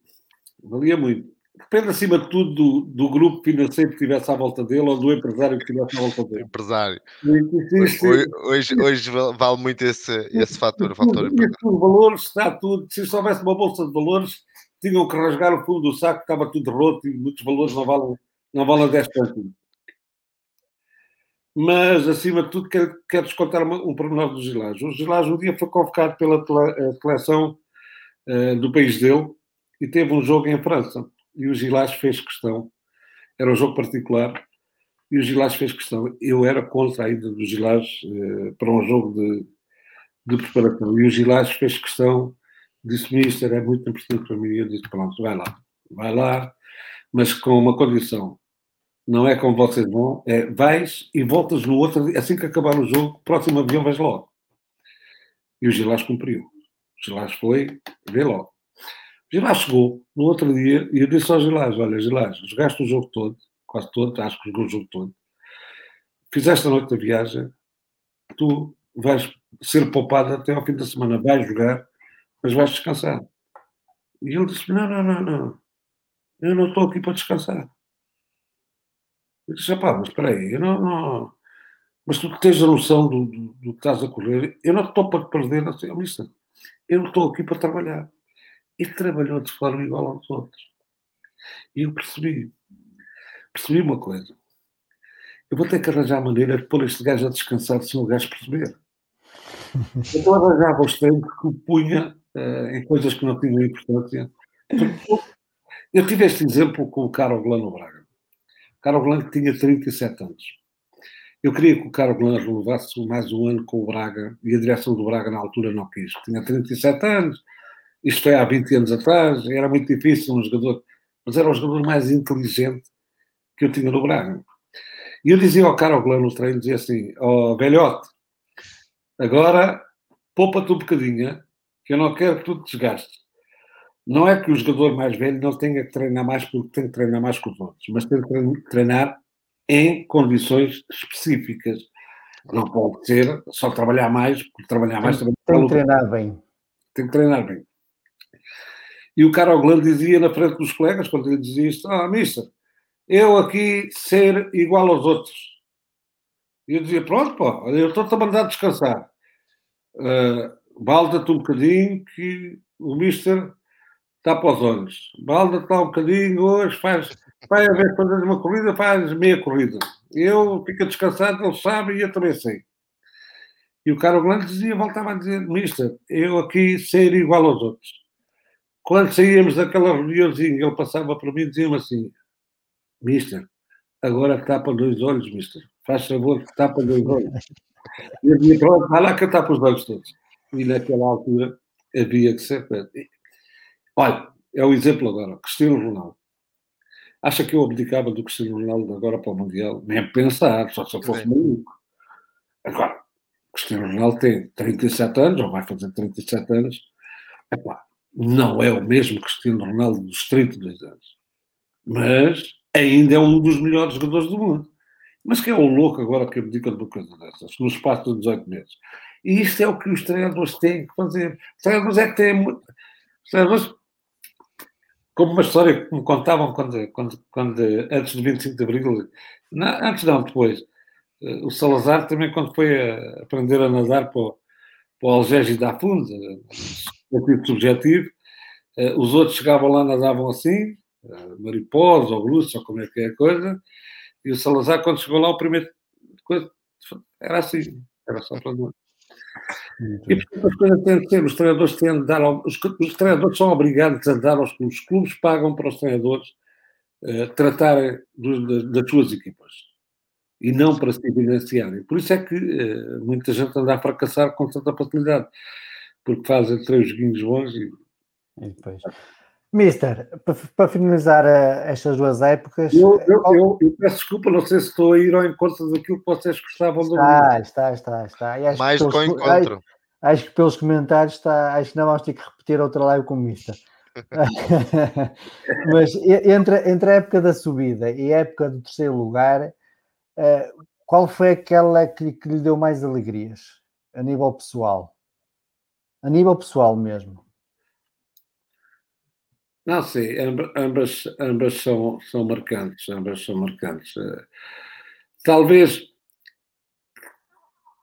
valia muito. Depende, acima de tudo, do, do, grupo financeiro que estivesse à volta dele ou do empresário que estivesse à volta dele. Empresário. Hoje, hoje, hoje, vale muito esse, esse fator. fator isso, valores, está tudo. Se soubesse uma bolsa de valores, tinham que rasgar o fundo do saco, estava tudo roto e muitos valores não valem, não valem 10 cêntimos. Mas, acima de tudo, quero, quero descontar um pormenor do Gilás. O Gilás um dia foi convocado pela seleção uh, do país dele e teve um jogo em França e o Gilás fez questão, era um jogo particular, e o Gilás fez questão. Eu era contra a ida do Gilás eh, para um jogo de, de preparação, e o Gilás fez questão, disse Mister, é muito importante para mim, eu disse, pronto, vai lá, vai lá, mas com uma condição, não é como vocês vão, é vais e voltas no outro, assim que acabar o jogo, próximo avião vais logo. E o Gilás cumpriu. O Gilás foi, vê logo. Gilás chegou no outro dia e eu disse ao Gilás: Olha, Gilás, jogaste o jogo todo, quase todo, acho que jogou o jogo todo. Fizeste a noite da viagem, tu vais ser poupado até ao fim da semana, vais jogar, mas vais descansar. E ele disse: Não, não, não, não, eu não estou aqui para descansar. Eu disse: Pá, mas espera aí, eu não, não. Mas tu tens a noção do, do, do que estás a correr, eu não estou para perder na sua lista. Eu estou aqui para trabalhar e trabalhou de forma igual aos outros. E eu percebi, percebi uma coisa. Eu vou ter que arranjar a maneira de pôr este gajo a descansar sem o gajo perceber. Então arranjava os treinos que o punha uh, em coisas que não tinham importância. Eu tive este exemplo com o Carol Glano Braga. O Carol Glano que tinha 37 anos. Eu queria que o Carol Glano renovasse mais um ano com o Braga e a direção do Braga na altura não quis. Tinha 37 anos, isto é há 20 anos atrás, era muito difícil um jogador, mas era o jogador mais inteligente que eu tinha no Braga. E eu dizia ao cara ao Glano no treino, dizia assim, ó oh, velhote, agora poupa-te um bocadinho, que eu não quero que tu te desgastes. Não é que o jogador mais velho não tenha que treinar mais porque tem que treinar mais que os outros, mas tem que treinar em condições específicas. Não pode ser só trabalhar mais, porque trabalhar mais tem, também tem que treinar bem. Tem que treinar bem. E o Carol Glan dizia na frente dos colegas, quando ele dizia isto, ah, mister, eu aqui ser igual aos outros. E eu dizia, pronto, pô, eu estou-te a mandar descansar. Uh, balda-te um bocadinho que o mister está para os olhos. Balda-te lá um bocadinho, hoje faz, vai a ver fazer uma corrida, faz meia corrida. Eu fico descansado, ele sabe e eu também sei. E o Carol Glan dizia, voltava a dizer, mister, eu aqui ser igual aos outros quando saíamos daquela reuniãozinha, ele passava para mim e dizia-me assim: Mister, agora tapa dois olhos, Mister. Faz favor, tapa dois olhos. E eu dizia: Pronto, vai lá que eu tapo os olhos todos. E naquela altura havia que ser. Olha, é o exemplo agora: Cristiano Ronaldo. Acha que eu abdicava do Cristiano Ronaldo agora para o Mundial? Nem pensar, só se eu fosse maluco. Agora, Cristiano Ronaldo tem 37 anos, ou vai fazer 37 anos. Epá, não é o mesmo Cristiano Ronaldo dos 32 anos, mas ainda é um dos melhores jogadores do mundo. Mas quem é o louco agora que abdica de uma coisa dessas, no espaço de 18 meses? E isto é o que os treinadores têm que fazer. Os treinadores é que têm. Os treinadores, como uma história que me contavam quando, quando, quando antes do 25 de Abril, não, antes não, depois, o Salazar também, quando foi a aprender a nadar para o, o da Funda, sentido subjetivo, os outros chegavam lá, nadavam assim, mariposa ou glúcia, ou como é que é a coisa, e o Salazar, quando chegou lá, o primeiro coisa era assim, era só para nós. E portanto as coisas têm de ser, os treinadores têm de dar, os, os treinadores são obrigados a dar aos clubes, os clubes pagam para os treinadores uh, tratarem dos, das suas equipas e não para se evidenciarem. Por isso é que uh, muita gente anda a fracassar com tanta facilidade, porque fazem três joguinhos bons e. e depois. Mister, para finalizar uh, estas duas épocas. Eu, eu, eu, eu, peço desculpa, não sei se estou a ir ao encontro daquilo que vocês gostavam de Está, está, está, está. Mais do que ao encontro. Acho, acho, que pelos comentários está, acho que não vamos ter que repetir outra live com o Mister. Mas entre, entre a época da subida e a época do terceiro lugar, uh, qual foi aquela que, que lhe deu mais alegrias a nível pessoal? A nível pessoal mesmo. Não, sim, ambas, ambas são, são marcantes, ambas são marcantes. Talvez,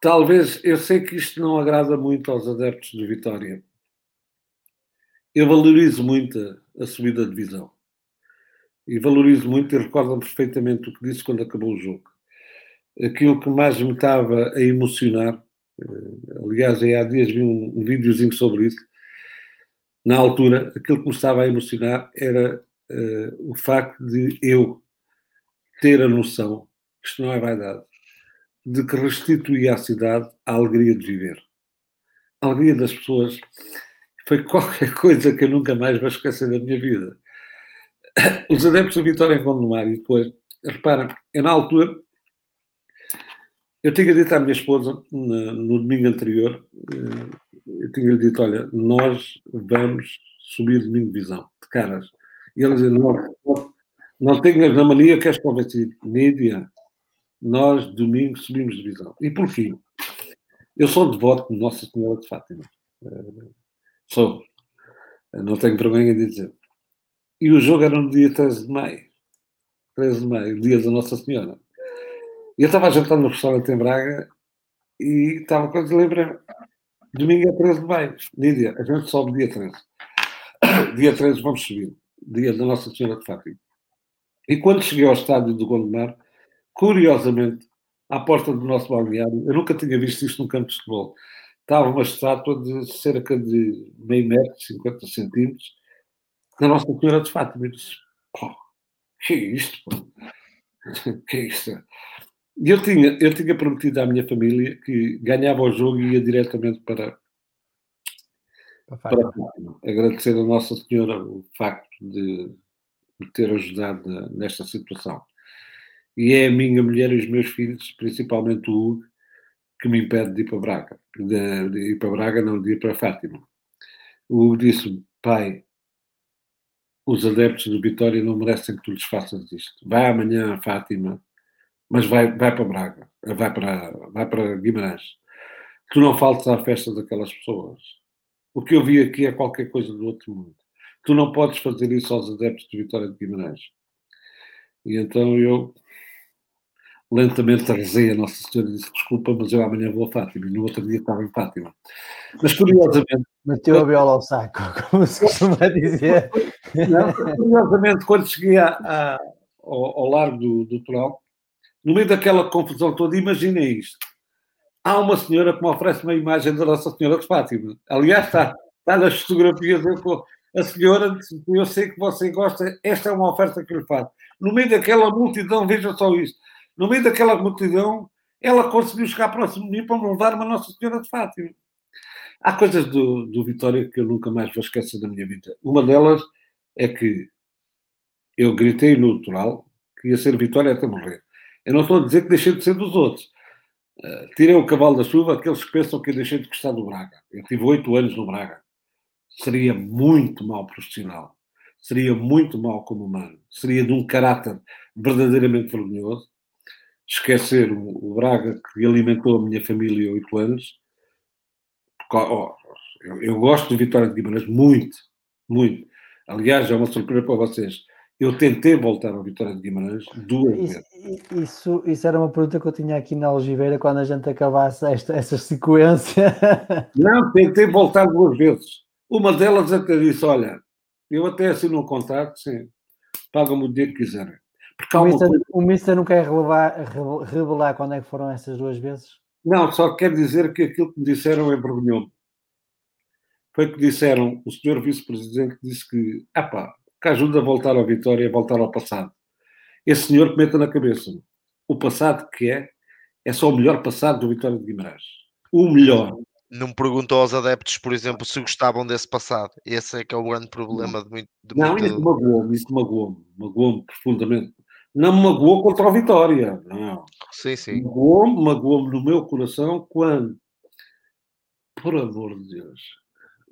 talvez, eu sei que isto não agrada muito aos adeptos de Vitória. Eu valorizo muito a, subida de divisão. E valorizo muito, e recordo-me perfeitamente o que disse quando acabou o jogo. Aquilo que mais me estava a emocionar, aliás, há dias vi um, um videozinho sobre isso, na altura, aquilo que me estava a emocionar era uh, o facto de eu ter a noção, isto não é vaidade, de que restituía à cidade a alegria de viver. A alegria das pessoas foi qualquer coisa que eu nunca mais vou esquecer da minha vida. Os adeptos da Vitória em Gondomar, e depois, repara, eu na altura, eu tinha dito à minha esposa, no, domingo anterior, uh, eu tinha-lhe dito, olha, nós vamos subir de minha divisão, de caras. E ele dizia, não, não, não tenhas na mania que és convencido. Nídia, nós domingo subimos de divisão. E porquê? Eu sou devoto de Nossa Senhora de Fátima. Uh, sou. Não tenho vergonha de dizer. E o jogo era no dia 13 de maio. 13 de maio, dia da Nossa Senhora. E eu estava a jantar no restaurante em Braga e estava quando lembra Domingo é 13 de maio. Lídia, a gente sobe dia 13. Dia 13 vamos subir. Dia da Nossa Senhora de Fátima. E quando cheguei ao estádio do Gondomar, curiosamente, à porta do nosso balneário, eu nunca tinha visto isto num campo de futebol. Estava uma estátua de cerca de meio metro, 50 centímetros, da Nossa Senhora de Fátima. Eu disse, oh, que é isto? Pô? que é isto? E eu tinha, eu tinha prometido à minha família que ganhava o jogo e ia diretamente para, para agradecer a Nossa Senhora o facto de me ter ajudado nesta situação. E é a minha mulher e os meus filhos, principalmente o Hugo, que me impede de ir para Braga. De, de ir para Braga, não de ir para Fátima. O Hugo disse pai, os adeptos do Vitória não merecem que tu lhes faças isto. Vai amanhã a Fátima mas vai, vai para Braga, vai para, vai para Guimarães. Tu não faltes à festa daquelas pessoas. O que eu vi aqui é qualquer coisa do outro mundo. Tu não podes fazer isso aos adeptos de Vitória de Guimarães. E então eu lentamente rezei a Nossa Senhora e disse: Desculpa, mas eu amanhã vou a Fátima. E no outro dia estava em Fátima. Mas curiosamente. Meteu a viola ao saco, como se costuma dizer. Não, curiosamente, quando cheguei a, a, ao, ao largo do, do Toral, no meio daquela confusão toda, imaginem isto. Há uma senhora que me oferece uma imagem da Nossa Senhora de Fátima. Aliás, está, está nas fotografias. A senhora, eu sei que você gosta, esta é uma oferta que lhe faço. No meio daquela multidão, veja só isto. No meio daquela multidão, ela conseguiu chegar próximo de mim para me levar uma Nossa Senhora de Fátima. Há coisas do, do Vitória que eu nunca mais vou esquecer da minha vida. Uma delas é que eu gritei no natural que ia ser Vitória até morrer. Eu não estou a dizer que deixei de ser dos outros. Uh, tirei o cavalo da chuva aqueles que pensam que eu deixei de gostar do Braga. Eu tive oito anos no Braga. Seria muito mal profissional. Seria muito mal como humano. Seria de um caráter verdadeiramente vergonhoso. Esquecer o, o Braga que alimentou a minha família oito anos. Eu, eu, gosto de Vitória de Guimarães muito, muito. Aliás, é uma surpresa para vocês. Eu tentei voltar ao Vitória de Guimarães duas Isso, vezes. isso, isso era uma pergunta que eu tinha aqui na Algibeira quando a gente acabasse esta, esta sequência. Não, tentei voltar duas vezes. Uma delas até disse: Olha, eu até assino um contrato, sim, pagam-me o dia que quiserem. Porque O Mister, coisa- o Mister não quer revelar, revel- revelar quando é que foram essas duas vezes? Não, só quer dizer que aquilo que me disseram envergonhou-me. Foi que disseram, o senhor vice-presidente disse que, ah pá, que ajuda a voltar à vitória, a voltar ao passado. Esse senhor que meta na cabeça, o passado que é, é só o melhor passado do Vitória de Guimarães. O melhor. Não perguntou aos adeptos, por exemplo, se gostavam desse passado. Esse é que é o grande problema de muito. De Não, muito... isso magoou-me, isso magoou-me, magoou-me profundamente. Não me magoou contra o Vitória, não. Sim, sim. Magoou-me, magoou-me no meu coração quando, por amor de Deus,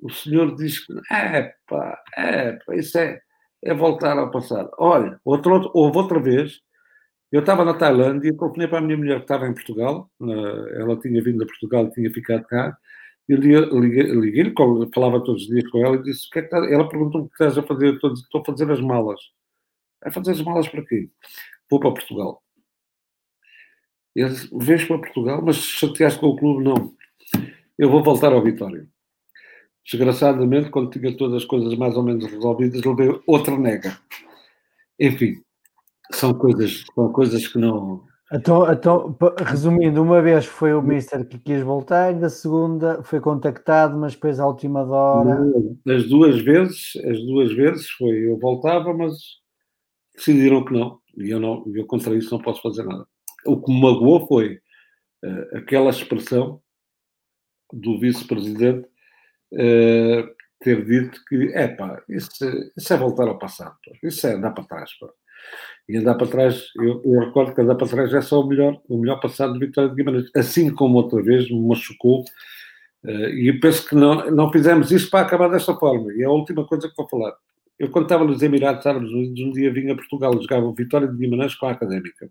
o senhor diz que, é pá, é pá, isso é, é voltar ao passado. Olha, outra- houve outra vez, eu estava na Tailândia, telefonei para a minha mulher que estava em Portugal, ela tinha vindo a Portugal e tinha ficado cá, e liguei-lhe, falava todos os dias com ela e disse, o que é que está-" ela perguntou-me o que estás a fazer, estou, estou a fazer as malas. A fazer as malas para quê? Vou para Portugal. Eu disse, vês para Portugal, mas chateaste com o clube? Não. Eu vou voltar ao Vitória. Desgraçadamente, quando tinha todas as coisas mais ou menos resolvidas, levei outra nega. Enfim, são coisas, são coisas que não. Então, então, resumindo, uma vez foi o Mister que quis voltar, da segunda foi contactado, mas depois à última hora. As duas vezes, as duas vezes foi eu voltava, mas decidiram que não. E eu, não, eu contra isso não posso fazer nada. O que me magoou foi eh, aquela expressão do vice-presidente eh, ter dito que, é pá, isso, isso é voltar ao passado, isso é andar para trás. Pá. E andar para trás, eu, eu recordo que andar para trás é só o melhor, o melhor passado de Vitória de Guimarães. Assim como outra vez me machucou, eh, e eu penso que não, não fizemos isso para acabar desta forma. E é a última coisa que vou falar. Eu, quando estava nos Emirados Árabes Unidos, um dia vim a Portugal, jogava Vitória de Guimarães com a Académica.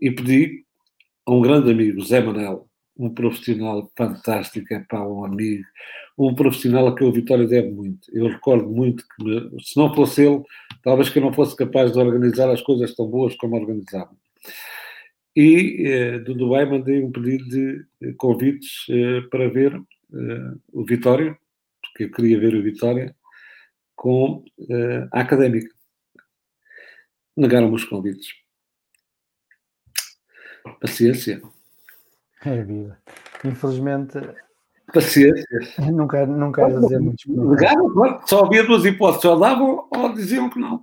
E pedi a um grande amigo, Zé Manel, um profissional fantástico, é pá, um amigo, um profissional a quem o Vitória deve muito. Eu recordo muito que, me- se não fosse ele, talvez que eu não fosse capaz de organizar as coisas tão boas como organizava. E eh, do Dubai mandei um pedido de eh, convites eh, para ver eh, o Vitória, porque eu queria ver o Vitória, com eh, a Académica. Negaram-me os convites. Paciência. É vida. Infelizmente, Paciência. não quero, não quero dizer muitos Negaram, claro, só havia duas hipóteses, ou davam ou diziam que não.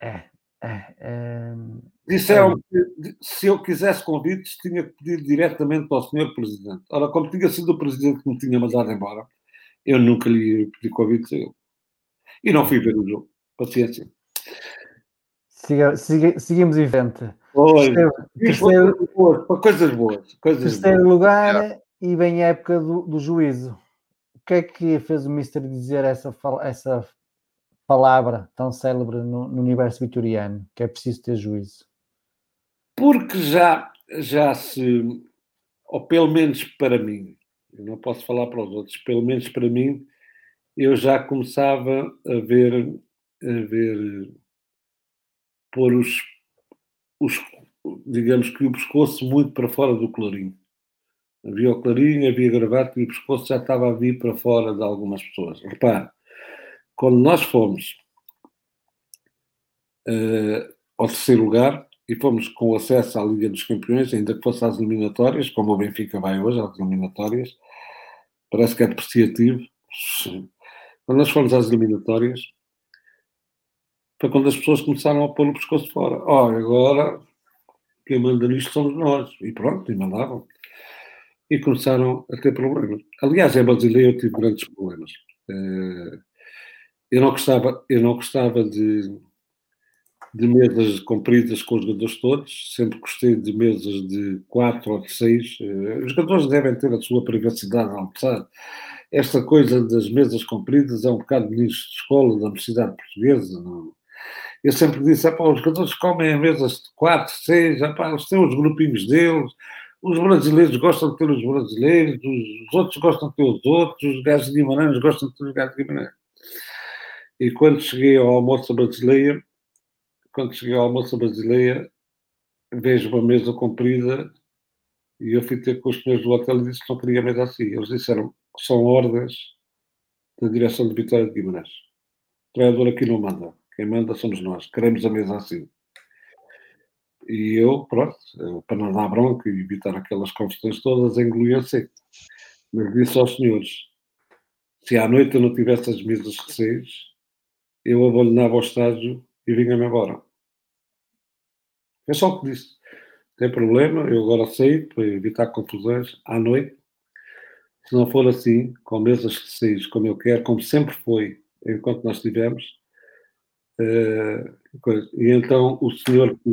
É, é, Disseram que se eu quisesse convites, tinha que pedir diretamente ao senhor Presidente. Ora, como tinha sido o Presidente que me tinha mandado embora, eu nunca lhe ia pedir convites a ele. E não fui ver o jogo. Paciência. siga- siga- seguimos em frente. Oi, Terceiro, coisas boas, coisas terceiro boas. lugar e vem a época do, do juízo. O que é que fez o Mister dizer essa, essa palavra tão célebre no, no universo vitoriano, que é preciso ter juízo? Porque já, já se, ou pelo menos para mim, eu não posso falar para os outros, pelo menos para mim, eu já começava a ver, a ver pôr os, os, digamos que o pescoço muito para fora do clarinho. Havia o clarinho, havia gravata e o pescoço já estava a vir para fora de algumas pessoas. Repare, quando nós fomos eh, ao terceiro lugar e fomos com acesso à Liga dos Campeões, ainda que fosse às eliminatórias, como o Benfica vai hoje às eliminatórias, parece que é depreciativo. Quando nós fomos às eliminatórias, foi quando as pessoas começaram a pôr o pescoço fora. Ó, agora quem manda nisto somos nós. E pronto, e mandavam. E começaram a ter problemas. Aliás, em Brasileiro eu tive grandes problemas. Eh, Eu não gostava, eu não gostava de, de mesas compridas com os jogadores todos, sempre gostei de mesas de quatro ou de seis. Eh, Os jogadores devem ter a sua privacidade almoçar. Esta coisa das mesas compridas é um bocado ministro de escola da Universidade Portuguesa. Não? Eu sempre disse, "Epá, os jogadores comem em mesas de quatro, seis, epá, eles têm os grupinhos deles, os brasileiros gostam de ter os brasileiros, os, os outros gostam de ter os outros, os gajos de Guimarães gostam de ter os gajos de Guimarães. E quando cheguei ao almoço brasileiro, quando cheguei ao almoço a Basileia, vejo uma mesa comprida e eu fui ter com os senhores do hotel e disse que não queria mesa assim. Eles disseram são ordens da direção de Vitória de Guimarães. O treinador aqui não manda. Quem manda somos nós. Queremos a mesa assim. E eu, pronto, para não dar bronca e evitar aquelas confusões todas, engoli a. Mas disse aos senhores, se à noite eu não tivesse as mesas receias, eu abandonava o estágio e vinha-me embora. É só o que disse. Tem problema, eu agora sei, para evitar confusões, à noite, se não for assim, com mesas receias, como eu quero, como sempre foi, enquanto nós tivemos, uh, e então o senhor que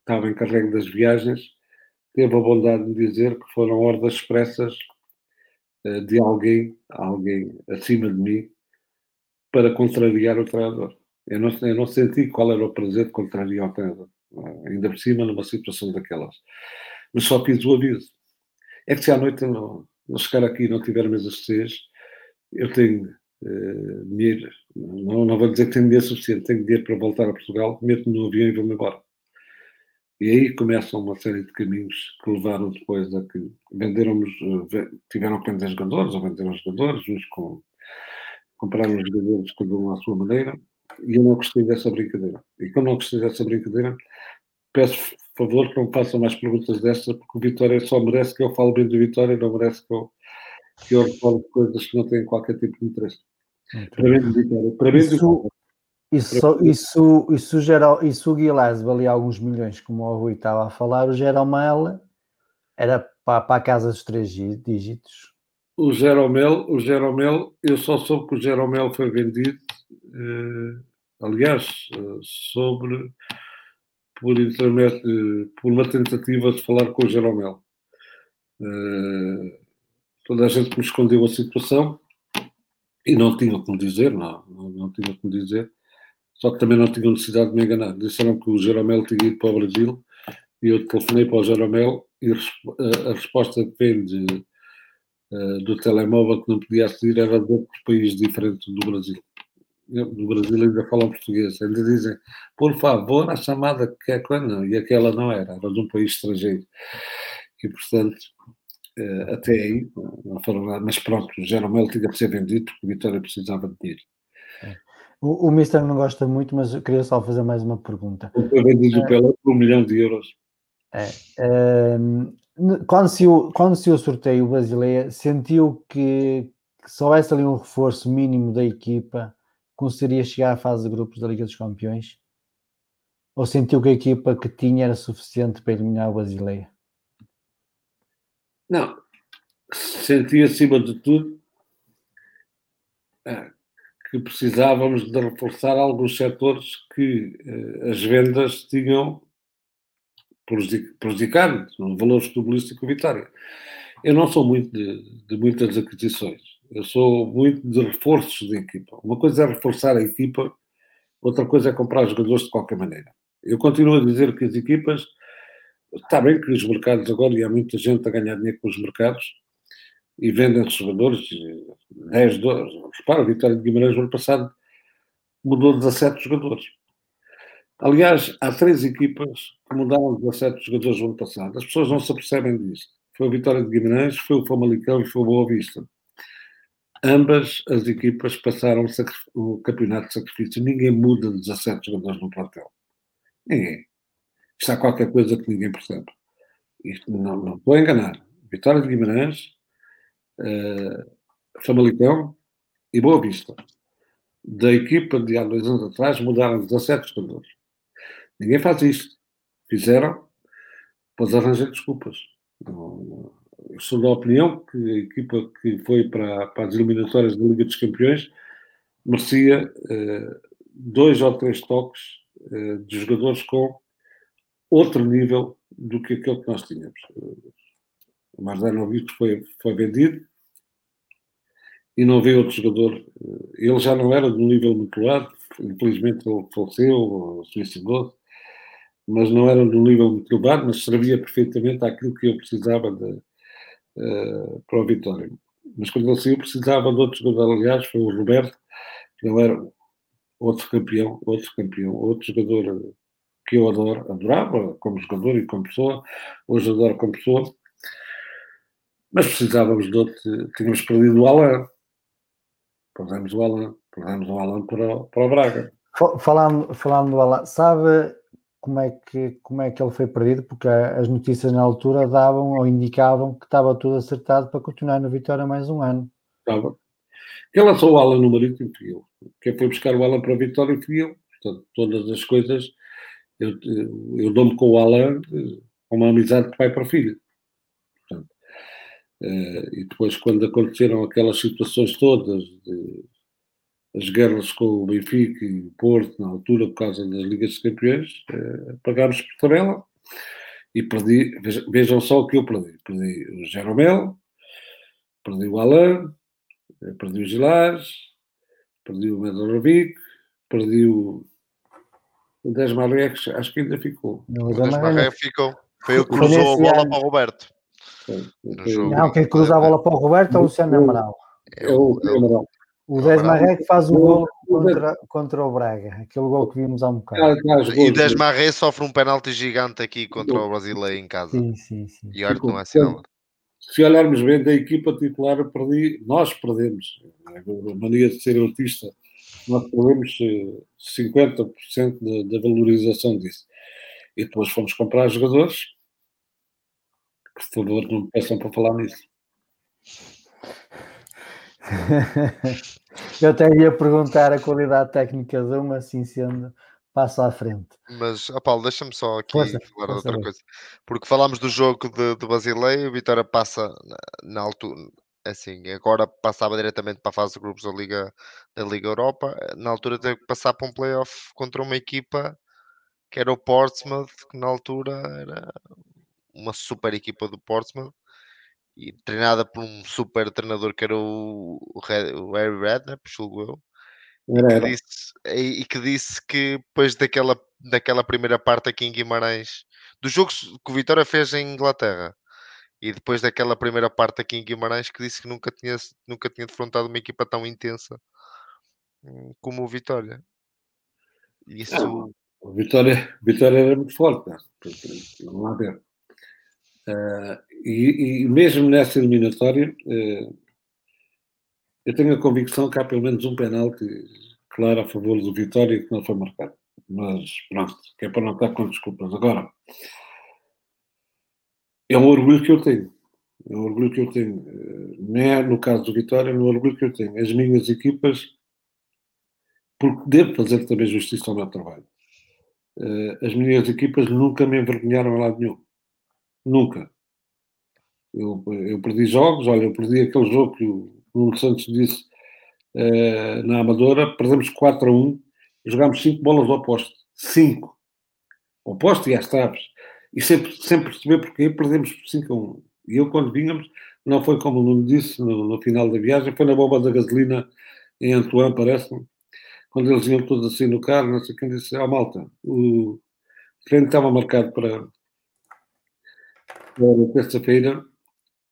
estava encarregue das viagens teve a bondade de dizer que foram ordens expressas uh, de alguém, alguém acima de mim, para contrariar o treinador. Eu não, eu não senti qual era o prazer de contrariar o treinador, ainda por cima numa situação daquelas. Mas só fiz o aviso. É que se à noite não, não chegar aqui e não tiver mesas cheias, eu tenho uh, dinheiro, não, não vou dizer que tenho dinheiro suficiente, tenho dinheiro para voltar a Portugal, meto-me no avião e vou-me embora. E aí começam uma série de caminhos que levaram depois a que venderam-nos, eh, tiveram que vender jogadores, ou venderam jogadores, uns com, compraram os jogadores cada um à sua maneira, e eu não gostei dessa brincadeira. E como não gostei dessa brincadeira, peço favor que não façam mais perguntas destas, porque o Vitória só merece que eu fale bem do Vitória, não merece que eu, que eu fale coisas que não têm qualquer tipo de interesse. Para mim, Vitória, para mim, isso, isso, isso, isso, geral, isso o Guilherme valia alguns milhões, como o Rui estava a falar, o Jeromel era para, para a casa dos três dígitos. O Jeromel, o Jeromel, eu só soube que o Jeromel foi vendido, eh, aliás, eh, sobre por intermédio, por uma tentativa de falar com o Jeromel. Uh, toda a gente me escondeu a situação e não tinha como dizer, não, não, não tinha como dizer, só que também não tinha necessidade de me enganar. Disseram que o Jeromel tinha ido para o Brasil e eu telefonei para o Jeromel e a, a resposta que vem de, uh, do telemóvel que não podia aceder era de outro país diferente do Brasil no Brasil ainda falam português, ainda dizem, por favor, a chamada que é quando, e aquela não era, era de um país estrangeiro. E, portanto, eh, até aí, não foram lá, mas pronto, o Jeromel tinha que ser vendido porque o Vitória precisava de dinheiro. É. O, o Mister não gosta muito, mas eu queria só fazer mais uma pergunta. Foi vendido é, pela por um milhão de euros. É, é, quando, se o, quando se o sorteio brasileiro, sentiu que, que só houvesse ali um reforço mínimo da equipa, conseguiria chegar à fase de grupos da Liga dos Campeões? Ou sentiu que a equipa que tinha era suficiente para eliminar o Basileia? Não, senti acima de tudo eh, que precisávamos de reforçar alguns setores que eh, as vendas tinham prejudicado no valor futebolístico Vitória. Eu não sou muito de, de muitas aquisições eu sou muito de reforços de equipa. Uma coisa é reforçar a equipa, outra coisa é comprar jogadores de qualquer maneira. Eu continuo a dizer que as equipas. Está bem que os mercados agora, e há muita gente a ganhar dinheiro com os mercados, e vendem jogadores 10, 12. Repara, a Vitória de Guimarães no ano passado mudou 17 jogadores. Aliás, há três equipas que mudaram 17 jogadores no ano passado. As pessoas não se apercebem disso. Foi a Vitória de Guimarães, foi o Famalicão e foi o Boa Vista ambas as equipas passaram o campeonato de sacrifício. Ninguém muda 17 jogadores no plantel. Ninguém. Isto há qualquer coisa que ninguém percebe. Isto não, não estou a enganar. Vitória de Guimarães, uh, Famalicão e Boa Vista. Da equipa de há dois anos atrás mudaram 17 jogadores. Ninguém faz isto. Fizeram, pois arranjar desculpas. Eu sou da opinião que a equipa que foi para, para as eliminatórias da Liga dos Campeões merecia uh, dois ou três toques uh, de jogadores com outro nível do que aquele que nós tínhamos. O Marzanovic foi, foi vendido e não veio outro jogador. Ele já não era de um nível muito alto, infelizmente ele faleceu, suicidou mas não era de um nível muito elevado, mas servia perfeitamente àquilo que eu precisava de, uh, para o Vitória. Mas quando ele saiu precisava de outro jogador, aliás, foi o Roberto, que não era outro campeão, outro campeão, outro jogador que eu adoro, adorava como jogador e como pessoa, hoje adoro como pessoa, mas precisávamos de outro, tínhamos perdido o Alan, perdemos o Alan, perdemos o Alan para, para o Braga. Falando, falando do Alan, sabe como é, que, como é que ele foi perdido? Porque as notícias na altura davam ou indicavam que estava tudo acertado para continuar no Vitória mais um ano. Estava. Quem lançou o Alan no Marítimo fui eu. Quem foi buscar o Alan para a Vitória fui eu. Portanto, todas as coisas, eu, eu dou-me com o Alan eh, com uma amizade de pai para filho. Portanto, eh, e depois, quando aconteceram aquelas situações todas, de, as guerras com o Benfica e o Porto, na altura, por causa das Ligas de Campeões, eh, pagámos por tabela e perdi, vejam só o que eu perdi. Perdi o Jeromel, perdi o Alain, perdi o Gilares, perdi o Medorovic, perdi o, o Desmaré, acho que ainda ficou. O Desmaré ficou. Foi o que cruzou a bola para o Roberto. Não, quem cruza a bola para o Roberto é o Luciano Amaral. É o, é o, o Desmaré que faz o gol contra, contra o Braga, aquele gol que vimos há um bocado. E Desmaré sofre um penalti gigante aqui contra o Brasileiro em casa. Sim, sim, sim. E olha que não é sinal se olharmos bem da equipa titular, perdi, nós perdemos. A mania de ser autista, nós perdemos 50% da, da valorização disso. E depois fomos comprar jogadores. Por favor, não me peçam para falar nisso. Eu até ia perguntar a qualidade técnica de um, assim sendo, passo à frente. Mas, oh Paulo, deixa-me só aqui força, falar força outra coisa. Porque falámos do jogo de, de Basileia, o Vitória passa na, na, altura, assim, agora passava diretamente para a fase de grupos da Liga, da Liga Europa, na altura teve que passar para um playoff contra uma equipa que era o Portsmouth, que na altura era uma super equipa do Portsmouth, e treinada por um super treinador que era o, o, o Harry Redknapp, julgo eu, era, era. Que disse, e, que disse que depois daquela, daquela primeira parte aqui em Guimarães, do jogo que o Vitória fez em Inglaterra, e depois daquela primeira parte aqui em Guimarães, que disse que nunca tinha, nunca tinha defrontado uma equipa tão intensa hum, como o Vitória. Isso... Não, o Vitória, Vitória era muito forte, não há a ver. Uh, e, e, mesmo nessa eliminatória, uh, eu tenho a convicção que há pelo menos um penalti claro a favor do Vitória que não foi marcado. Mas pronto, que é para não estar com desculpas. Agora, é um orgulho que eu tenho. É um orgulho que eu tenho. Não é no caso do Vitória, é um orgulho que eu tenho. As minhas equipas, porque devo fazer também justiça ao meu trabalho. Eh, as minhas equipas nunca me envergonharam a lado nenhum. Nunca. Eu, eu perdi jogos, olha, eu perdi aquele jogo que o Nuno Santos disse uh, na Amadora, perdemos 4 a 1, jogámos 5 bolas ao poste. 5. Ao e às traves. E sempre, sempre perceber porque perdemos por 5 a 1. E eu, quando vínhamos, não foi como o Nuno disse no, no, final da viagem, foi na bomba da gasolina em Antoine, parece-me, quando eles iam todos assim no carro, não sei quem disse, ah, malta, o treino estava marcado para, para terça-feira,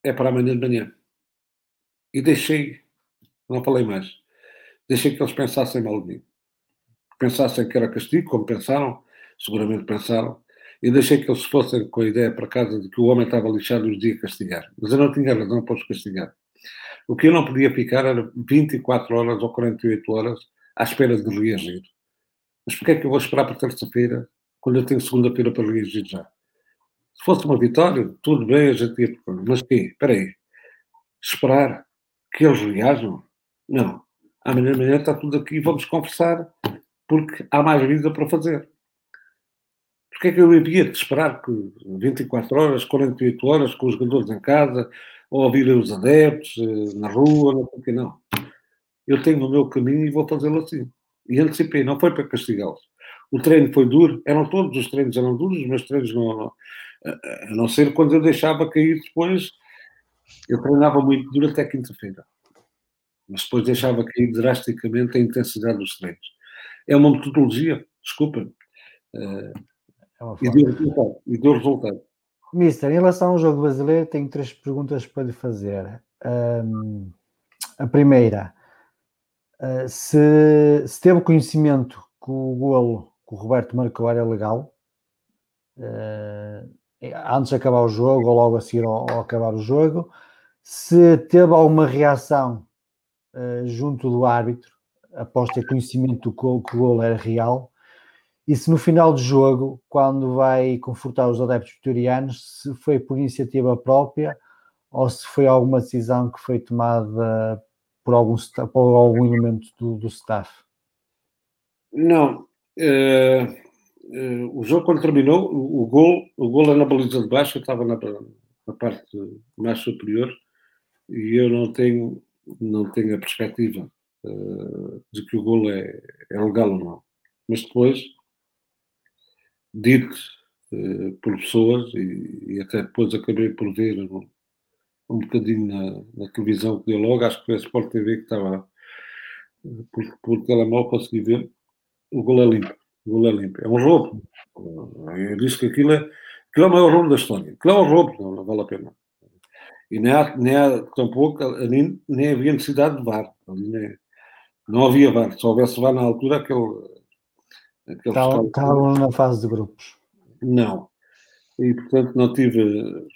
é para amanhã de manhã. E deixei, não falei mais, deixei que eles pensassem mal de mim. Pensassem que era castigo, como pensaram, seguramente pensaram, e deixei que eles fossem com a ideia para casa de que o homem estava lixado e os ia castigar. Mas eu não tinha razão para os castigar. O que eu não podia ficar era 24 horas ou 48 horas à espera de reagir. Mas porquê é que eu vou esperar para terça-feira, quando eu tenho segunda-feira para reagir já? Se fosse uma vitória, tudo bem, a gente ia... Mas quê? Espera aí. Esperar que eles reajam? Não. Amanhã de manhã está tudo aqui, vamos conversar, porque há mais vida para fazer. Porque é que eu havia de esperar que 24 horas, 48 horas, com os jogadores em casa, ou ouvirem os adeptos eh, na rua, não sei o que, não. Eu tenho o meu caminho e vou fazê-lo assim. E antecipei, não foi para castigá-los. O treino foi duro, eram todos os treinos eram duros, os meus treinos não, não, a não ser quando eu deixava cair depois eu treinava muito duro até quinta-feira, mas depois deixava cair drasticamente a intensidade dos treinos. É uma metodologia, desculpa. Uh, é e, deu resultado, e deu resultado. Mister, em relação ao jogo brasileiro, tenho três perguntas para lhe fazer. Um, a primeira, uh, se, se teve conhecimento que o golo que o Roberto marcou era legal, uh, antes de acabar o jogo ou logo a seguir ao, ao acabar o jogo, se teve alguma reação uh, junto do árbitro após ter conhecimento que o, que o gol era real e se no final do jogo, quando vai confortar os adeptos vitorianos, se foi por iniciativa própria ou se foi alguma decisão que foi tomada por algum, por algum elemento do, do staff? Não. Uh, uh, o jogo, quando terminou, o, o, gol, o gol é na baliza de baixo, eu estava na, na parte mais superior e eu não tenho, não tenho a perspectiva uh, de que o gol é, é legal ou não. Mas depois, dito por pessoas, e, e, até depois acabei por ver um bocadinho na, na televisão que deu logo, acho que foi a Sport TV que estava por, por telemóvel, consegui ver, o gol é limpo. O gol é limpo. É um roubo. Eu disse que aquilo é, aquilo é o maior roubo da história. Aquilo é um roubo, não, não vale a pena. E nem há, nem há tampouco, nem, nem havia necessidade de VAR. Nem, não havia VAR. Se houvesse VAR na altura, aquele. Aquele Estavam na fase de grupos. Não. E, portanto, não tive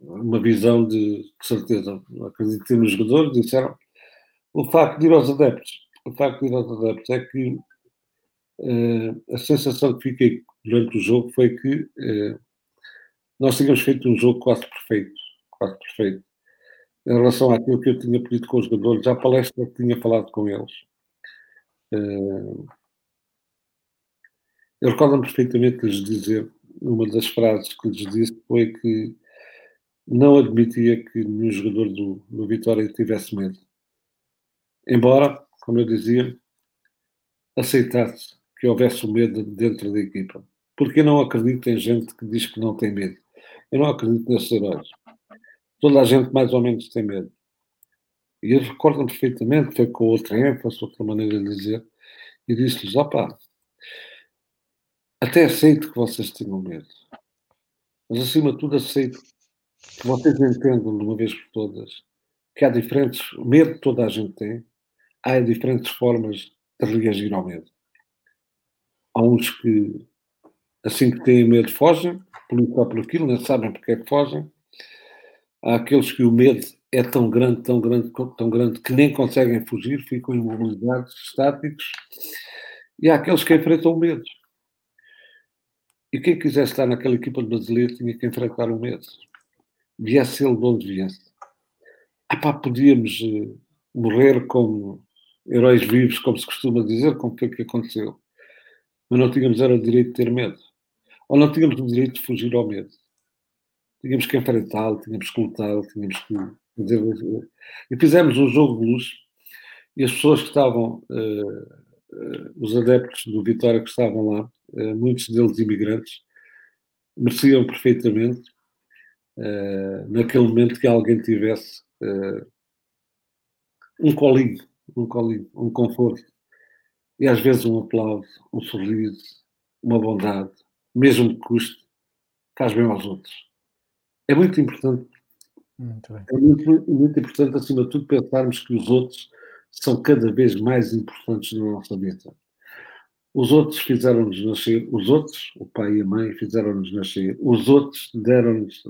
uma visão de, de certeza. Acreditei nos jogadores, disseram. O facto de ir aos adeptos, o facto de ir aos adeptos é que uh, a sensação que fiquei durante o jogo foi que uh, nós tínhamos feito um jogo quase perfeito, quase perfeito. Em relação àquilo que eu tinha pedido com os jogadores, já a palestra que tinha falado com eles. Uh, eu recordo-me perfeitamente lhes dizer, uma das frases que lhes disse foi que não admitia que nenhum jogador do, do Vitória tivesse medo. Embora, como eu dizia, aceitasse que houvesse o medo dentro da equipa. Porque eu não acredito em gente que diz que não tem medo. Eu não acredito nesses heróis. Toda a gente mais ou menos tem medo. E eles recordam perfeitamente, foi com outra ênfase, outra maneira de dizer, e disse-lhes, opá, até aceito que vocês tenham medo. Mas acima de tudo aceito que vocês entendam de uma vez por todas que há diferentes, medo toda a gente tem, há diferentes formas de reagir ao medo. Há uns que, assim que têm medo, fogem, por isso ou por aquilo, nem sabem porque é que fogem. Há aqueles que o medo é tão grande, tão grande, tão grande, que nem conseguem fugir, ficam imobilizados, estáticos. E há aqueles que enfrentam o medo. E quem quisesse estar naquela equipa de brasileiro tinha que enfrentar o medo viesse ele de onde viesse. Epá, podíamos uh, morrer como heróis vivos, como se costuma dizer, como foi que aconteceu. Mas não tínhamos era o direito de ter medo. Ou não tínhamos o direito de fugir ao medo. Tínhamos que enfrentá-lo, tínhamos que lutá-lo, tínhamos que fazer... E fizemos um jogo de luz e as pessoas que estavam, uh, os adeptos do Vitória que estavam lá, muitos deles imigrantes, mereciam perfeitamente uh, naquele momento que alguém tivesse um colinho, um colinho, um conforto. E às vezes um aplauso, um sorriso, uma bondade, mesmo que custe, faz bem aos outros. É muito importante. Muito é muito, muito importante, acima de tudo, pensarmos que os outros são cada vez mais importantes na nossa vida. Os outros fizeram-nos nascer, os outros, o pai e a mãe, fizeram-nos nascer. Os outros deram-nos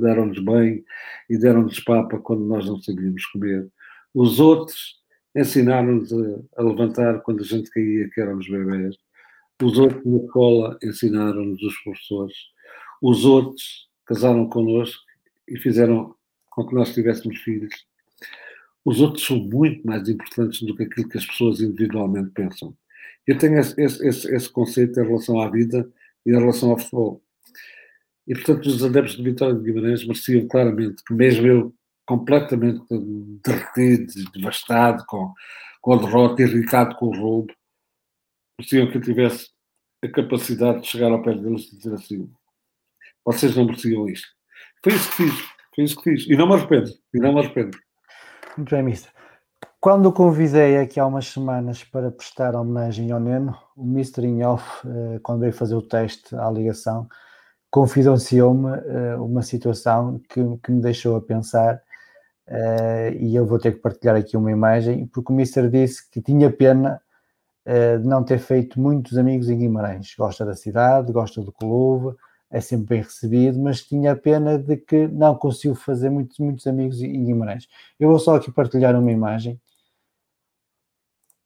deram bem e deram-nos papa quando nós não sabíamos comer. Os outros ensinaram-nos a, a, levantar quando a gente caía, que éramos bebés. Os outros na escola ensinaram-nos os professores. Os outros casaram connosco e fizeram com que nós tivéssemos filhos. Os outros são muito mais importantes do que aquilo que as pessoas individualmente pensam. Eu tenho esse, esse, esse, conceito em relação à vida e em relação ao futebol. E, portanto, os adeptos de Vitória de Guimarães mereciam claramente que, mesmo eu completamente derretido, devastado com, com a derrota, irritado com o roubo, mereciam que eu tivesse a capacidade de chegar ao pé deles e dizer assim: vocês não mereciam isto. Foi isso que fiz, foi isso que fiz. E não me arrependo, e não me arrependo. Muito bem, Mister. Quando o convidei aqui há umas semanas para prestar homenagem ao Neno, o Mr. Inhoff, eh, quando veio fazer o teste à ligação, confidenciou-me eh, uma situação que, que, me deixou a pensar eh, e eu vou ter que partilhar aqui uma imagem, porque o Mr. disse que tinha pena de não ter feito muitos amigos em Guimarães. Gosta da cidade, gosta do clube, é sempre bem recebido, mas tinha pena de que não conseguiu fazer muitos, muitos amigos em Guimarães. Eu vou só aqui partilhar uma imagem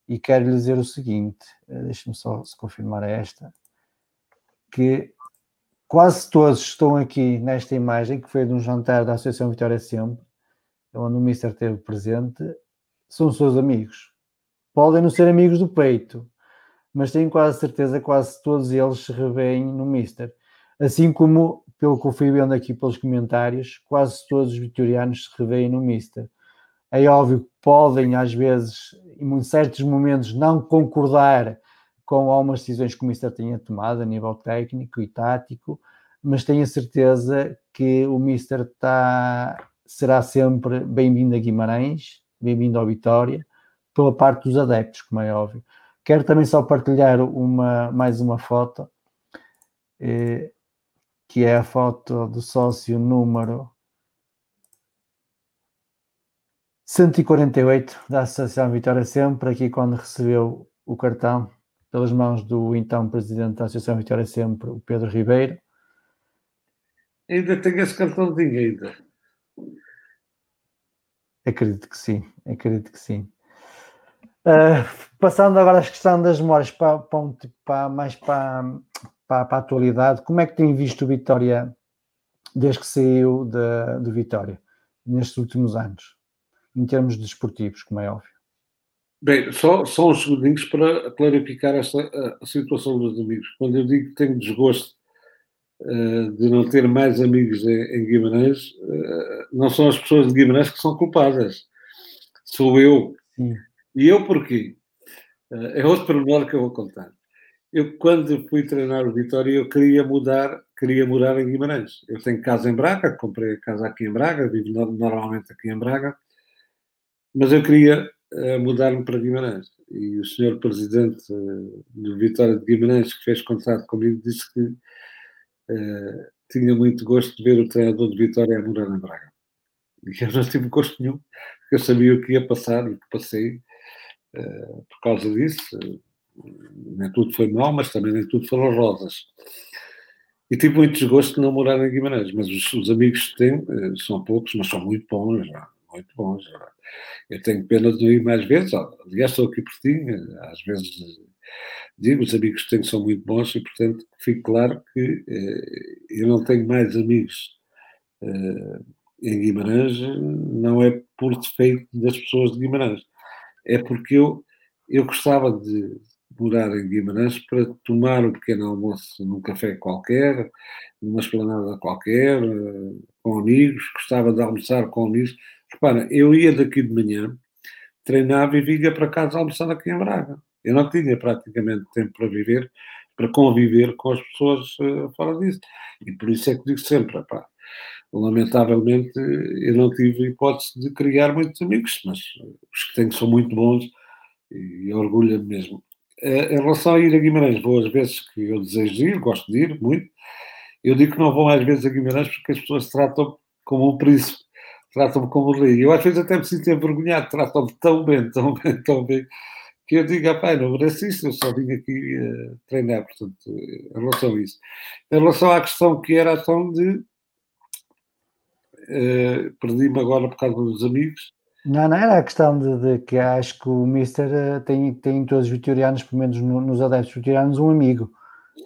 e quero lhe dizer o seguinte: eh, deixe-me só se confirmar esta, que quase todos estão aqui nesta imagem, que foi de um jantar da Associação Vitória Sempre, onde o Mister esteve presente, são seus amigos. Podem não ser amigos do peito, mas tenho quase certeza que quase todos eles se revêem no Mister. Assim como, pelo que eu fui vendo aqui pelos comentários, quase todos os vitorianos se revêem no Mister. É óbvio que podem, às vezes, em certos momentos, não concordar com algumas decisões que o Mister tenha tomado a nível técnico e tático, mas tenho a certeza que o Mister está, será sempre bem-vindo a Guimarães, bem-vindo ao Vitória, pela parte dos adeptos, como é óbvio. Quero também só partilhar uma, mais uma foto, eh, que é a foto do sócio número 148 da Associação Vitória Sempre, aqui quando recebeu o cartão pelas mãos do então presidente da Associação Vitória Sempre, o Pedro Ribeiro. Ainda tem esse cartão de ainda. Acredito que sim, acredito que sim. Uh, passando agora à questão das memórias para, para, um, para mais para, para, para, a atualidade, como é que tem visto o Vitória desde que saiu de, de Vitória nestes últimos anos? em termos desportivos, como é óbvio. Bem, só, só uns segundinhos para clarificar esta a, a situação dos amigos. Quando eu digo que tenho desgosto uh, de não ter mais amigos em, em Guimarães, uh, não são as pessoas de Guimarães que são culpadas. Sou eu. Sim. E eu porquê? Uh, é outro pormenor que eu vou contar. Eu, quando fui treinar o Vitória, eu queria mudar, queria morar em Guimarães. Eu tenho casa em Braga, comprei a casa aqui em Braga, vivo normalmente aqui em Braga, mas eu queria uh, mudar-me para Guimarães. E o senhor presidente uh, do Vitória de Guimarães, que fez contrato comigo, disse que uh, tinha muito gosto de ver o treinador de Vitória a morar em Braga. E eu não tive gosto nenhum, porque eu sabia o que ia passar e que passei por causa disso. Nem tudo foi mal, mas também nem tudo foram rosas. E tive muito desgosto de não morar em Guimarães, mas os, os amigos que tenho são poucos, mas são muito bons, muito bons. Eu tenho pena de ir mais vezes, aliás, estou aqui por ti, às vezes digo, os amigos que tenho são muito bons e, portanto, fique claro que eh, eu não tenho mais amigos eh, em Guimarães, não é por defeito das pessoas de Guimarães, é porque eu, eu gostava de morar em Guimarães para tomar um pequeno almoço num café qualquer, numa esplanada qualquer, eh, com amigos, gostava de almoçar com amigos, Repara, eu ia daqui de manhã, treinava e vinha para casa almoçar aqui em Braga. Eu não tinha praticamente tempo para viver, para conviver com as pessoas uh, fora disso. E por isso é que digo sempre, pá, lamentavelmente eu não tive hipótese de criar muitos amigos, mas os que tenho são muito bons e orgulho-me mesmo. Uh, em relação a ir a Guimarães, vou às vezes que eu desejo ir, gosto de ir muito. Eu digo que não vou às vezes a Guimarães porque as pessoas tratam como um príncipe tratam-me como rei. Eu às vezes até me sinto envergonhado, tratam-me tão bem, tão bem, tão bem, que eu digo, pai, não mereço isso, eu só vim aqui uh, treinar, portanto, em relação a isso. Em relação à questão que era a questão de, uh, perdi-me agora por causa dos amigos, não, não era a questão de, de, que acho que o Mister eh, tem, tem todos os vitorianos, pelo menos no, nos adeptos vitorianos, um amigo.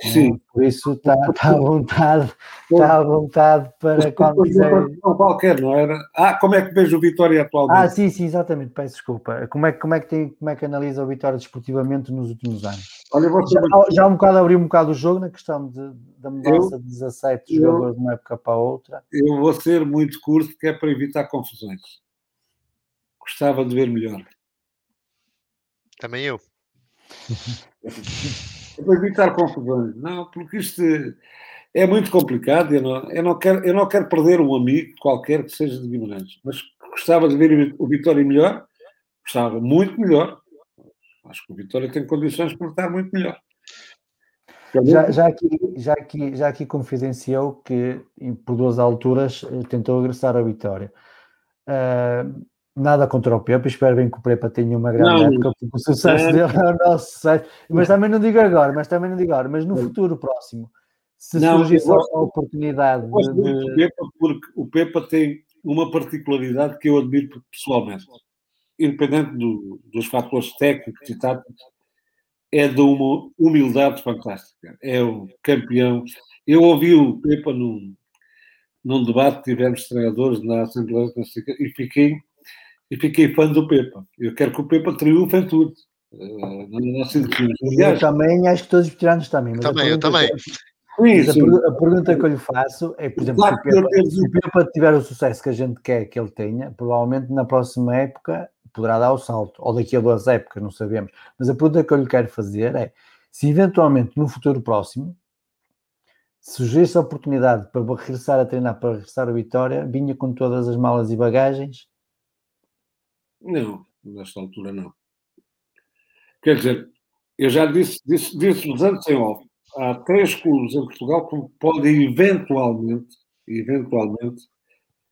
Sim. Por isso está, está à vontade, está à vontade para quando quiser. Não qualquer, não era? Ah, como é que vejo o Vitória atualmente? Ah, sim, sim, exatamente, peço desculpa. Como é, como é, que, tem, como é que analisa o Vitória desportivamente nos últimos anos? Olha, já, já um bocado abriu um bocado o jogo na questão de, da mudança eu, de 17 eu, jogadores de uma época para a outra. Eu vou ser muito curto, que é para evitar confusões. Gostava de ver melhor. Também eu. para evitar confusões. Não, porque isto é muito complicado. Eu não, eu, não quero, eu não quero perder um amigo qualquer que seja de Guimarães, mas gostava de ver o Vitória melhor, gostava muito melhor. Acho que o Vitória tem condições para estar muito melhor. Já, já, aqui, já, aqui, já aqui confidenciou que por duas alturas tentou agressar a Vitória. Uh, Nada contra o Pepe, espero bem que o Pepe tenha uma grande não, época, porque o sucesso é. dele é o nosso sucesso. Mas também não digo agora, mas também não digo agora, mas no futuro próximo, se não, surgisse a oportunidade de... O Pepa porque o Pepa tem uma particularidade que eu admiro pessoalmente, independente do, dos fatores técnicos e táticos, é de uma humildade fantástica. É um campeão. Eu ouvi o Pepa num, num debate que tivemos treinadores na Assembleia e fiquei, e fiquei fã do Pepa. Eu quero que o Pepa triunfe em tudo. Uh, eu também acho que todos os veteranos também. também, eu também. Sim, sim. A, a, pergunta que eu lhe faço é, por exemplo, claro, se, o Pepa, se o Pepa tiver o sucesso que a gente quer que ele tenha, provavelmente na próxima época poderá dar o salto, ou daqui a duas épocas, não sabemos. Mas a pergunta que eu lhe quero fazer é: se eventualmente no futuro próximo surgisse a oportunidade para regressar a treinar, para regressar a Vitória, vinha com todas as malas e bagagens? Não, nesta altura não. Quer dizer, eu já disse, disse, disse antes em off, há três clubes em Portugal que podem eventualmente, eventualmente,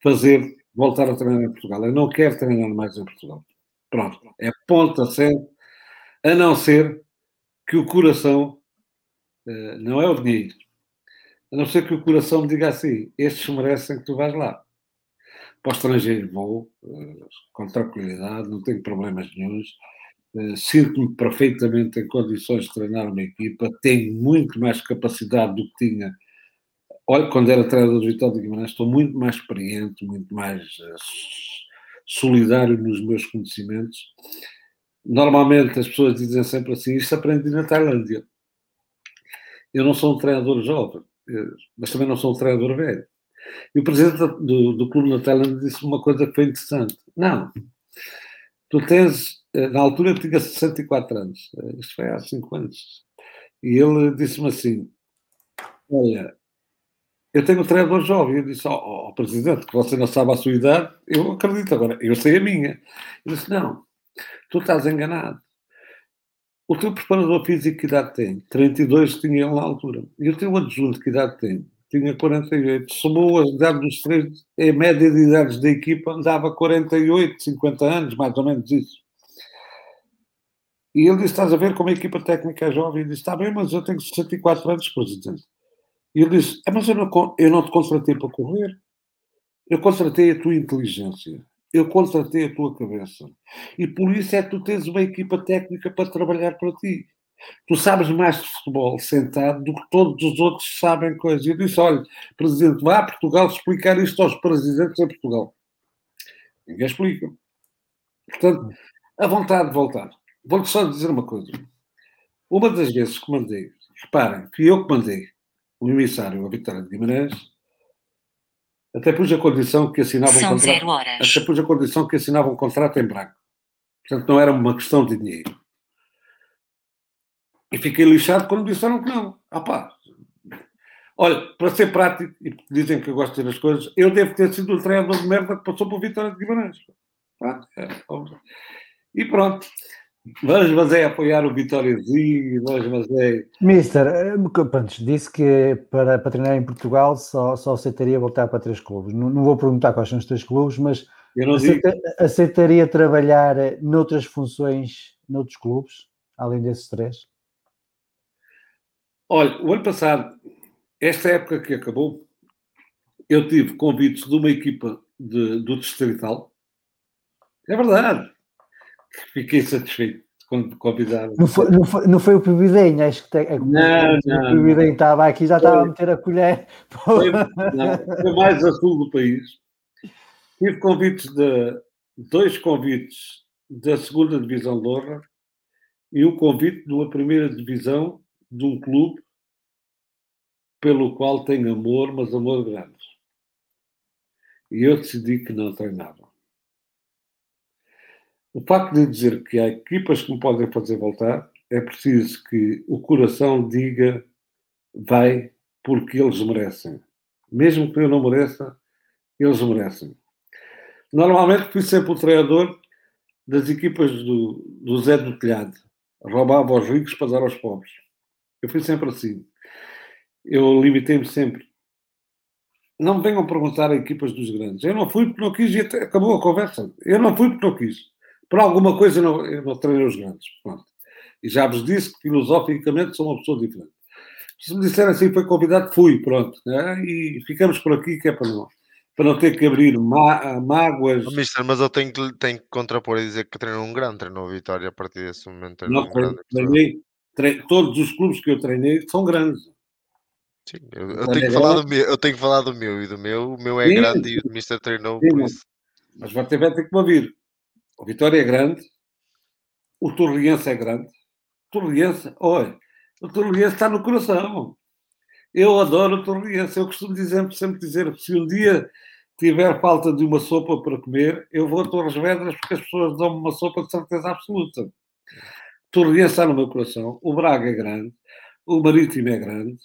fazer voltar a treinar em Portugal. Eu não quero treinar mais em Portugal. Pronto, é ponta certa, a não ser que o coração, uh, não é o dinheiro, a não ser que o coração me diga assim: estes merecem que tu vais lá. Para o estrangeiro vou, uh, com tranquilidade, não tenho problemas nenhums. Uh, Sinto-me perfeitamente em condições de treinar uma equipa, tenho muito mais capacidade do que tinha. Olha, quando era treinador do Vitória de Guimarães, estou muito mais experiente, muito mais uh, solidário nos meus conhecimentos. Normalmente as pessoas dizem sempre assim: isto aprendi na Tailândia. Eu não sou um treinador jovem, eh, mas também não sou um treinador velho. E o presidente do, do clube na Tailândia disse uma coisa que foi interessante. Não, tu tens, eh, na altura tinha 64 anos, eh, isto foi há 5 anos, e ele disse-me assim: Olha, eu tenho um treinador jovem. Eu disse ao, ao, presidente que você não sabe a sua idade. Eu acredito agora, eu sei a minha. Ele disse: Não, tu estás enganado. O teu preparador físico que idade tem? 32 tinha ele na altura. E o teu adjunto que idade tem? Tinha 48. Somou a idade dos três, a média de idades da equipa andava 48, 50 anos, mais ou menos isso. E ele disse: Estás a ver como a equipa técnica é jovem? E disse: Está bem, mas eu tenho 64 anos, presidente. E ele disse: é, Mas eu não, eu não te contratei para correr. Eu contratei a tua inteligência. Eu contratei a tua cabeça. E por isso é que tu tens uma equipa técnica para trabalhar para ti. Tu sabes mais de futebol sentado do que todos os outros sabem coisas. E eu disse: Olha, presidente, vá a Portugal explicar isto aos presidentes em Portugal. Ninguém explica. Portanto, a vontade de voltar. Vou-te só dizer uma coisa. Uma das vezes que mandei, reparem, fui eu que mandei o emissário a Vitória de Guimarães, até pus a condição que assinava um contrato. Até pus a condição que assinava um contrato em branco. Portanto, não era uma questão de dinheiro. E fiquei lixado quando disseram que não. Ah pá. Olha, para ser prático, e dizem que eu gosto de ter as coisas, eu devo ter sido o treinador de merda que passou por Vitória de Guimarães. Pronto, é, e pronto. Vamos, mas é apoiar o Vitóriazinho, vamos, mas é. Mister, antes, disse que para, para treinar em Portugal só, só aceitaria voltar para três clubes. Não, não vou perguntar quais são os três clubes, mas aceita, aceitaria trabalhar noutras funções, noutros clubes, além desses três? Olha, o ano passado, esta época que acabou, eu tive convites de uma equipa de, do Distrital. É verdade fiquei satisfeito quando convidaram. Não foi, não foi, não foi o Pibidenho, acho que tem, é, não, não, o Pibidenho estava aqui, já estava a meter a colher. Foi, não, foi mais a sul do país. Tive convites de dois convites da segunda divisão de honra e um convite de uma primeira divisão de um clube pelo qual tenho amor, mas amor grande. E eu decidi que não treinava. O facto de dizer que há equipas que me podem fazer voltar, é preciso que o coração diga vai porque eles merecem. Mesmo que eu não mereça, eles merecem. Normalmente fui sempre o treinador das equipas do, do Zé do Telhado. Roubava aos ricos para dar aos pobres. Eu fui sempre assim. Eu limitei-me sempre. Não me venham perguntar a equipas dos grandes. Eu não fui porque não quis e acabou a conversa. Eu não fui porque não quis. Por alguma coisa eu não, eu não treinei os grandes. Pronto. E já vos disse que filosoficamente sou uma pessoa diferente. Se me disserem assim, foi convidado, fui, pronto. Né? E ficamos por aqui, que é para não, para não ter que abrir má, mágoas. Oh, mister, mas eu tenho que, tenho que contrapor e dizer que treinou um grande, treinou a Vitória a partir desse momento. Não, um treinei- todos os clubes que eu treinei são grandes. Sim, eu, eu Grande tenho que falar grande. do meu, eu tenho que falar do meu e do meu, o meu é Sim, grande e o Mister treinou Sim, por isso. Mas vai ter, vai ter que me ouvir. O Vitória é grande, o Torriense é grande. O Torriense, olha, o Torriense está no coração. Eu adoro o Torriense. Eu costumo dizer, sempre dizer que se um dia tiver falta de uma sopa para comer, eu vou a Torres Vedras porque as pessoas dão-me uma sopa de certeza absoluta. O Torriense está no meu coração. O Braga é grande. O Marítimo é grande.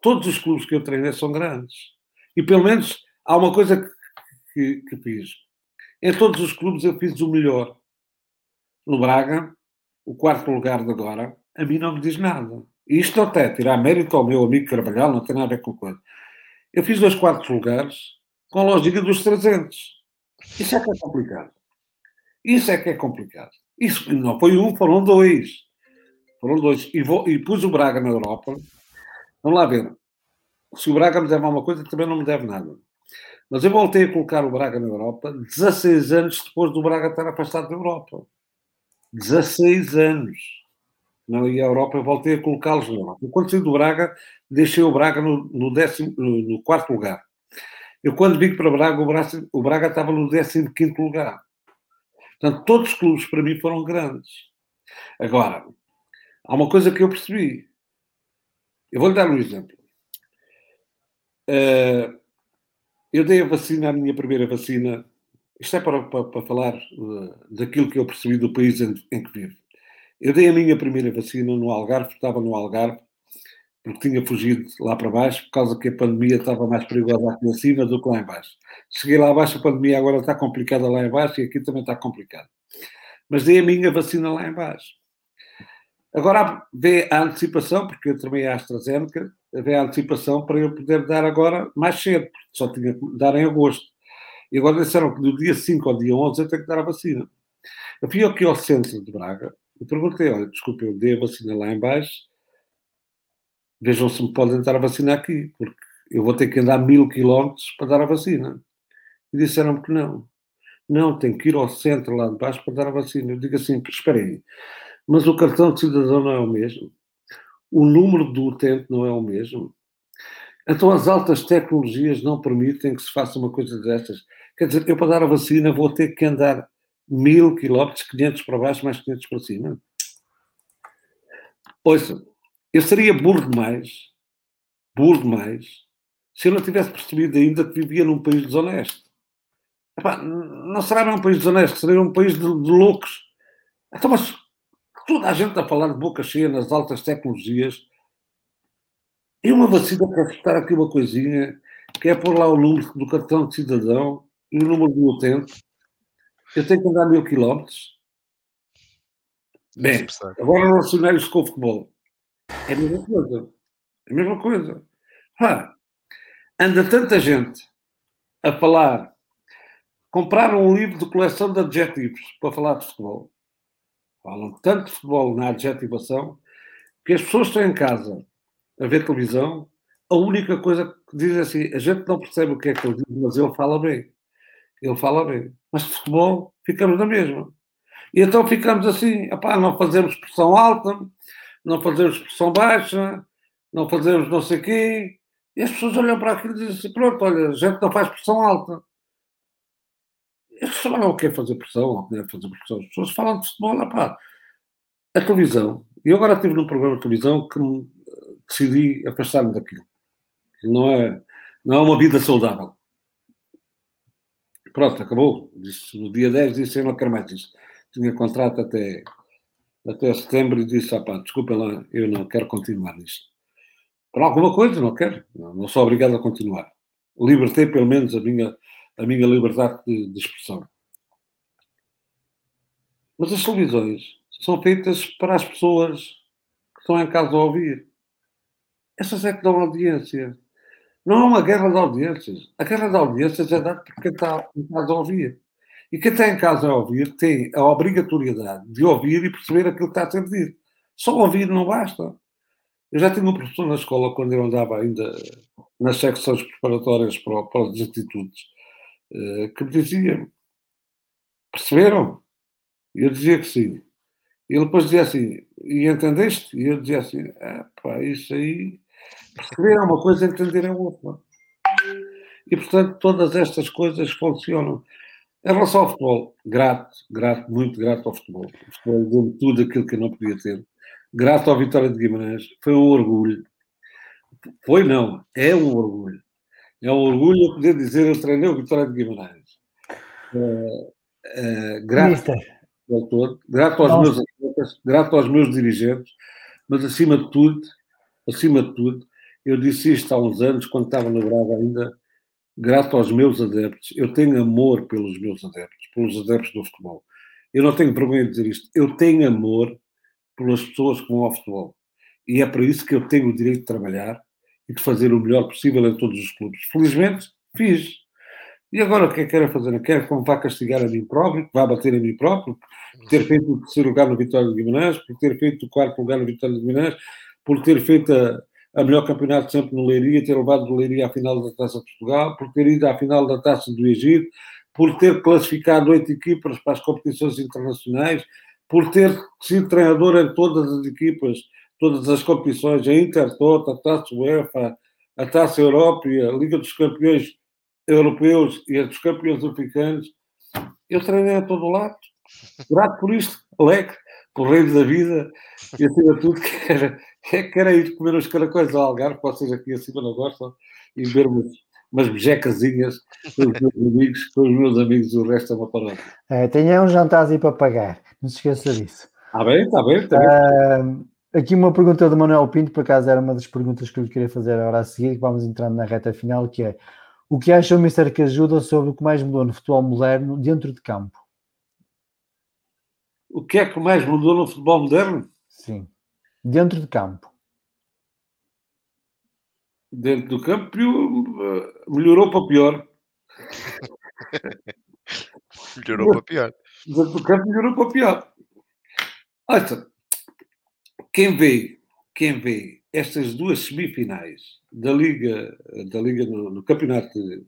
Todos os clubes que eu treinei são grandes. E pelo menos há uma coisa que, que, que fiz. Em todos os clubes eu fiz o melhor. No Braga, o quarto lugar de agora, a mim não me diz nada. E isto até tirar mérito ao meu amigo Carvalhal, não tem nada a ver com coisa. Eu fiz dois quartos lugares com a lógica dos 300. Isso é que é complicado. Isso é que é complicado. Isso não foi um, foram dois. Foram dois. E, vou, e pus o Braga na Europa. Vamos lá ver. Se o Braga me deve alguma coisa, também não me deve nada. Mas eu voltei a colocar o Braga na Europa 16 anos depois do Braga estar afastado da Europa. 16 anos. Não à Europa, eu voltei a colocá-los na Europa. Eu, quando saí do Braga, deixei o Braga no, no, décimo, no, no quarto lugar. Eu, quando vim para Braga, o Braga, o Braga estava no 15 lugar. Portanto, todos os clubes para mim foram grandes. Agora, há uma coisa que eu percebi. Eu vou-lhe dar um exemplo. Uh, eu dei a vacina, a minha primeira vacina. Isto é para, para, para falar uh, daquilo que eu percebi do país em, em, que vivo. Eu dei a minha primeira vacina no Algarve, estava no Algarve, porque tinha fugido lá para baixo, por causa que a pandemia estava mais perigosa aqui acima do que lá em baixo. Cheguei lá abaixo, a pandemia agora está complicada lá em baixo e aqui também está complicado. Mas dei a minha vacina lá em baixo. Agora vê a antecipação, porque eu tomei a AstraZeneca, vê a antecipação para eu poder dar agora mais cedo, porque só tinha que dar em agosto. E agora disseram que do dia 5 ao dia 11 eu tenho que dar a vacina. Eu fui aqui ao centro de Braga e perguntei, olha, desculpe, eu dei a vacina lá em baixo, vejam se me podem dar a vacina aqui, porque eu vou ter que andar mil quilómetros para dar a vacina. E disseram-me que não. Não, tenho que ir ao centro lá de baixo para dar a vacina. Eu digo assim, espera aí, mas o cartão de cidadão não é o mesmo? O número do utente não é o mesmo? Então as altas tecnologias não permitem que se faça uma coisa destas. Quer dizer, eu para dar a vacina vou ter que andar mil quilómetros, 500 para baixo, mais 500 para cima. Ouça, eu seria burro demais, burro demais, se eu não tivesse percebido ainda que vivia num país desonesto. Epá, não será num país desonesto, seria um país de, de loucos. Então, mas toda a gente a falar de boca cheia nas altas tecnologias. E uma vacina para testar aqui uma coisinha, que é pôr lá o número do cartão de cidadão e o número do utente. Eu tenho que andar mil quilómetros. Bem, agora relacionar isso com o futebol. É a mesma coisa. É a mesma coisa. Ah, anda tanta gente a falar. Compraram um livro de coleção de adjetivos para falar de futebol. Falam tanto de futebol na adjetivação que as pessoas estão em casa a ver televisão. A única coisa que dizem assim, a gente não percebe o que é que ele diz, mas ele fala bem. Ele fala bem. Mas de futebol ficamos na mesma. E então ficamos assim, epá, não fazemos pressão alta, não fazemos pressão baixa, não fazemos não sei o quê. E as pessoas olham para aquilo e dizem assim, pronto, olha, a gente não faz pressão alta. Eles sabem o que é fazer pressão, ou o que é fazer pressão. As pessoas falam de futebol, epá. A televisão. E agora estive num programa de televisão que decidi afastar-me daquilo. Não é, não é uma vida saudável. Pronto, acabou. Disse, no dia 10 disse eu não quero mais isso. Tinha contrato até, até setembro e disse, ah, pá, desculpa lá, eu não quero continuar nisto. Por alguma coisa, não quero. Não sou obrigado a continuar. Libertei pelo menos a minha, a minha liberdade de, de expressão. Mas as televisões são feitas para as pessoas que estão em casa a ouvir. Essas é que dão audiência. Não é uma guerra de audiências. A guerra de audiências é dada por quem está em casa a ouvir. E quem está em casa a ouvir tem a obrigatoriedade de ouvir e perceber aquilo que está a ser dito. Só ouvir não basta. Eu já tinha um professor na escola, quando eu andava ainda nas secções preparatórias para, para os institutos, eh, que me dizia: Perceberam? E eu dizia que sim. E ele depois dizia assim: E entendeste? E eu dizia assim: ah, pá, isso aí. Perceber é uma coisa, entender é outra. E portanto, todas estas coisas funcionam. Em relação ao futebol, grato, grato, muito grato ao futebol. O futebol deu-me tudo aquilo que eu não podia ter. Grato à vitória de Guimarães. Foi um orgulho. Foi não, é um orgulho. É um orgulho eu poder dizer eu treinei o Vitória de Guimarães. É, é, grato ao todo, grato aos Nossa. meus atletas, grato aos meus dirigentes, mas acima de tudo, acima de tudo, eu disse isto há uns anos, quando estava no Braga ainda, grato aos meus adeptos. Eu tenho amor pelos meus adeptos, pelos adeptos do futebol. Eu não tenho vergonha de dizer isto. Eu tenho amor pelas pessoas que vão ao futebol. E é para isso que eu tenho o direito de trabalhar e de fazer o melhor possível em todos os clubes. Felizmente, fiz. E agora o que é que quero fazer? Não quero que me vá castigar a mim próprio, que vá bater a mim próprio, por ter feito o terceiro lugar no Vitória de Guimarães, por ter feito o quarto lugar no Vitória de Guimarães, por ter feito a, a melhor campeonato sempre no Leiria, ter levado o Leiria à final da Taça de Portugal, por ter ido à final da Taça do Egito, por ter classificado oito equipas para as competições internacionais, por ter sido treinador em todas as equipas, todas as competições, a Intertoto, a Taça UEFA, a Taça Europa, a Liga dos Campeões Europeus e a dos Campeões Africanos. Eu treinei a todo lado. Grato por isto, alegre, por reino da vida e acima de tudo que era, que era ir comer os caracóis ao Algarve, que vocês aqui acima não gostam, e ver umas, umas bejecazinhas com os meus amigos, com os meus amigos, o resto é uma parada. É, tenha um jantar aí para pagar, não se esqueça disso. Está bem, está bem. Tá bem. aqui uma pergunta do Manuel Pinto, por acaso era uma das perguntas que eu lhe queria fazer agora a seguir, que vamos entrando na reta final, que é o que acha o Mr. que ajuda sobre o que mais mudou no futebol moderno dentro de campo? O que é que mais mudou no futebol moderno? Sim. Dentro de campo. Dentro do campo melhorou para pior. melhorou para pior. Dentro do campo melhorou para pior. Olha, quem vê, quem vê estas duas semifinais da Liga, da Liga no, no Campeonato de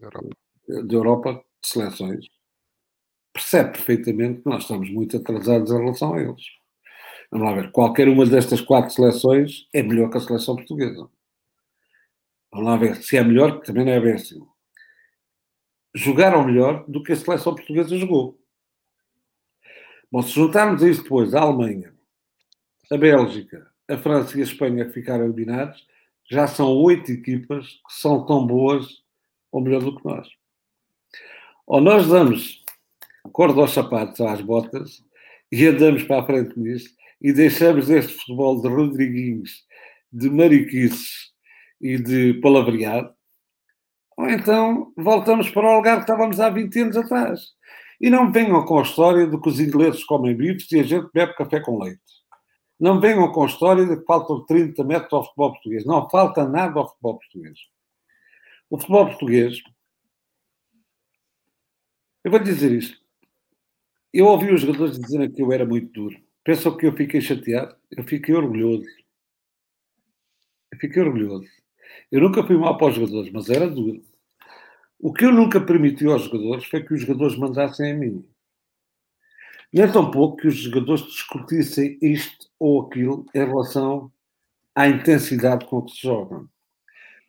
Europa. de Europa de Seleções percebe perfeitamente que nós estamos muito atrasados em relação a eles. Vamos lá ver, qualquer uma destas quatro seleções é melhor que a seleção portuguesa. Vamos lá ver, se é melhor, também não é bem assim. Jogaram melhor do que a seleção portuguesa jogou. Bom, se juntarmos a isso depois a Alemanha, a Bélgica, a França e a Espanha que ficaram eliminados, já são oito equipas que são tão boas ou melhor do que nós. Ou nós damos corda aos sapatos, às botas, e andamos para a frente nisto, e deixamos este futebol de Rodriguinhos, de mariquices e de palavreado, ou então voltamos para o lugar que estávamos há 20 anos atrás. E não venham com a história de que os ingleses comem bifes e a gente bebe café com leite. Não venham com a história de que faltam 30 metros ao futebol português. Não falta nada ao futebol português. O futebol português. Eu vou dizer isto. Eu ouvi os jogadores dizerem que eu era muito duro. Pensam que eu fiquei chateado? Eu fiquei orgulhoso. Eu fiquei orgulhoso. Eu nunca fui mal para os jogadores, mas era duro. O que eu nunca permiti aos jogadores foi que os jogadores mandassem a mim. E é tão pouco que os jogadores discutissem isto ou aquilo em relação à intensidade com que se jogam.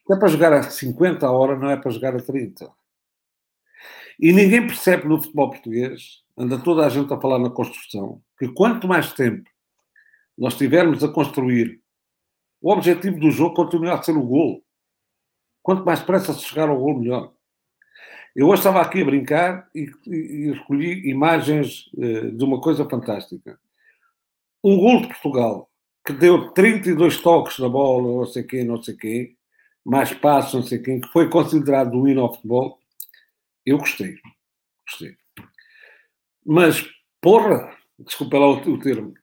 É para jogar a 50 a hora, não é para jogar a 30. E ninguém percebe no futebol português, anda toda a gente a falar na construção, que quanto mais tempo nós tivermos a construir, o objetivo do jogo continua a ser o gol. Quanto mais pressa se chegar ao gol, melhor. Eu hoje estava aqui a brincar e, e, e escolhi imagens uh, de uma coisa fantástica. Um gol de Portugal que deu 32 toques na bola, não sei quem, não sei quem, mais passos, não sei quem, que foi considerado o hino ao futebol, eu gostei. Gostei. Mas, porra, desculpa lá o, o termo,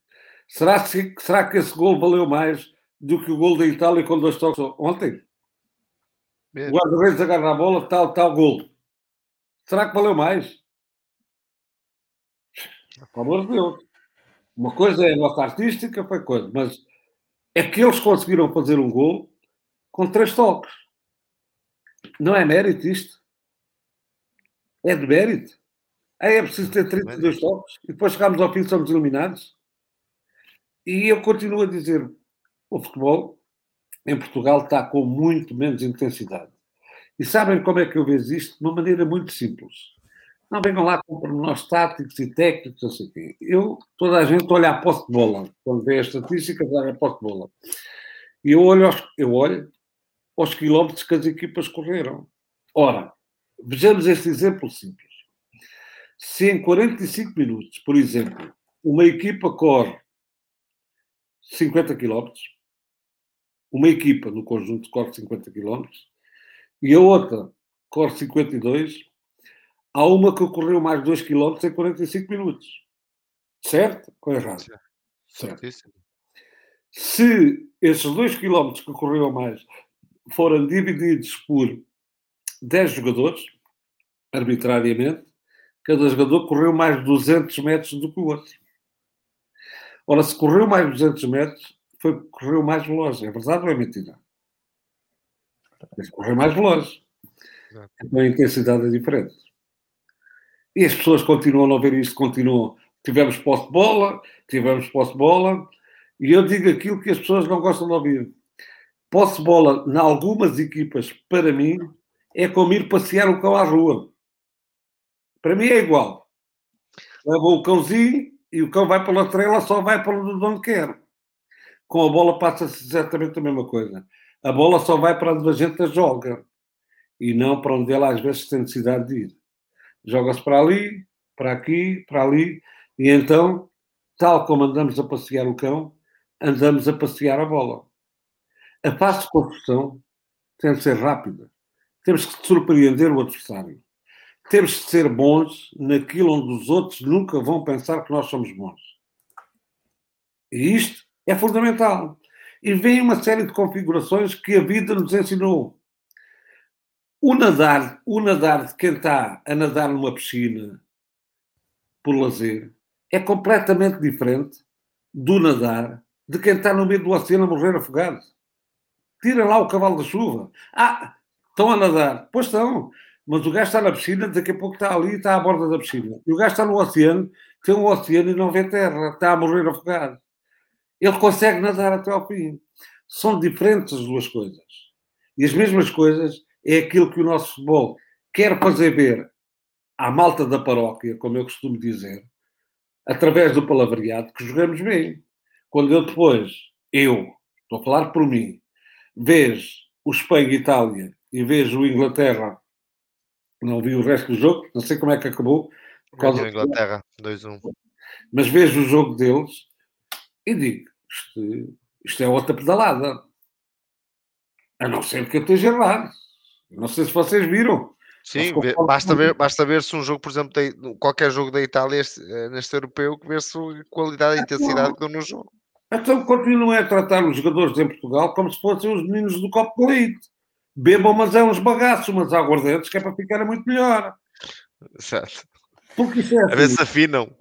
será que, será que esse gol valeu mais do que o gol da Itália com dois toques ontem? O guarda-redes agarra a bola, tal, tal gol. Será que valeu mais? Pelo amor de Deus. Uma coisa é a nossa artística, foi coisa, mas é que eles conseguiram fazer um gol com três toques. Não é mérito isto? É de mérito? Aí é preciso ter 32 toques e depois chegamos ao fim e somos eliminados? E eu continuo a dizer: o futebol em Portugal está com muito menos intensidade. E sabem como é que eu vejo isto? De uma maneira muito simples. Não venham lá com pormenores táticos e técnicos, não sei o quê. Eu, toda a gente olha a posse de bola. Quando vê a estatística, olha a posse de bola. E eu olho, aos, eu olho aos quilómetros que as equipas correram. Ora, vejamos este exemplo simples. Se em 45 minutos, por exemplo, uma equipa corre 50 quilómetros, uma equipa no conjunto corre 50 quilómetros, e a outra corre 52, há uma que correu mais 2 km em 45 minutos. Certo ou errado? Certo. certo. Se esses 2 km que correu mais forem divididos por 10 jogadores, arbitrariamente, cada jogador correu mais 200 metros do que o outro. Ora, se correu mais 200 metros, foi correu mais veloz. É verdade ou é mentira? Mas correu mais veloz. Então a intensidade é diferente. E as pessoas continuam a não ver isto, continuam. Tivemos posse de bola, tivemos posse de bola, e eu digo aquilo que as pessoas não gostam de ouvir. Posse de bola, em algumas equipas, para mim, é como ir passear o cão à rua. Para mim é igual. Leva o cãozinho e o cão vai pela trela, só vai para onde quer. Com a bola passa-se exatamente a mesma coisa. A bola só vai para onde a gente joga e não para onde ela às vezes tem necessidade de ir joga-se para ali, para aqui, para ali, e então, tal como andamos a passear o cão, andamos a passear a bola. A passo de construção tem de ser rápida. Temos que surpreender o adversário. Temos de ser bons naquilo onde os outros nunca vão pensar que nós somos bons. E isto é fundamental. E vem uma série de configurações que a vida nos ensinou. O nadar, o nadar de quem está a nadar numa piscina por lazer é completamente diferente do nadar de quem está no meio do oceano a morrer afogado. Tira lá o cavalo da chuva. Ah, estão a nadar. Pois estão. Mas o gajo está na piscina, daqui a pouco está ali e está à borda da piscina. E o gajo está no oceano, tem um oceano e não vê terra, está a morrer afogado. Ele consegue nadar até ao fim. São diferentes as duas coisas. E as mesmas coisas é aquilo que o nosso futebol quer fazer ver à malta da paróquia, como eu costumo dizer, através do palavreado, que jogamos bem. Quando eu depois, eu, estou a falar por mim, vejo o Espanha e Itália e vejo o Inglaterra, não vi o resto do jogo, não sei como é que acabou. Por causa Inglaterra, 2-1. Mas vejo o jogo deles e digo, isto, isto é outra pedalada. A não ser que eu esteja errado. Não sei se vocês viram. Sim, basta ver, basta ver se um jogo, por exemplo, qualquer jogo da Itália eh, neste europeu, que ver se a qualidade e intensidade que dão no jogo. Então continuem a tratar os jogadores em Portugal como se fossem os meninos do copo leite. Bebam, mas é uns bagaços, mas aguardentes, que é para ficar muito melhor. Certo. Porque isso é assim. A ver se assim. afinam.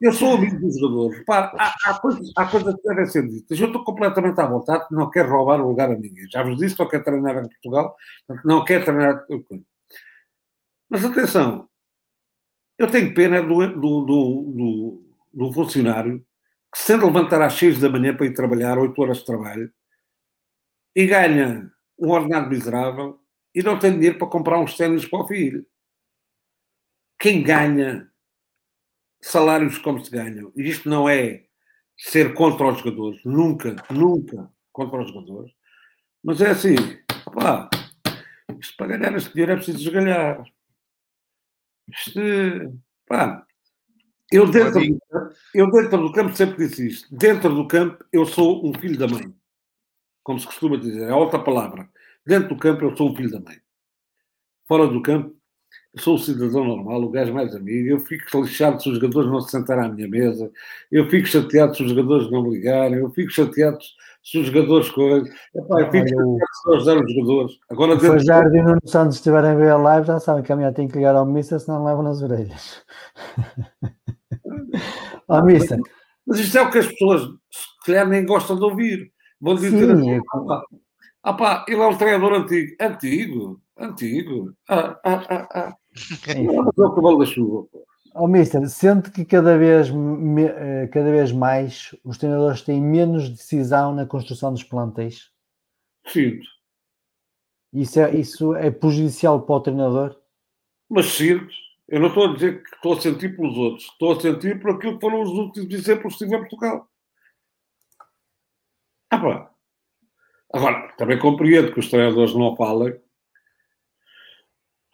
Eu sou amigo dos jogadores. Repara, há, há, coisas, há coisas que devem ser ditas. Eu estou completamente à vontade, não quero roubar o lugar a ninguém. Já vos disse que eu quero treinar em Portugal, não quero treinar. Mas atenção, eu tenho pena do, do, do, do, funcionário que, sendo levantar às 6 da manhã para ir trabalhar, 8 horas de trabalho, e ganha um ordenado miserável e não tem dinheiro para comprar uns ténis para o filho. Quem ganha salários como se ganham. E isto não é ser contra os jogadores, nunca, nunca contra os jogadores. Mas é assim, opá, isto para ganhar este dinheiro é preciso esgalhar. Isto, pá, eu dentro, eu dentro do campo sempre disse isto. Dentro do campo eu sou um filho da mãe. Como se costuma dizer, é outra palavra. Dentro do campo eu sou um filho da mãe. Fora do campo eu sou um cidadão normal, o gajo mais amigo. Eu fico lixado se os jogadores não se sentarem à minha mesa. Eu fico chateado se os jogadores não me ligarem. Eu fico chateado se os jogadores. Epá, eu fico chateado se ajudar os jogadores. Agora, se o Jardim e o Nuno Santos estiverem a ver a live, já sabem que amanhã tem que ligar ao Mister, senão levam nas orelhas. ao Mister. Mas isto é o que as pessoas, se calhar, nem gostam de ouvir. Vão dizer assim, ah, pá, ah, pá, ele é um treinador antigo. Antigo? Antigo? Ah, ah, ah, ah. Não, mas é o cavalo da chuva. Pô. Oh, Mister, sente que cada vez, me- eh, cada vez mais os treinadores têm menos decisão na construção dos plantéis? Sinto. Isso é, isso é prejudicial para o treinador? Mas sinto. Eu não estou a dizer que estou a sentir pelos outros. Estou a sentir por aquilo que foram os últimos exemplos que tive em Portugal. Ah, pá. Agora, também compreendo que os treinadores não falem.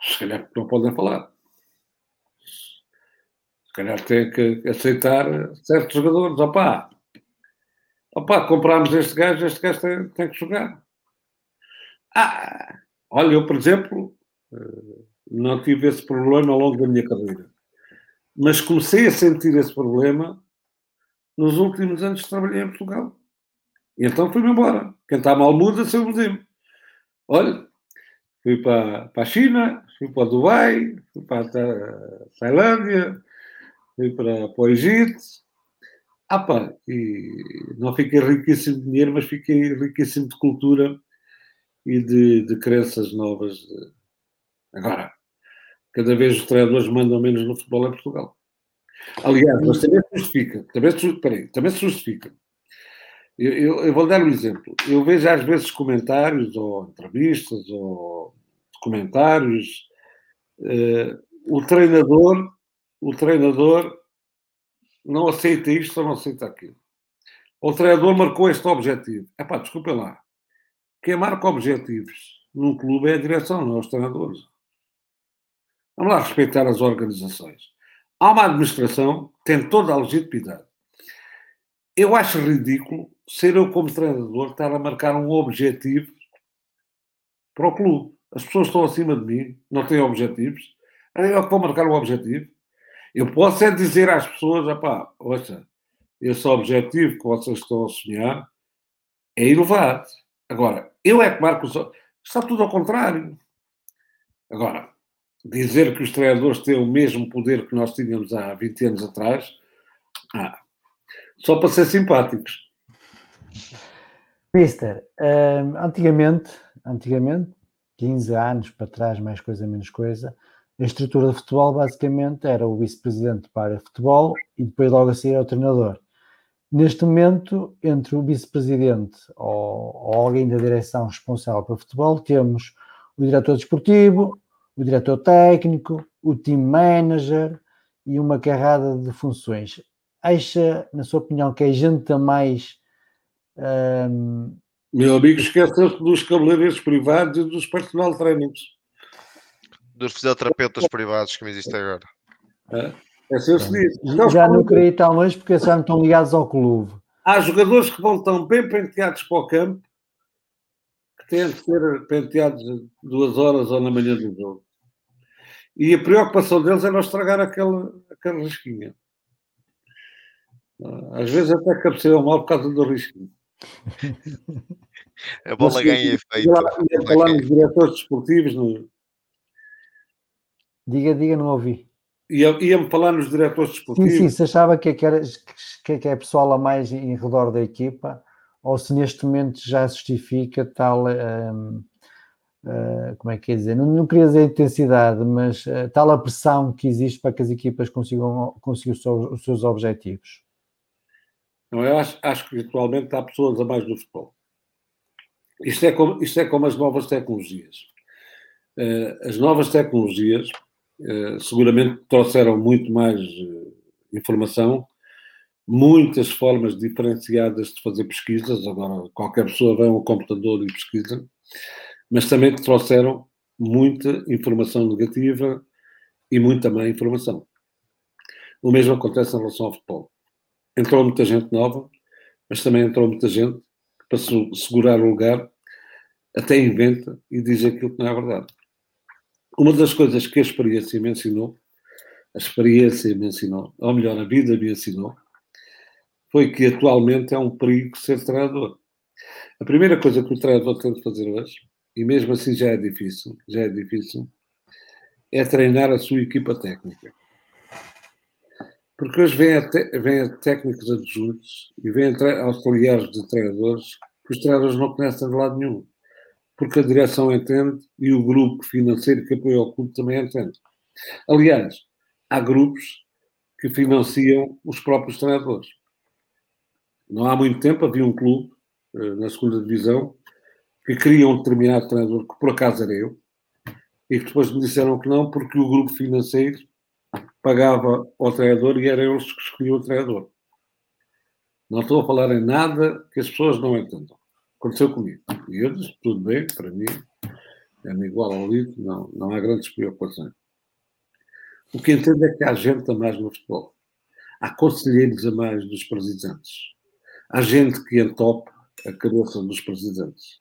Se calhar não podem falar. Se calhar têm que aceitar certos jogadores. Opá, opá, comprámos este gajo, este gajo tem, tem que jogar. Ah, olha, eu, por exemplo, eh, não tive esse problema ao longo da minha carreira. Mas comecei a sentir esse problema nos últimos anos que trabalhei em Portugal. E então fui-me embora. Está mal muda, seu vizinho. Olha, fui para, para a China, fui para Dubai, fui para a Ta- Tailândia, fui para, para o Egito. Ah pá, e não fiquei riquíssimo de dinheiro, mas fiquei riquíssimo de cultura e de, de crenças novas. Agora, cada vez os treinadores mandam menos no futebol em Portugal. Aliás, mas também se justifica. Também se, também se justifica. Eu, eu- eu vou dar um exemplo. Eu vejo às vezes comentários, ou entrevistas, ou comentários. eh, o treinador, o treinador não aceita isto ou não aceita aquilo. O treinador marcou este objetivo. Epá, desculpem lá. Quem marca objetivos num clube é a direção, não é os treinadores. Vamos lá respeitar as organizações. Há uma administração que tem toda a legitimidade. Eu acho ridículo ser eu, como treinador, estar a marcar um objetivo para o clube. As pessoas estão acima de mim, não têm objetivos. É eu que vou marcar um objetivo. Eu posso é dizer às pessoas, ouça, esse objetivo que vocês estão a sonhar é elevado. Agora, eu é que marco os... Está tudo ao contrário. Agora, dizer que os treinadores têm o mesmo poder que nós tínhamos há 20 anos atrás, ah, só para ser simpáticos. Mister, antigamente, antigamente, 15 anos para trás, mais coisa, menos coisa, a estrutura de futebol basicamente era o vice-presidente para futebol e depois logo a seguir é o treinador. Neste momento, entre o vice-presidente ou, ou alguém da direção responsável pelo futebol, temos o diretor desportivo, o diretor técnico, o team manager e uma carrada de funções. Acha, na sua opinião, que é gente a mais hum, Meu amigo, esqueceu-se dos cabeleireiros privados e dos personal trainers. Dos fisioterapeutas privados que me existem agora. É? Disso. Então, já não queria ir tão longe porque já não estão ligados ao clube. Há jogadores que vão tão bem penteados para o campo que têm de ser penteados duas horas ou na manhã do jogo. E a preocupação deles é não estragar aquela, aquela risquinha. Às vezes até cabeceiam mal por causa do risquinho. A bola Mas, ganha efeito. falar nos diretores desportivos, no- Diga, diga, não ouvi. ia- ia-me falar nos diretores Sim, desportivos. sim, se achava que é, que, era, que, é- que é pessoal a mais em redor da equipa ou se neste momento já justifica tal, hum, ah, como é que quer dizer, não, não queria dizer intensidade, mas ah, tal a pressão que existe para que as equipas consigam conseguir os seus, os seus objetivos. Não, eu acho, acho que atualmente há pessoas a mais no futebol. Isto é como, isto é como as novas tecnologias. Eh, as novas tecnologias eh, seguramente trouxeram muito mais eh, informação, muitas formas diferenciadas de fazer pesquisas. Agora, qualquer pessoa vai ao computador e pesquisa, mas também trouxeram muita informação negativa e muita má informação. O mesmo acontece em relação ao futebol entrou muita gente nova, mas também entrou muita gente que, para se- segurar o lugar, até inventa e diz aquilo que não é verdade. Uma das coisas que a experiência me ensinou, a experiência me ensinou, ou melhor, a vida me ensinou, foi que atualmente é um perigo ser treinador. A primeira coisa que o treinador tem de fazer hoje, e mesmo assim já é difícil, já é difícil, é treinar a sua equipa técnica. Porque hoje vêm, até, vêm técnicos adjuntos e vêm auxiliares de treinadores que os treinadores não conhecem de lado nenhum. Porque a direção entende e o grupo financeiro que apoia o clube também entende. Aliás, há grupos que financiam os próprios treinadores. Não há muito tempo havia um clube eh, na segunda divisão que queria um determinado treinador, que por acaso era eu, e que depois me disseram que não, porque o grupo financeiro pagava ao treinador e era eles que escolhiam o treinador. Não estou a falar em nada que as pessoas não entendam. Aconteceu comigo. E eu disse, tudo bem, para mim, é-me igual ao livro, não, não há grandes preocupações. O que entendo é que há gente a mais no futebol. Há conselheiros a mais dos presidentes. Há gente que entope a cabeça dos presidentes.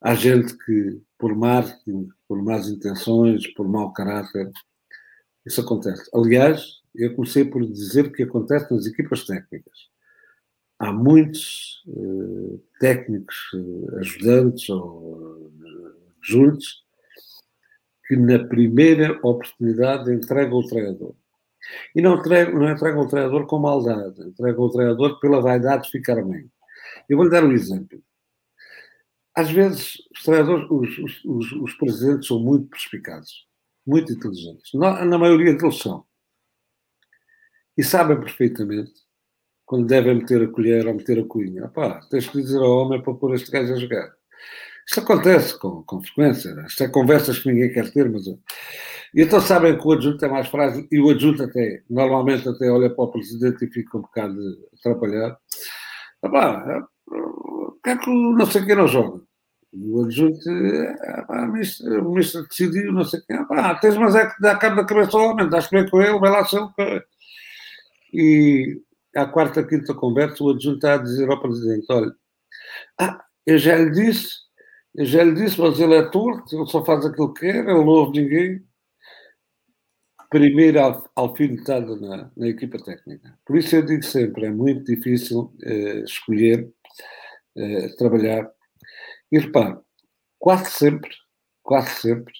Há gente que, por marketing, por más intenções, por mau caráter, isso acontece. Aliás, eu comecei por dizer que acontece nas equipas técnicas. Há muitos uh, técnicos uh, ajudantes ou uh, juntos que na primeira oportunidade entregam o treinador. E não não entregam o treinador com maldade, entregam o treinador pela vaidade de ficar bem. Eu vou-lhe dar um exemplo. Às vezes, os treinadores, os, os, os presidentes são muito perspicazes, muito inteligentes. Na, maioria deles são. E sabem perfeitamente quando devem meter a colher ou meter a cunha. Pá, tens que dizer ao homem para pôr este gajo a jogar. Isto acontece com, com frequência. Né? Isto é conversas que ninguém quer ter, mas. E então sabem que o adjunto é mais frágil e o adjunto até, normalmente até olha para o presidente e fica um bocado atrapalhado. Ah, que é que não sei quem não joga? E o adjunto, pá, o ministro decidiu, não sei quem. Ah, tens, mas é que dá cabo da cabeça ao homem, dás bem com ele, vai lá ser E à quarta, quinta conversa, o adjunto está a dizer ao presidente: olha, ah, eu já lhe disse eu já lhe disse, mas ele é torto, ele só faz aquilo que quer, ele não ouve ninguém. Primeiro alfinetada na, na equipa técnica. Por isso eu digo sempre, é muito difícil eh, escolher, eh, trabalhar. E repare, quase sempre, quase sempre,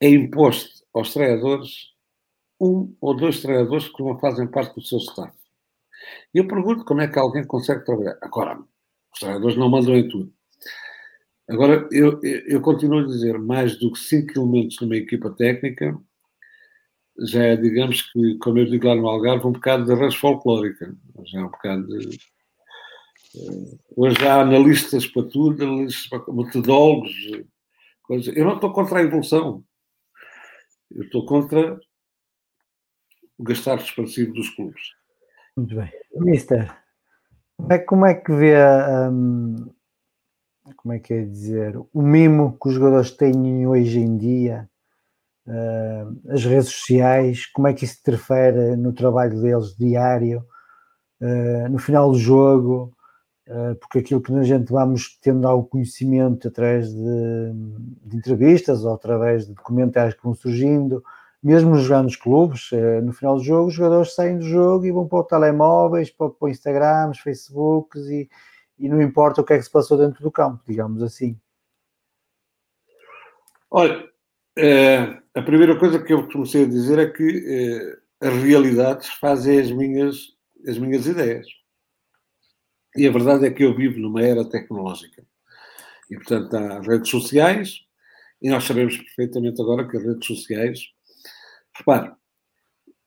é imposto aos treinadores um ou dois treinadores que não fazem parte do seu staff. E eu pergunto como é que alguém consegue trabalhar. Agora, os treinadores não mandam em tudo. Agora, eu, eu continuo a dizer, mais do que cinco elementos numa equipa técnica, já é, digamos que, como eu digo lá no Algarve, um bocado de arranjo folclórica. Já é um bocado de... Hoje há analistas para tudo, analistas para metodólogos, coisas. Eu não estou contra a evolução. Eu estou contra o gastar expansivo dos clubes. Muito bem. Mister, como é, como é que vê um, como é que é dizer, o mimo que os jogadores têm hoje em dia, uh, as redes sociais, como é que isso interfere no trabalho deles diário, uh, no final do jogo, porque aquilo que a gente vamos tendo algum conhecimento através de, de, entrevistas ou através de documentários que vão surgindo, mesmo nos clubes, no final do jogo, os jogadores saem do jogo e vão para o telemóveis, para, para Instagrams, Facebooks e e não importa o que é que se passou dentro do campo, digamos assim. Olha, é, a primeira coisa que eu comecei a dizer é que é, as realidades fazem as minhas, as minhas ideias. E a verdade é que eu vivo numa era tecnológica. E, portanto, há redes sociais, e nós sabemos perfeitamente agora que as redes sociais. Repare,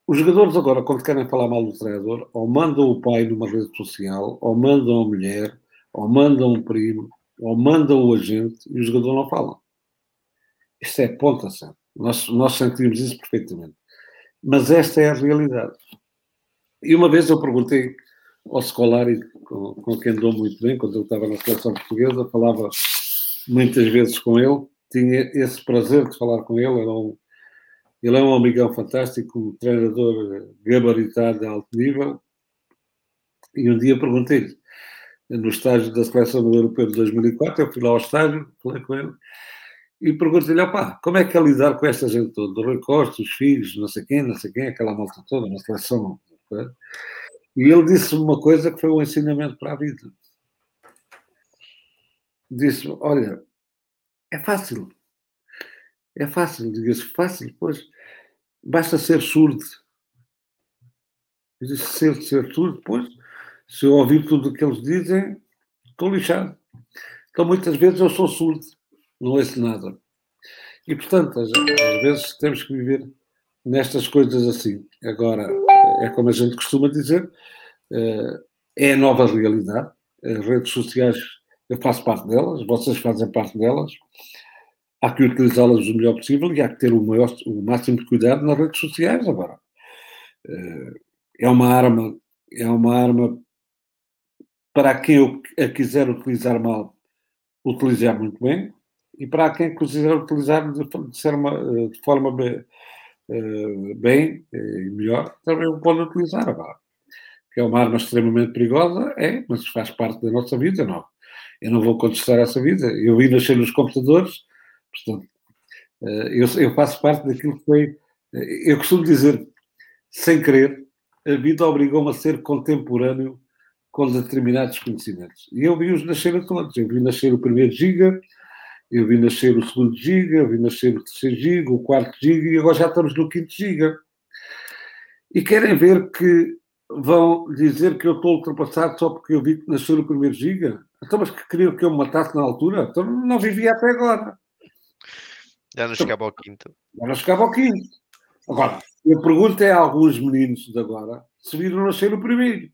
os jogadores agora, quando querem falar mal do treinador, ou mandam o pai numa rede social, ou mandam a mulher, ou mandam um primo, ou mandam o agente, e o jogador não fala. Isto é ponta certa. Nós, nós sentimos isso perfeitamente. Mas esta é a realidade. E uma vez eu perguntei ao Scolari, com, com quem andou muito bem, quando ele estava na seleção portuguesa, falava muitas vezes com ele, tinha esse prazer de falar com ele, era um ele é um amigão fantástico, um treinador gabaritado de alto nível. E um dia perguntei-lhe, no estágio da Seleção do Europeu de 2004, eu fui lá ao estágio, falei com ele, e perguntei-lhe, opá, como é que é lidar com esta gente toda? O Rui Costa, os filhos, não sei quem, não sei quem, aquela malta toda, na seleção. E ele disse-me uma coisa que foi um ensinamento para a vida. Disse-me, olha, é fácil. É fácil, diga-se fácil, pois basta ser surdo. Ser, ser surdo, pois, se eu ouvir tudo o que eles dizem, estou lixado. Então muitas vezes eu sou surdo, não ouço nada. E portanto, às, às vezes temos que viver nestas coisas assim. Agora, é como a gente costuma dizer, eh, é a nova realidade. As redes sociais, eu faço parte delas, vocês fazem parte delas. Há que utilizá-las o melhor possível e há que ter o, maior, o máximo de cuidado nas redes sociais agora. Eh, é uma arma, é uma arma para quem a quiser utilizar mal, utilizar muito bem, e para quem quiser utilizar de, forma, de forma bem, bem e melhor, também o pode utilizar. Que é uma arma extremamente perigosa, é, mas faz parte da nossa vida, não. Eu não vou contestar essa vida. Eu vi nascer nos computadores, portanto, eu, eu faço parte daquilo que foi. Eu costumo dizer, sem querer, a vida obrigou-me a ser contemporâneo com determinados conhecimentos. E eu vi-os nascer a todos. Eu vi nascer o primeiro giga, eu vi nascer o segundo giga, eu vi nascer o terceiro giga, o quarto giga e agora já estamos no quinto giga. E querem ver que vão dizer que eu estou ultrapassado só porque eu vi nascer o primeiro giga? Então, mas que queriam que eu me matasse na altura? Então não vivia até agora. Já não chegava ao quinto. Já não chegava ao quinto. Agora, eu pergunto é a alguns meninos de agora se viram nascer o primeiro.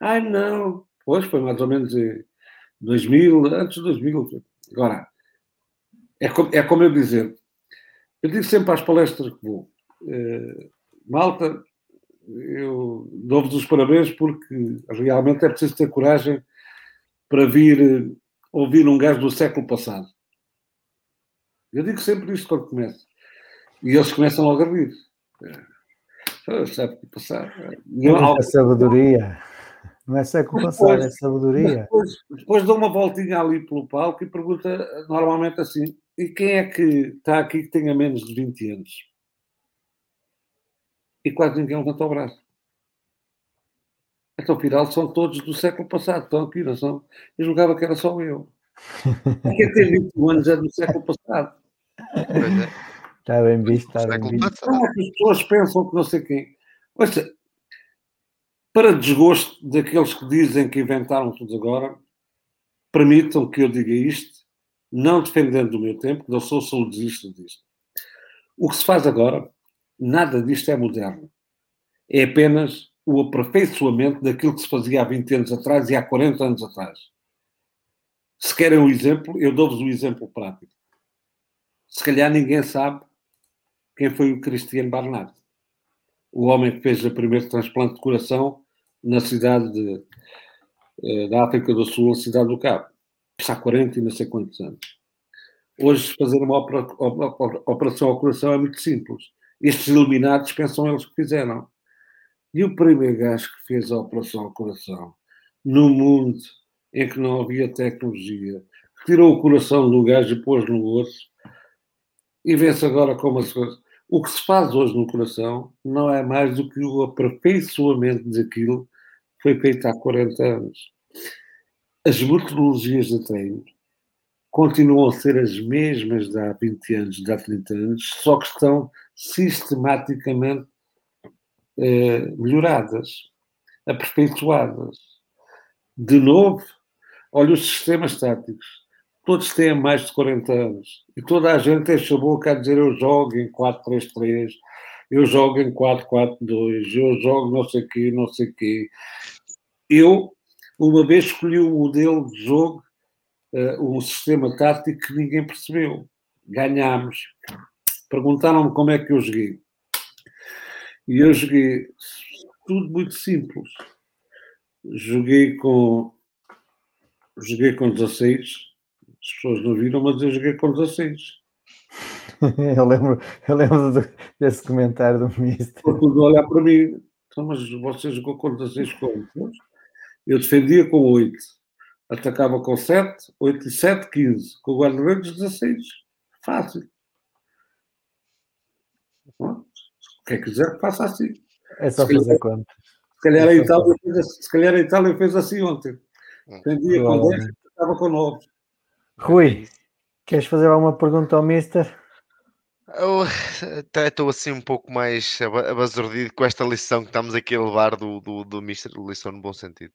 Ai, não. Pois, foi mais ou menos em 2000, antes de 2000. Agora, é como, é como eu dizer, eu digo sempre às palestras que vou, eh, malta, eu dou-vos os parabéns porque realmente é preciso ter coragem para vir eh, ouvir um gajo do século passado. Eu digo sempre isto quando começo. E eles começam logo a rir. É, século passado. Não, é sabedoria. Não é século passado, é sabedoria. Depois, depois dou uma voltinha ali pelo palco e pergunta normalmente assim: e quem é que está aqui que tenha menos de 20 anos? E quase ninguém levanta o braço. Então, Piral são todos do século passado, estão aqui, não são? Eu julgava que era só eu. Quem tem 21 anos é do século passado. Pois é. Está bem visto, está bem visto. Como é que as pessoas pensam que não sei quem? Ouça, para desgosto daqueles que dizem que inventaram tudo agora, permitam que eu diga isto, não defendendo o meu tempo, não sou saudosista disto. O que se faz agora, nada disto é moderno. É apenas o aperfeiçoamento daquilo que se fazia há 20 anos atrás e há 40 anos atrás. Se querem um exemplo, eu dou-vos um exemplo prático. Se calhar ninguém sabe quem foi o Cristiano Barnard, o homem que fez o primeiro transplante de coração na cidade de, eh, da África do Sul, na cidade do Cabo. Isso há 40 e não sei quantos anos. Hoje, fazer uma opera- op- operação ao coração é muito simples. Estes iluminados pensam eles que fizeram. E o primeiro gajo que fez a operação ao coração, no mundo em que não havia tecnologia, tirou o coração do gajo e pôs no osso, e vê-se agora como as coisas. O que se faz hoje no coração não é mais do que o aperfeiçoamento daquilo que foi feito há 40 anos. As metodologias de treino continuam a ser as mesmas de há 20 anos, de há 30 anos, só que estão sistematicamente eh, melhoradas, aperfeiçoadas. De novo, olha os sistemas táticos. Todos têm mais de 40 anos. E toda a gente enche a boca a dizer eu jogo em 4-3-3, eu jogo em 4-4-2, eu jogo não sei o quê, não sei o quê. Eu, uma vez, escolhi um modelo de jogo, eh, um sistema tático que ninguém percebeu. Ganhámos. Perguntaram-me como é que eu joguei. E eu joguei tudo muito simples. Joguei com joguei com 16. As pessoas não viram, mas eu joguei com 16. Eu lembro, eu lembro do- desse comentário do tudo a olhar para mim. Então, mas você jogou com 16 como? Eu defendia com 8. Atacava com 7, 8 e 7, 15. Com o guarda-redes, 16. Fácil. Bom, Quem quiser, faça assim. É só Se fazer conta. Se calhar, a é Itália fez, assim- se calhar a Itália fez assim ontem. Defendia com 10, Provavelmente. atacava com 9. Rui, queres fazer alguma pergunta ao Mister? Eu até estou assim um pouco mais aba- abazordido com esta lição que estamos aqui a levar do, do, do Mister, lição no bom sentido.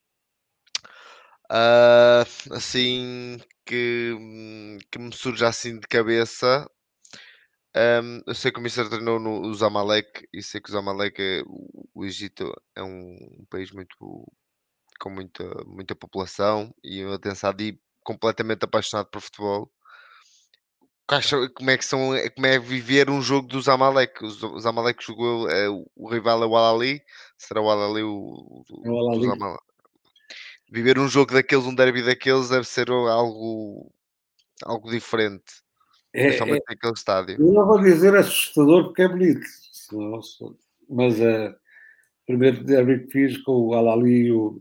Uh, assim que, que me surge assim de cabeça. Um, eu sei que o Mister treinou no Zamalek e sei que o Zamalek, é, o, o Egito é um, um, país muito com muita, muita população e eu tenho ali completamente apaixonado por futebol. Como é que são, como é viver um jogo do Zamalek? O Zamalek jogou, é, o rival é o Al-Ali, será o Al-Ali o, o, o Zamalek? Viver um jogo daqueles, um derby daqueles, deve ser algo, algo diferente. É, principalmente é, naquele estádio. Eu não vou dizer assustador porque é bonito, mas uh, o primeiro derby que fiz com o Alali e o,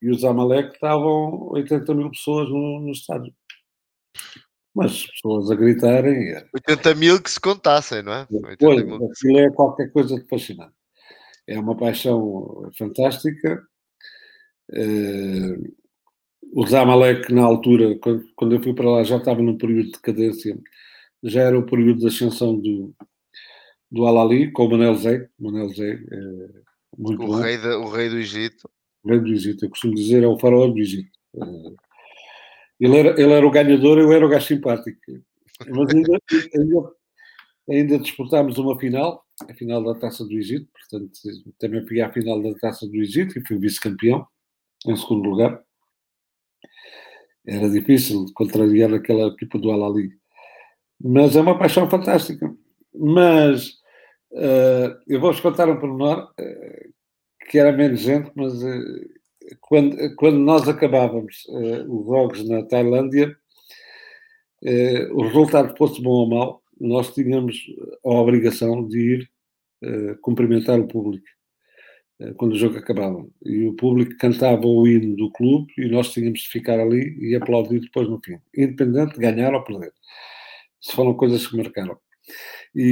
e o Zamalek estavam 80 mil pessoas no, no estádio. Mas pessoas a gritarem. 80 é mil que se contassem, não é? Pois, aquilo é qualquer coisa de fascinante. É uma paixão fantástica. Uh, o Zamalek, na altura, quando, quando eu fui para lá, já estava num período de decadência, já era o período de ascensão do, do Al-Ali, com o Manel Zé. Manel Zé é muito o, rei de, o rei do Egito. O rei do Egito, eu costumo dizer, é o faraó do Egito. Eh, ele era, ele era o ganhador, eu era o gajo simpático. Mas ainda, ainda, ainda disputámos uma final, a final da Taça do Egito, portanto, também fui à final da Taça do Egito e fui vice-campeão, em segundo lugar era difícil contrariar aquela equipa do Al-Ali. Mas é uma paixão fantástica. Mas uh, eu vou-vos contar um pormenor uh, que era menos gente, mas uh, quando, quando nós acabávamos os jogos na Tailândia, o resultado fosse bom ou mau, nós tínhamos a obrigação de ir cumprimentar o público. Eh, quando o jogo acabava. E o público cantava o hino do clube e nós tínhamos de ficar ali e aplaudir depois no fim, independente de ganhar ou perder. Isso foram coisas que marcaram. E,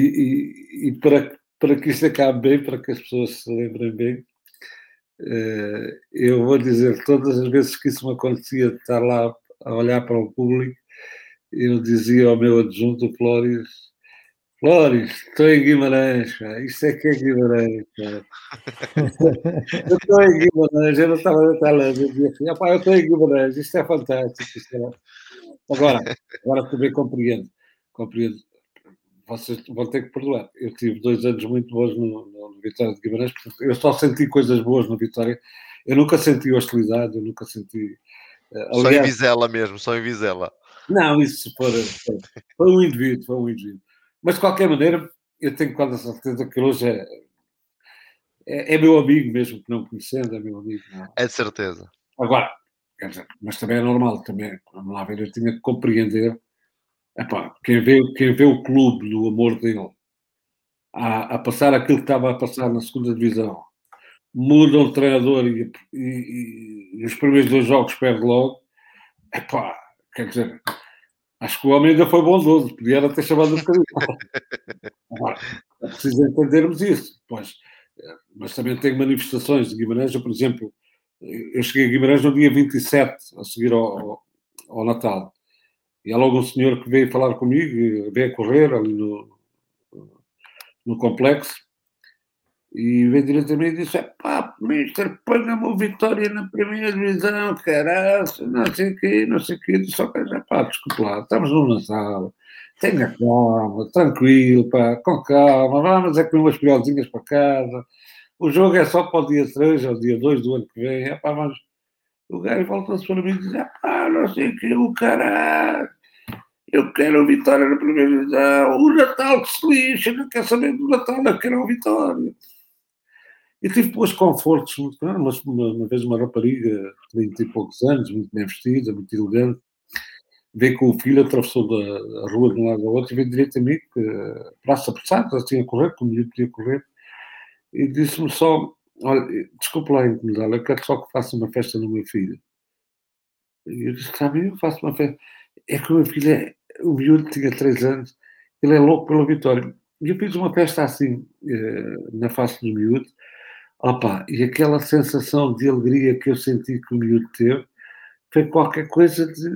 e, e para, para que isto acabe bem, para que as pessoas se lembrem bem, eh, eu vou dizer, todas as vezes que isso me acontecia, de estar lá a olhar para o público, eu dizia ao meu adjunto, Flores, Flores, estou em Guimarães, pá. isto é que é Guimarães. Eu estou em Guimarães, eu não estava na Tailândia, eu dizia assim, eu estou em Guimarães, isto é fantástico. Isto é... Agora, agora também compreendo, compreendo. Vocês vão ter que perdoar. Eu tive dois anos muito bons no, no Vitória de Guimarães, portanto, eu só senti coisas boas no Vitória. Eu nunca senti hostilidade, eu nunca senti. Uh, aliás, só em Vizela mesmo, só em Vizela. Não, isso foi, foi, foi um indivíduo, foi um indivíduo. Mas, de qualquer maneira, eu tenho quase a certeza que hoje é, é, é, meu amigo mesmo, que não conhecendo, é meu amigo. Não. É de certeza. Agora, quer dizer, mas também é normal, também, vamos lá ver, eu tinha que compreender, epá, quem, vê, quem vê o clube do amor dele a, a passar aquilo que estava a passar na segunda divisão, muda o treinador e, e, e, e os primeiros dois jogos perde logo, epá, quer dizer, Acho que o homem ainda foi bondoso, podia ter chamado um bocadinho. Agora, é preciso entendermos isso. Pois, eh, mas também tem manifestações de Guimarães. Por exemplo, eu cheguei a Guimarães no dia 27, a seguir ao, ao Natal. E há logo um senhor que veio falar comigo, veio correr ali no, no complexo, e veio diretamente e disse: pá, mister, põe-me o Vitória na primeira divisão, caralho, não sei o quê, não sei o quê. Disse: ok, já pá, desculpe lá, estamos no Natal, tenha calma, tranquilo, pá, com calma, vamos é comer umas piolzinhas para casa. O jogo é só para o dia 3 ou dia 2 do ano que vem. É, pá, mas o gajo volta-se para mim e diz: pá, não sei o quê, o caralho. Eu quero Vitória na primeira divisão. O Natal que se lixa, não quer saber do Natal, eu quero o Vitória. E tive depois confortos muito. Uma, uma, vez uma rapariga de 30 e poucos anos, muito bem vestida, muito elegante, veio com o filho, atravessou da, a rua de um lado ao outro e veio direito a mim, que, praça apressada, assim a correr, como lhe podia correr, e disse-me só: Olha, desculpe lá incomodar, eu quero só que faça uma festa no meu filho. E eu disse: Sabe, eu faço uma festa. É que o meu filho, é, o miúdo tinha 3 anos, ele é louco pela vitória. E eu fiz uma festa assim, eh, na face do miúdo, Opa, e aquela sensação de alegria que eu senti que o miúdo teve foi qualquer coisa de.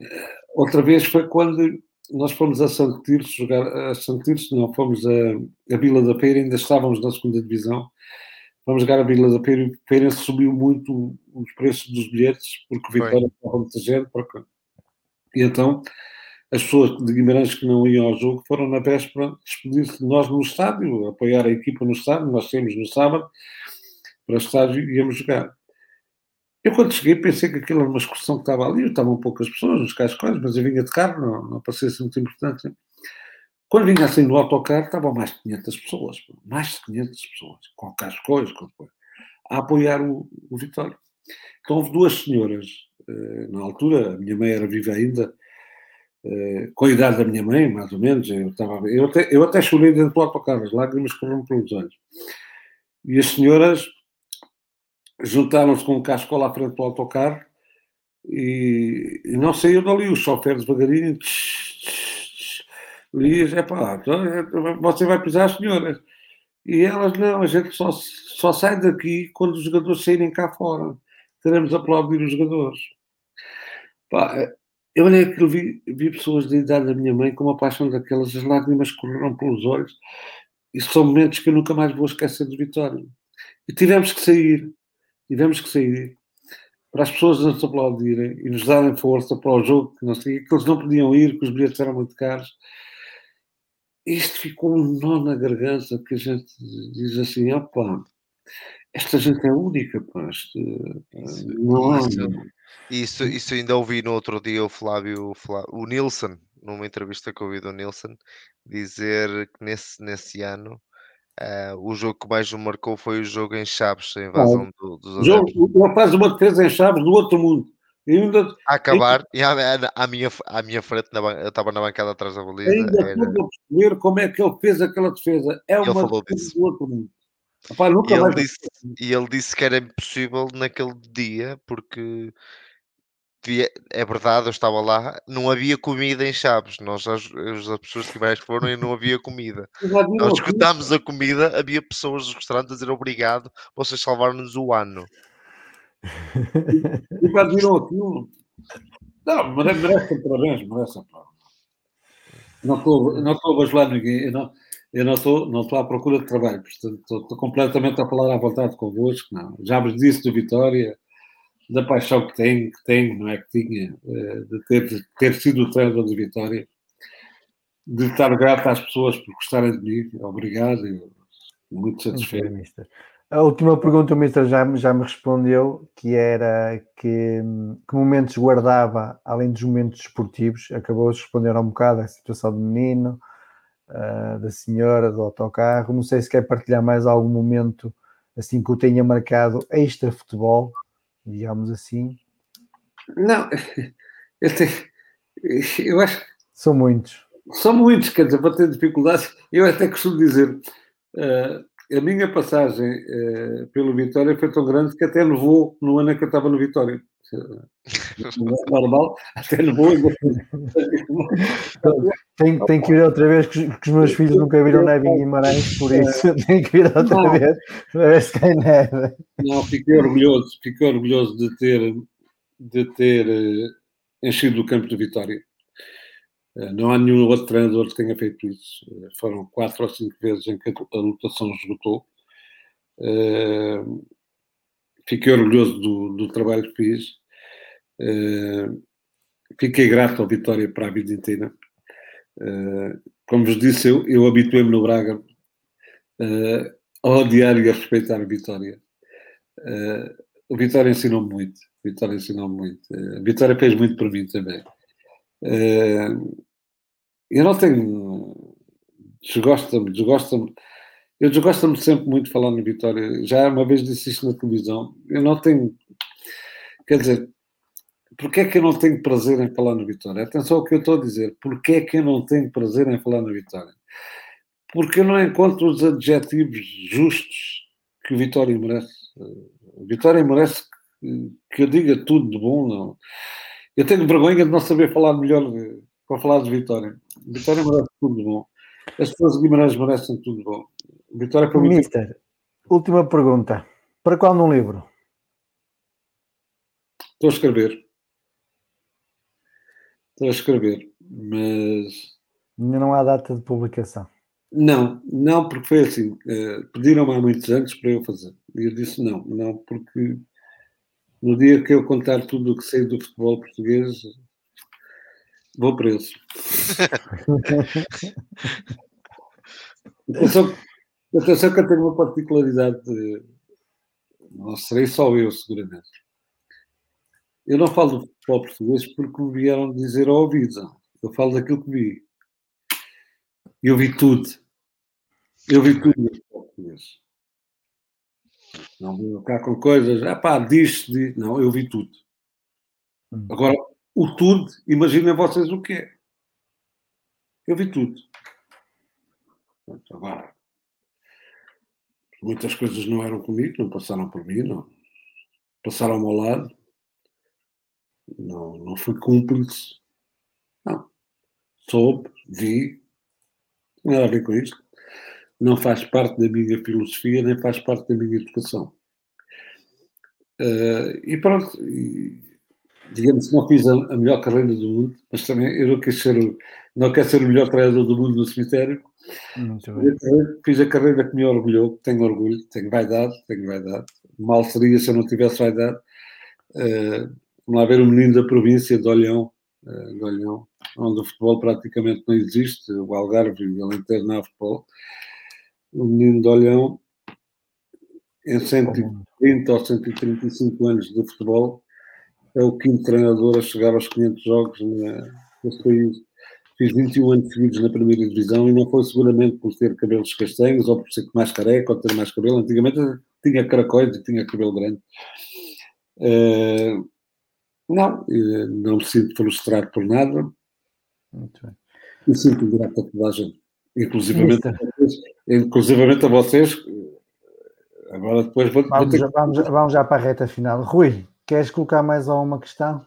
Eh, outra vez foi quando nós fomos a Santo Tirso jogar. A Santo Tirso, não, fomos a, a Vila da Feira, ainda estávamos na segunda divisão. vamos jogar a Vila da Feira, Feira subiu muito os preços dos bilhetes, porque o Vitória estava muita gente, porque... e então as pessoas de Guimarães que não iam ao jogo foram na véspera despedir-se de nós no estádio, apoiar a equipa no estádio, nós temos no sábado, para o estádio e íamos jogar. Eu quando cheguei pensei que aquilo era uma excursão que estava ali, estavam poucas pessoas nos cascóis, mas eu vinha de carro, não, não parecia ser muito importante. Quando vinha assim no autocarro, estavam mais de 500 pessoas, mais de 500 pessoas, com cascóis, com a apoiar o, o Vitória. Então houve duas senhoras, eh, na altura, a minha mãe era viva ainda, com a idade da minha mãe, mais ou menos, eu, estava, eu, até, eu até chorei dentro do autocarro, as lágrimas correram pelos olhos. E as senhoras juntaram-se com um casco lá à frente do autocarro e, e não saiu dali, o chofer devagarinho diz, é pá, você vai pisar as senhoras. E elas, não, a gente só, só sai daqui quando os jogadores saírem cá fora. Queremos aplaudir os jogadores. Pá, eu olhei aquilo, vi, vi pessoas da idade da minha mãe com uma paixão daquelas, as lágrimas correram pelos olhos. E são momentos que eu nunca mais vou esquecer de Vitória. E tivemos que sair, tivemos que sair para as pessoas nos aplaudirem e nos darem força para o jogo, que, não sei, que eles não podiam ir, que os bilhetes eram muito caros. Isto ficou um nó na garganta que a gente diz assim: opa, esta gente é única, pá, isto, não há. Isso, isso ainda ouvi no outro dia o Flávio, Flávio, o Nilson, numa entrevista que ouvi do Nilson, dizer que nesse, nesse ano uh, o jogo que mais o marcou foi o jogo em Chaves, a invasão do, dos jogo, Ele faz uma defesa em Chaves do outro mundo. Ainda, a acabar, ainda, e à, à, minha, à minha frente, na, eu estava na bancada atrás da baliza. Ainda era... a perceber como é que ele fez aquela defesa. É uma defesa do outro mundo. E, ele disse, e ele disse que era impossível naquele dia, porque é verdade, eu estava lá, não havia comida em Chaves. Nós, as, as pessoas que mais foram, e não havia comida. Nós escutámos a comida, havia pessoas nos restaurantes a dizer obrigado, vocês salvaram-nos o ano. E quando viram aquilo, não, merece parabéns, merece Não estou, não estou a bajular ninguém, eu não, eu não estou, não estou à procura de trabalho, portanto, estou, completamente a falar à vontade convosco. Não. Já vos disse do Vitória, da paixão que tenho, que tenho, não é que tinha, eh, de ter, ter sido o treinador de Vitória, de estar grato às pessoas por gostarem de mim. Obrigado, eu, muito satisfeito. Okay, a última pergunta o Mister já, já me respondeu, que era que, que momentos guardava, além dos momentos esportivos, acabou de responder um bocado a situação do menino, uh, da senhora, do autocarro, não sei se quer partilhar mais algum momento assim que o tenha marcado extra futebol, digamos assim? Não, eu, tenho, eu acho. São muitos. São muitos, quer dizer, para ter dificuldades, eu até costumo dizer. Uh, a minha passagem uh, pelo Vitória foi tão grande que até nevou no ano em que eu estava no Vitória. Normal, até nevou. Tenho, tenho que ir outra vez, que os, que os meus filhos nunca viram neve em Guimarães, por isso tenho que ir outra não, vez para ver se cai neve. Não, fiquei orgulhoso, fiquei orgulhoso de ter, de ter uh, enchido o campo de Vitória. Uh, não há nenhum outro treinador que tenha feito isso. Uh, foram quatro ou cinco vezes em que a lotação esgotou. Fiquei orgulhoso do, do trabalho que fiz. fiquei grato ao Vitória para a vida inteira Uh, como vos disse, eu, eu habituei-me no Braga uh, a odiar e a respeitar a Vitória. Uh, o Vitória ensinou-me muito. A Vitória ensinou-me muito. a Vitória fez muito por mim também. eu não tenho. Desgosta-me, desgosta-me. Eu desgosto-me sempre muito de falar na Vitória. Já uma vez disse isto na televisão. Eu não tenho. Quer dizer, Porquê é que eu não tenho prazer em falar no Vitória? Atenção ao que eu estou a dizer. Porquê é que eu não tenho prazer em falar no Vitória? Porque eu não encontro os adjetivos justos que o Vitória merece. O Vitória merece que eu diga tudo de bom. Não. Eu tenho vergonha de não saber falar melhor para falar de Vitória. Vitória merece tudo de bom. As pessoas de Guimarães merecem tudo de bom. Vitória para Mister, última pergunta. Para qual num livro? Estou a escrever. Estou a escrever, mas. Ainda não há data de publicação. Não, não, porque foi assim. Uh, Pediram-me há muitos anos para eu fazer. E eu disse não, não, porque no dia que eu contar tudo o que sei do futebol português, vou preso. atenção, atenção que eu tenho uma particularidade, de, não serei só eu, seguramente. Eu não falo do futebol português porque me vieram dizer ao ouvido. Eu falo daquilo que vi. Eu vi tudo. Eu vi tudo no futebol português. Não vou cá com coisas, ah pá, diz, diz. Não, eu vi tudo. Hum. Agora, o tudo, imaginem vocês o que é. Eu vi tudo. Agora, muitas coisas não eram comigo, não passaram por mim, não. Passaram ao meu lado. Não, não fui cúmplice. Não. Soube, vi. Não nada a ver com isto não faz parte da minha filosofia, nem faz parte da minha educação. Uh, e pronto, e, digamos que não fiz a, a, melhor carreira do mundo, mas também eu não quis ser, não quero ser o melhor treinador do mundo no cemitério. Fiz a carreira que me orgulhou, tenho orgulho, tenho vaidade, tenho vaidade. Mal seria se eu não tivesse vaidade. Uh, vamos lá ver o menino da província de Olhão, uh, de Olhão, onde o futebol praticamente não existe, o Algarve e o Alentejo não há futebol o menino de Olhão, em 130 ou 135 anos de futebol, é o quinto treinador a chegar aos 500 jogos nesse país. Fiz 21 anos seguidos na primeira divisão e não foi seguramente por ter cabelos castanhos ou por ser mais careca ou ter mais cabelo. Antigamente tinha caracóis e tinha cabelo grande. Uh, não, não me sinto frustrado por nada. Muito bem. Me sinto grato a toda a gente. Inclusivamente, a vocês, inclusivamente a vocês, agora depois vou, vamos, vou ter... vamos, vamos já para a reta final. Rui, queres colocar mais alguma questão?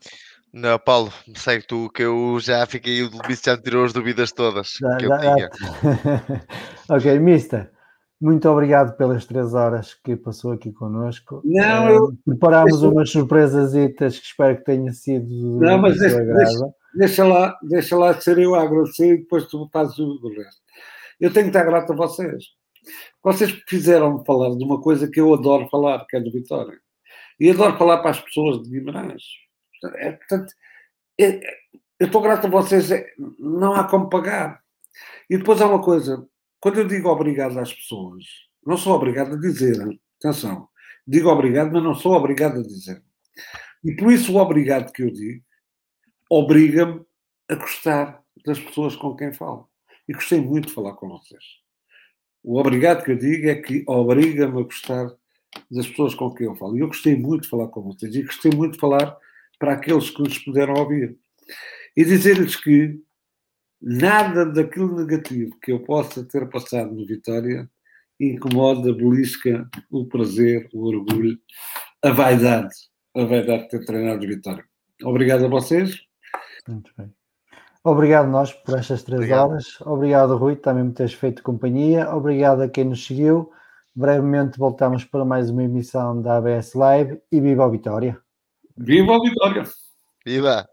Não, Paulo, segue tu, que eu já fiquei, o Luís já tirou as dúvidas todas já, que eu já, tinha. Já. ok, Mister, muito obrigado pelas três horas que passou aqui connosco. Não, uh, eu... Preparámos umas surpresas que espero que tenha sido Não, mas deixa, deixa, deixa, lá, deixa lá ser eu a agradecer e depois tu fazes o resto. Eu tenho que estar grato a vocês. Vocês fizeram-me falar de uma coisa que eu adoro falar, que é do Vitória. E adoro falar para as pessoas de Guimarães. É, portanto, é, eu estou grato a vocês, é, não há como pagar. E depois há uma coisa, quando eu digo obrigado às pessoas, não sou obrigado a dizer, atenção, digo obrigado, mas não sou obrigado a dizer. E por isso o obrigado que eu digo obriga-me a gostar das pessoas com quem falo e gostei muito de falar com vocês. O obrigado que eu digo é que obriga-me a gostar das pessoas com quem eu falo. E eu gostei muito de falar com vocês e gostei muito de falar para aqueles que nos puderam ouvir. E dizer-lhes que nada daquilo negativo que eu possa ter passado no Vitória incomoda, belisca o prazer, o orgulho, a vaidade, a vaidade de ter treinado Vitória. Obrigado a vocês. Muito bem. Obrigado nós por estas três Obrigado. horas. Obrigado, Rui, também me teres feito companhia. Obrigado a quem nos seguiu. Brevemente voltamos para mais uma emissão da ABS Live e viva a Vitória! Viva a Vitória! Viva!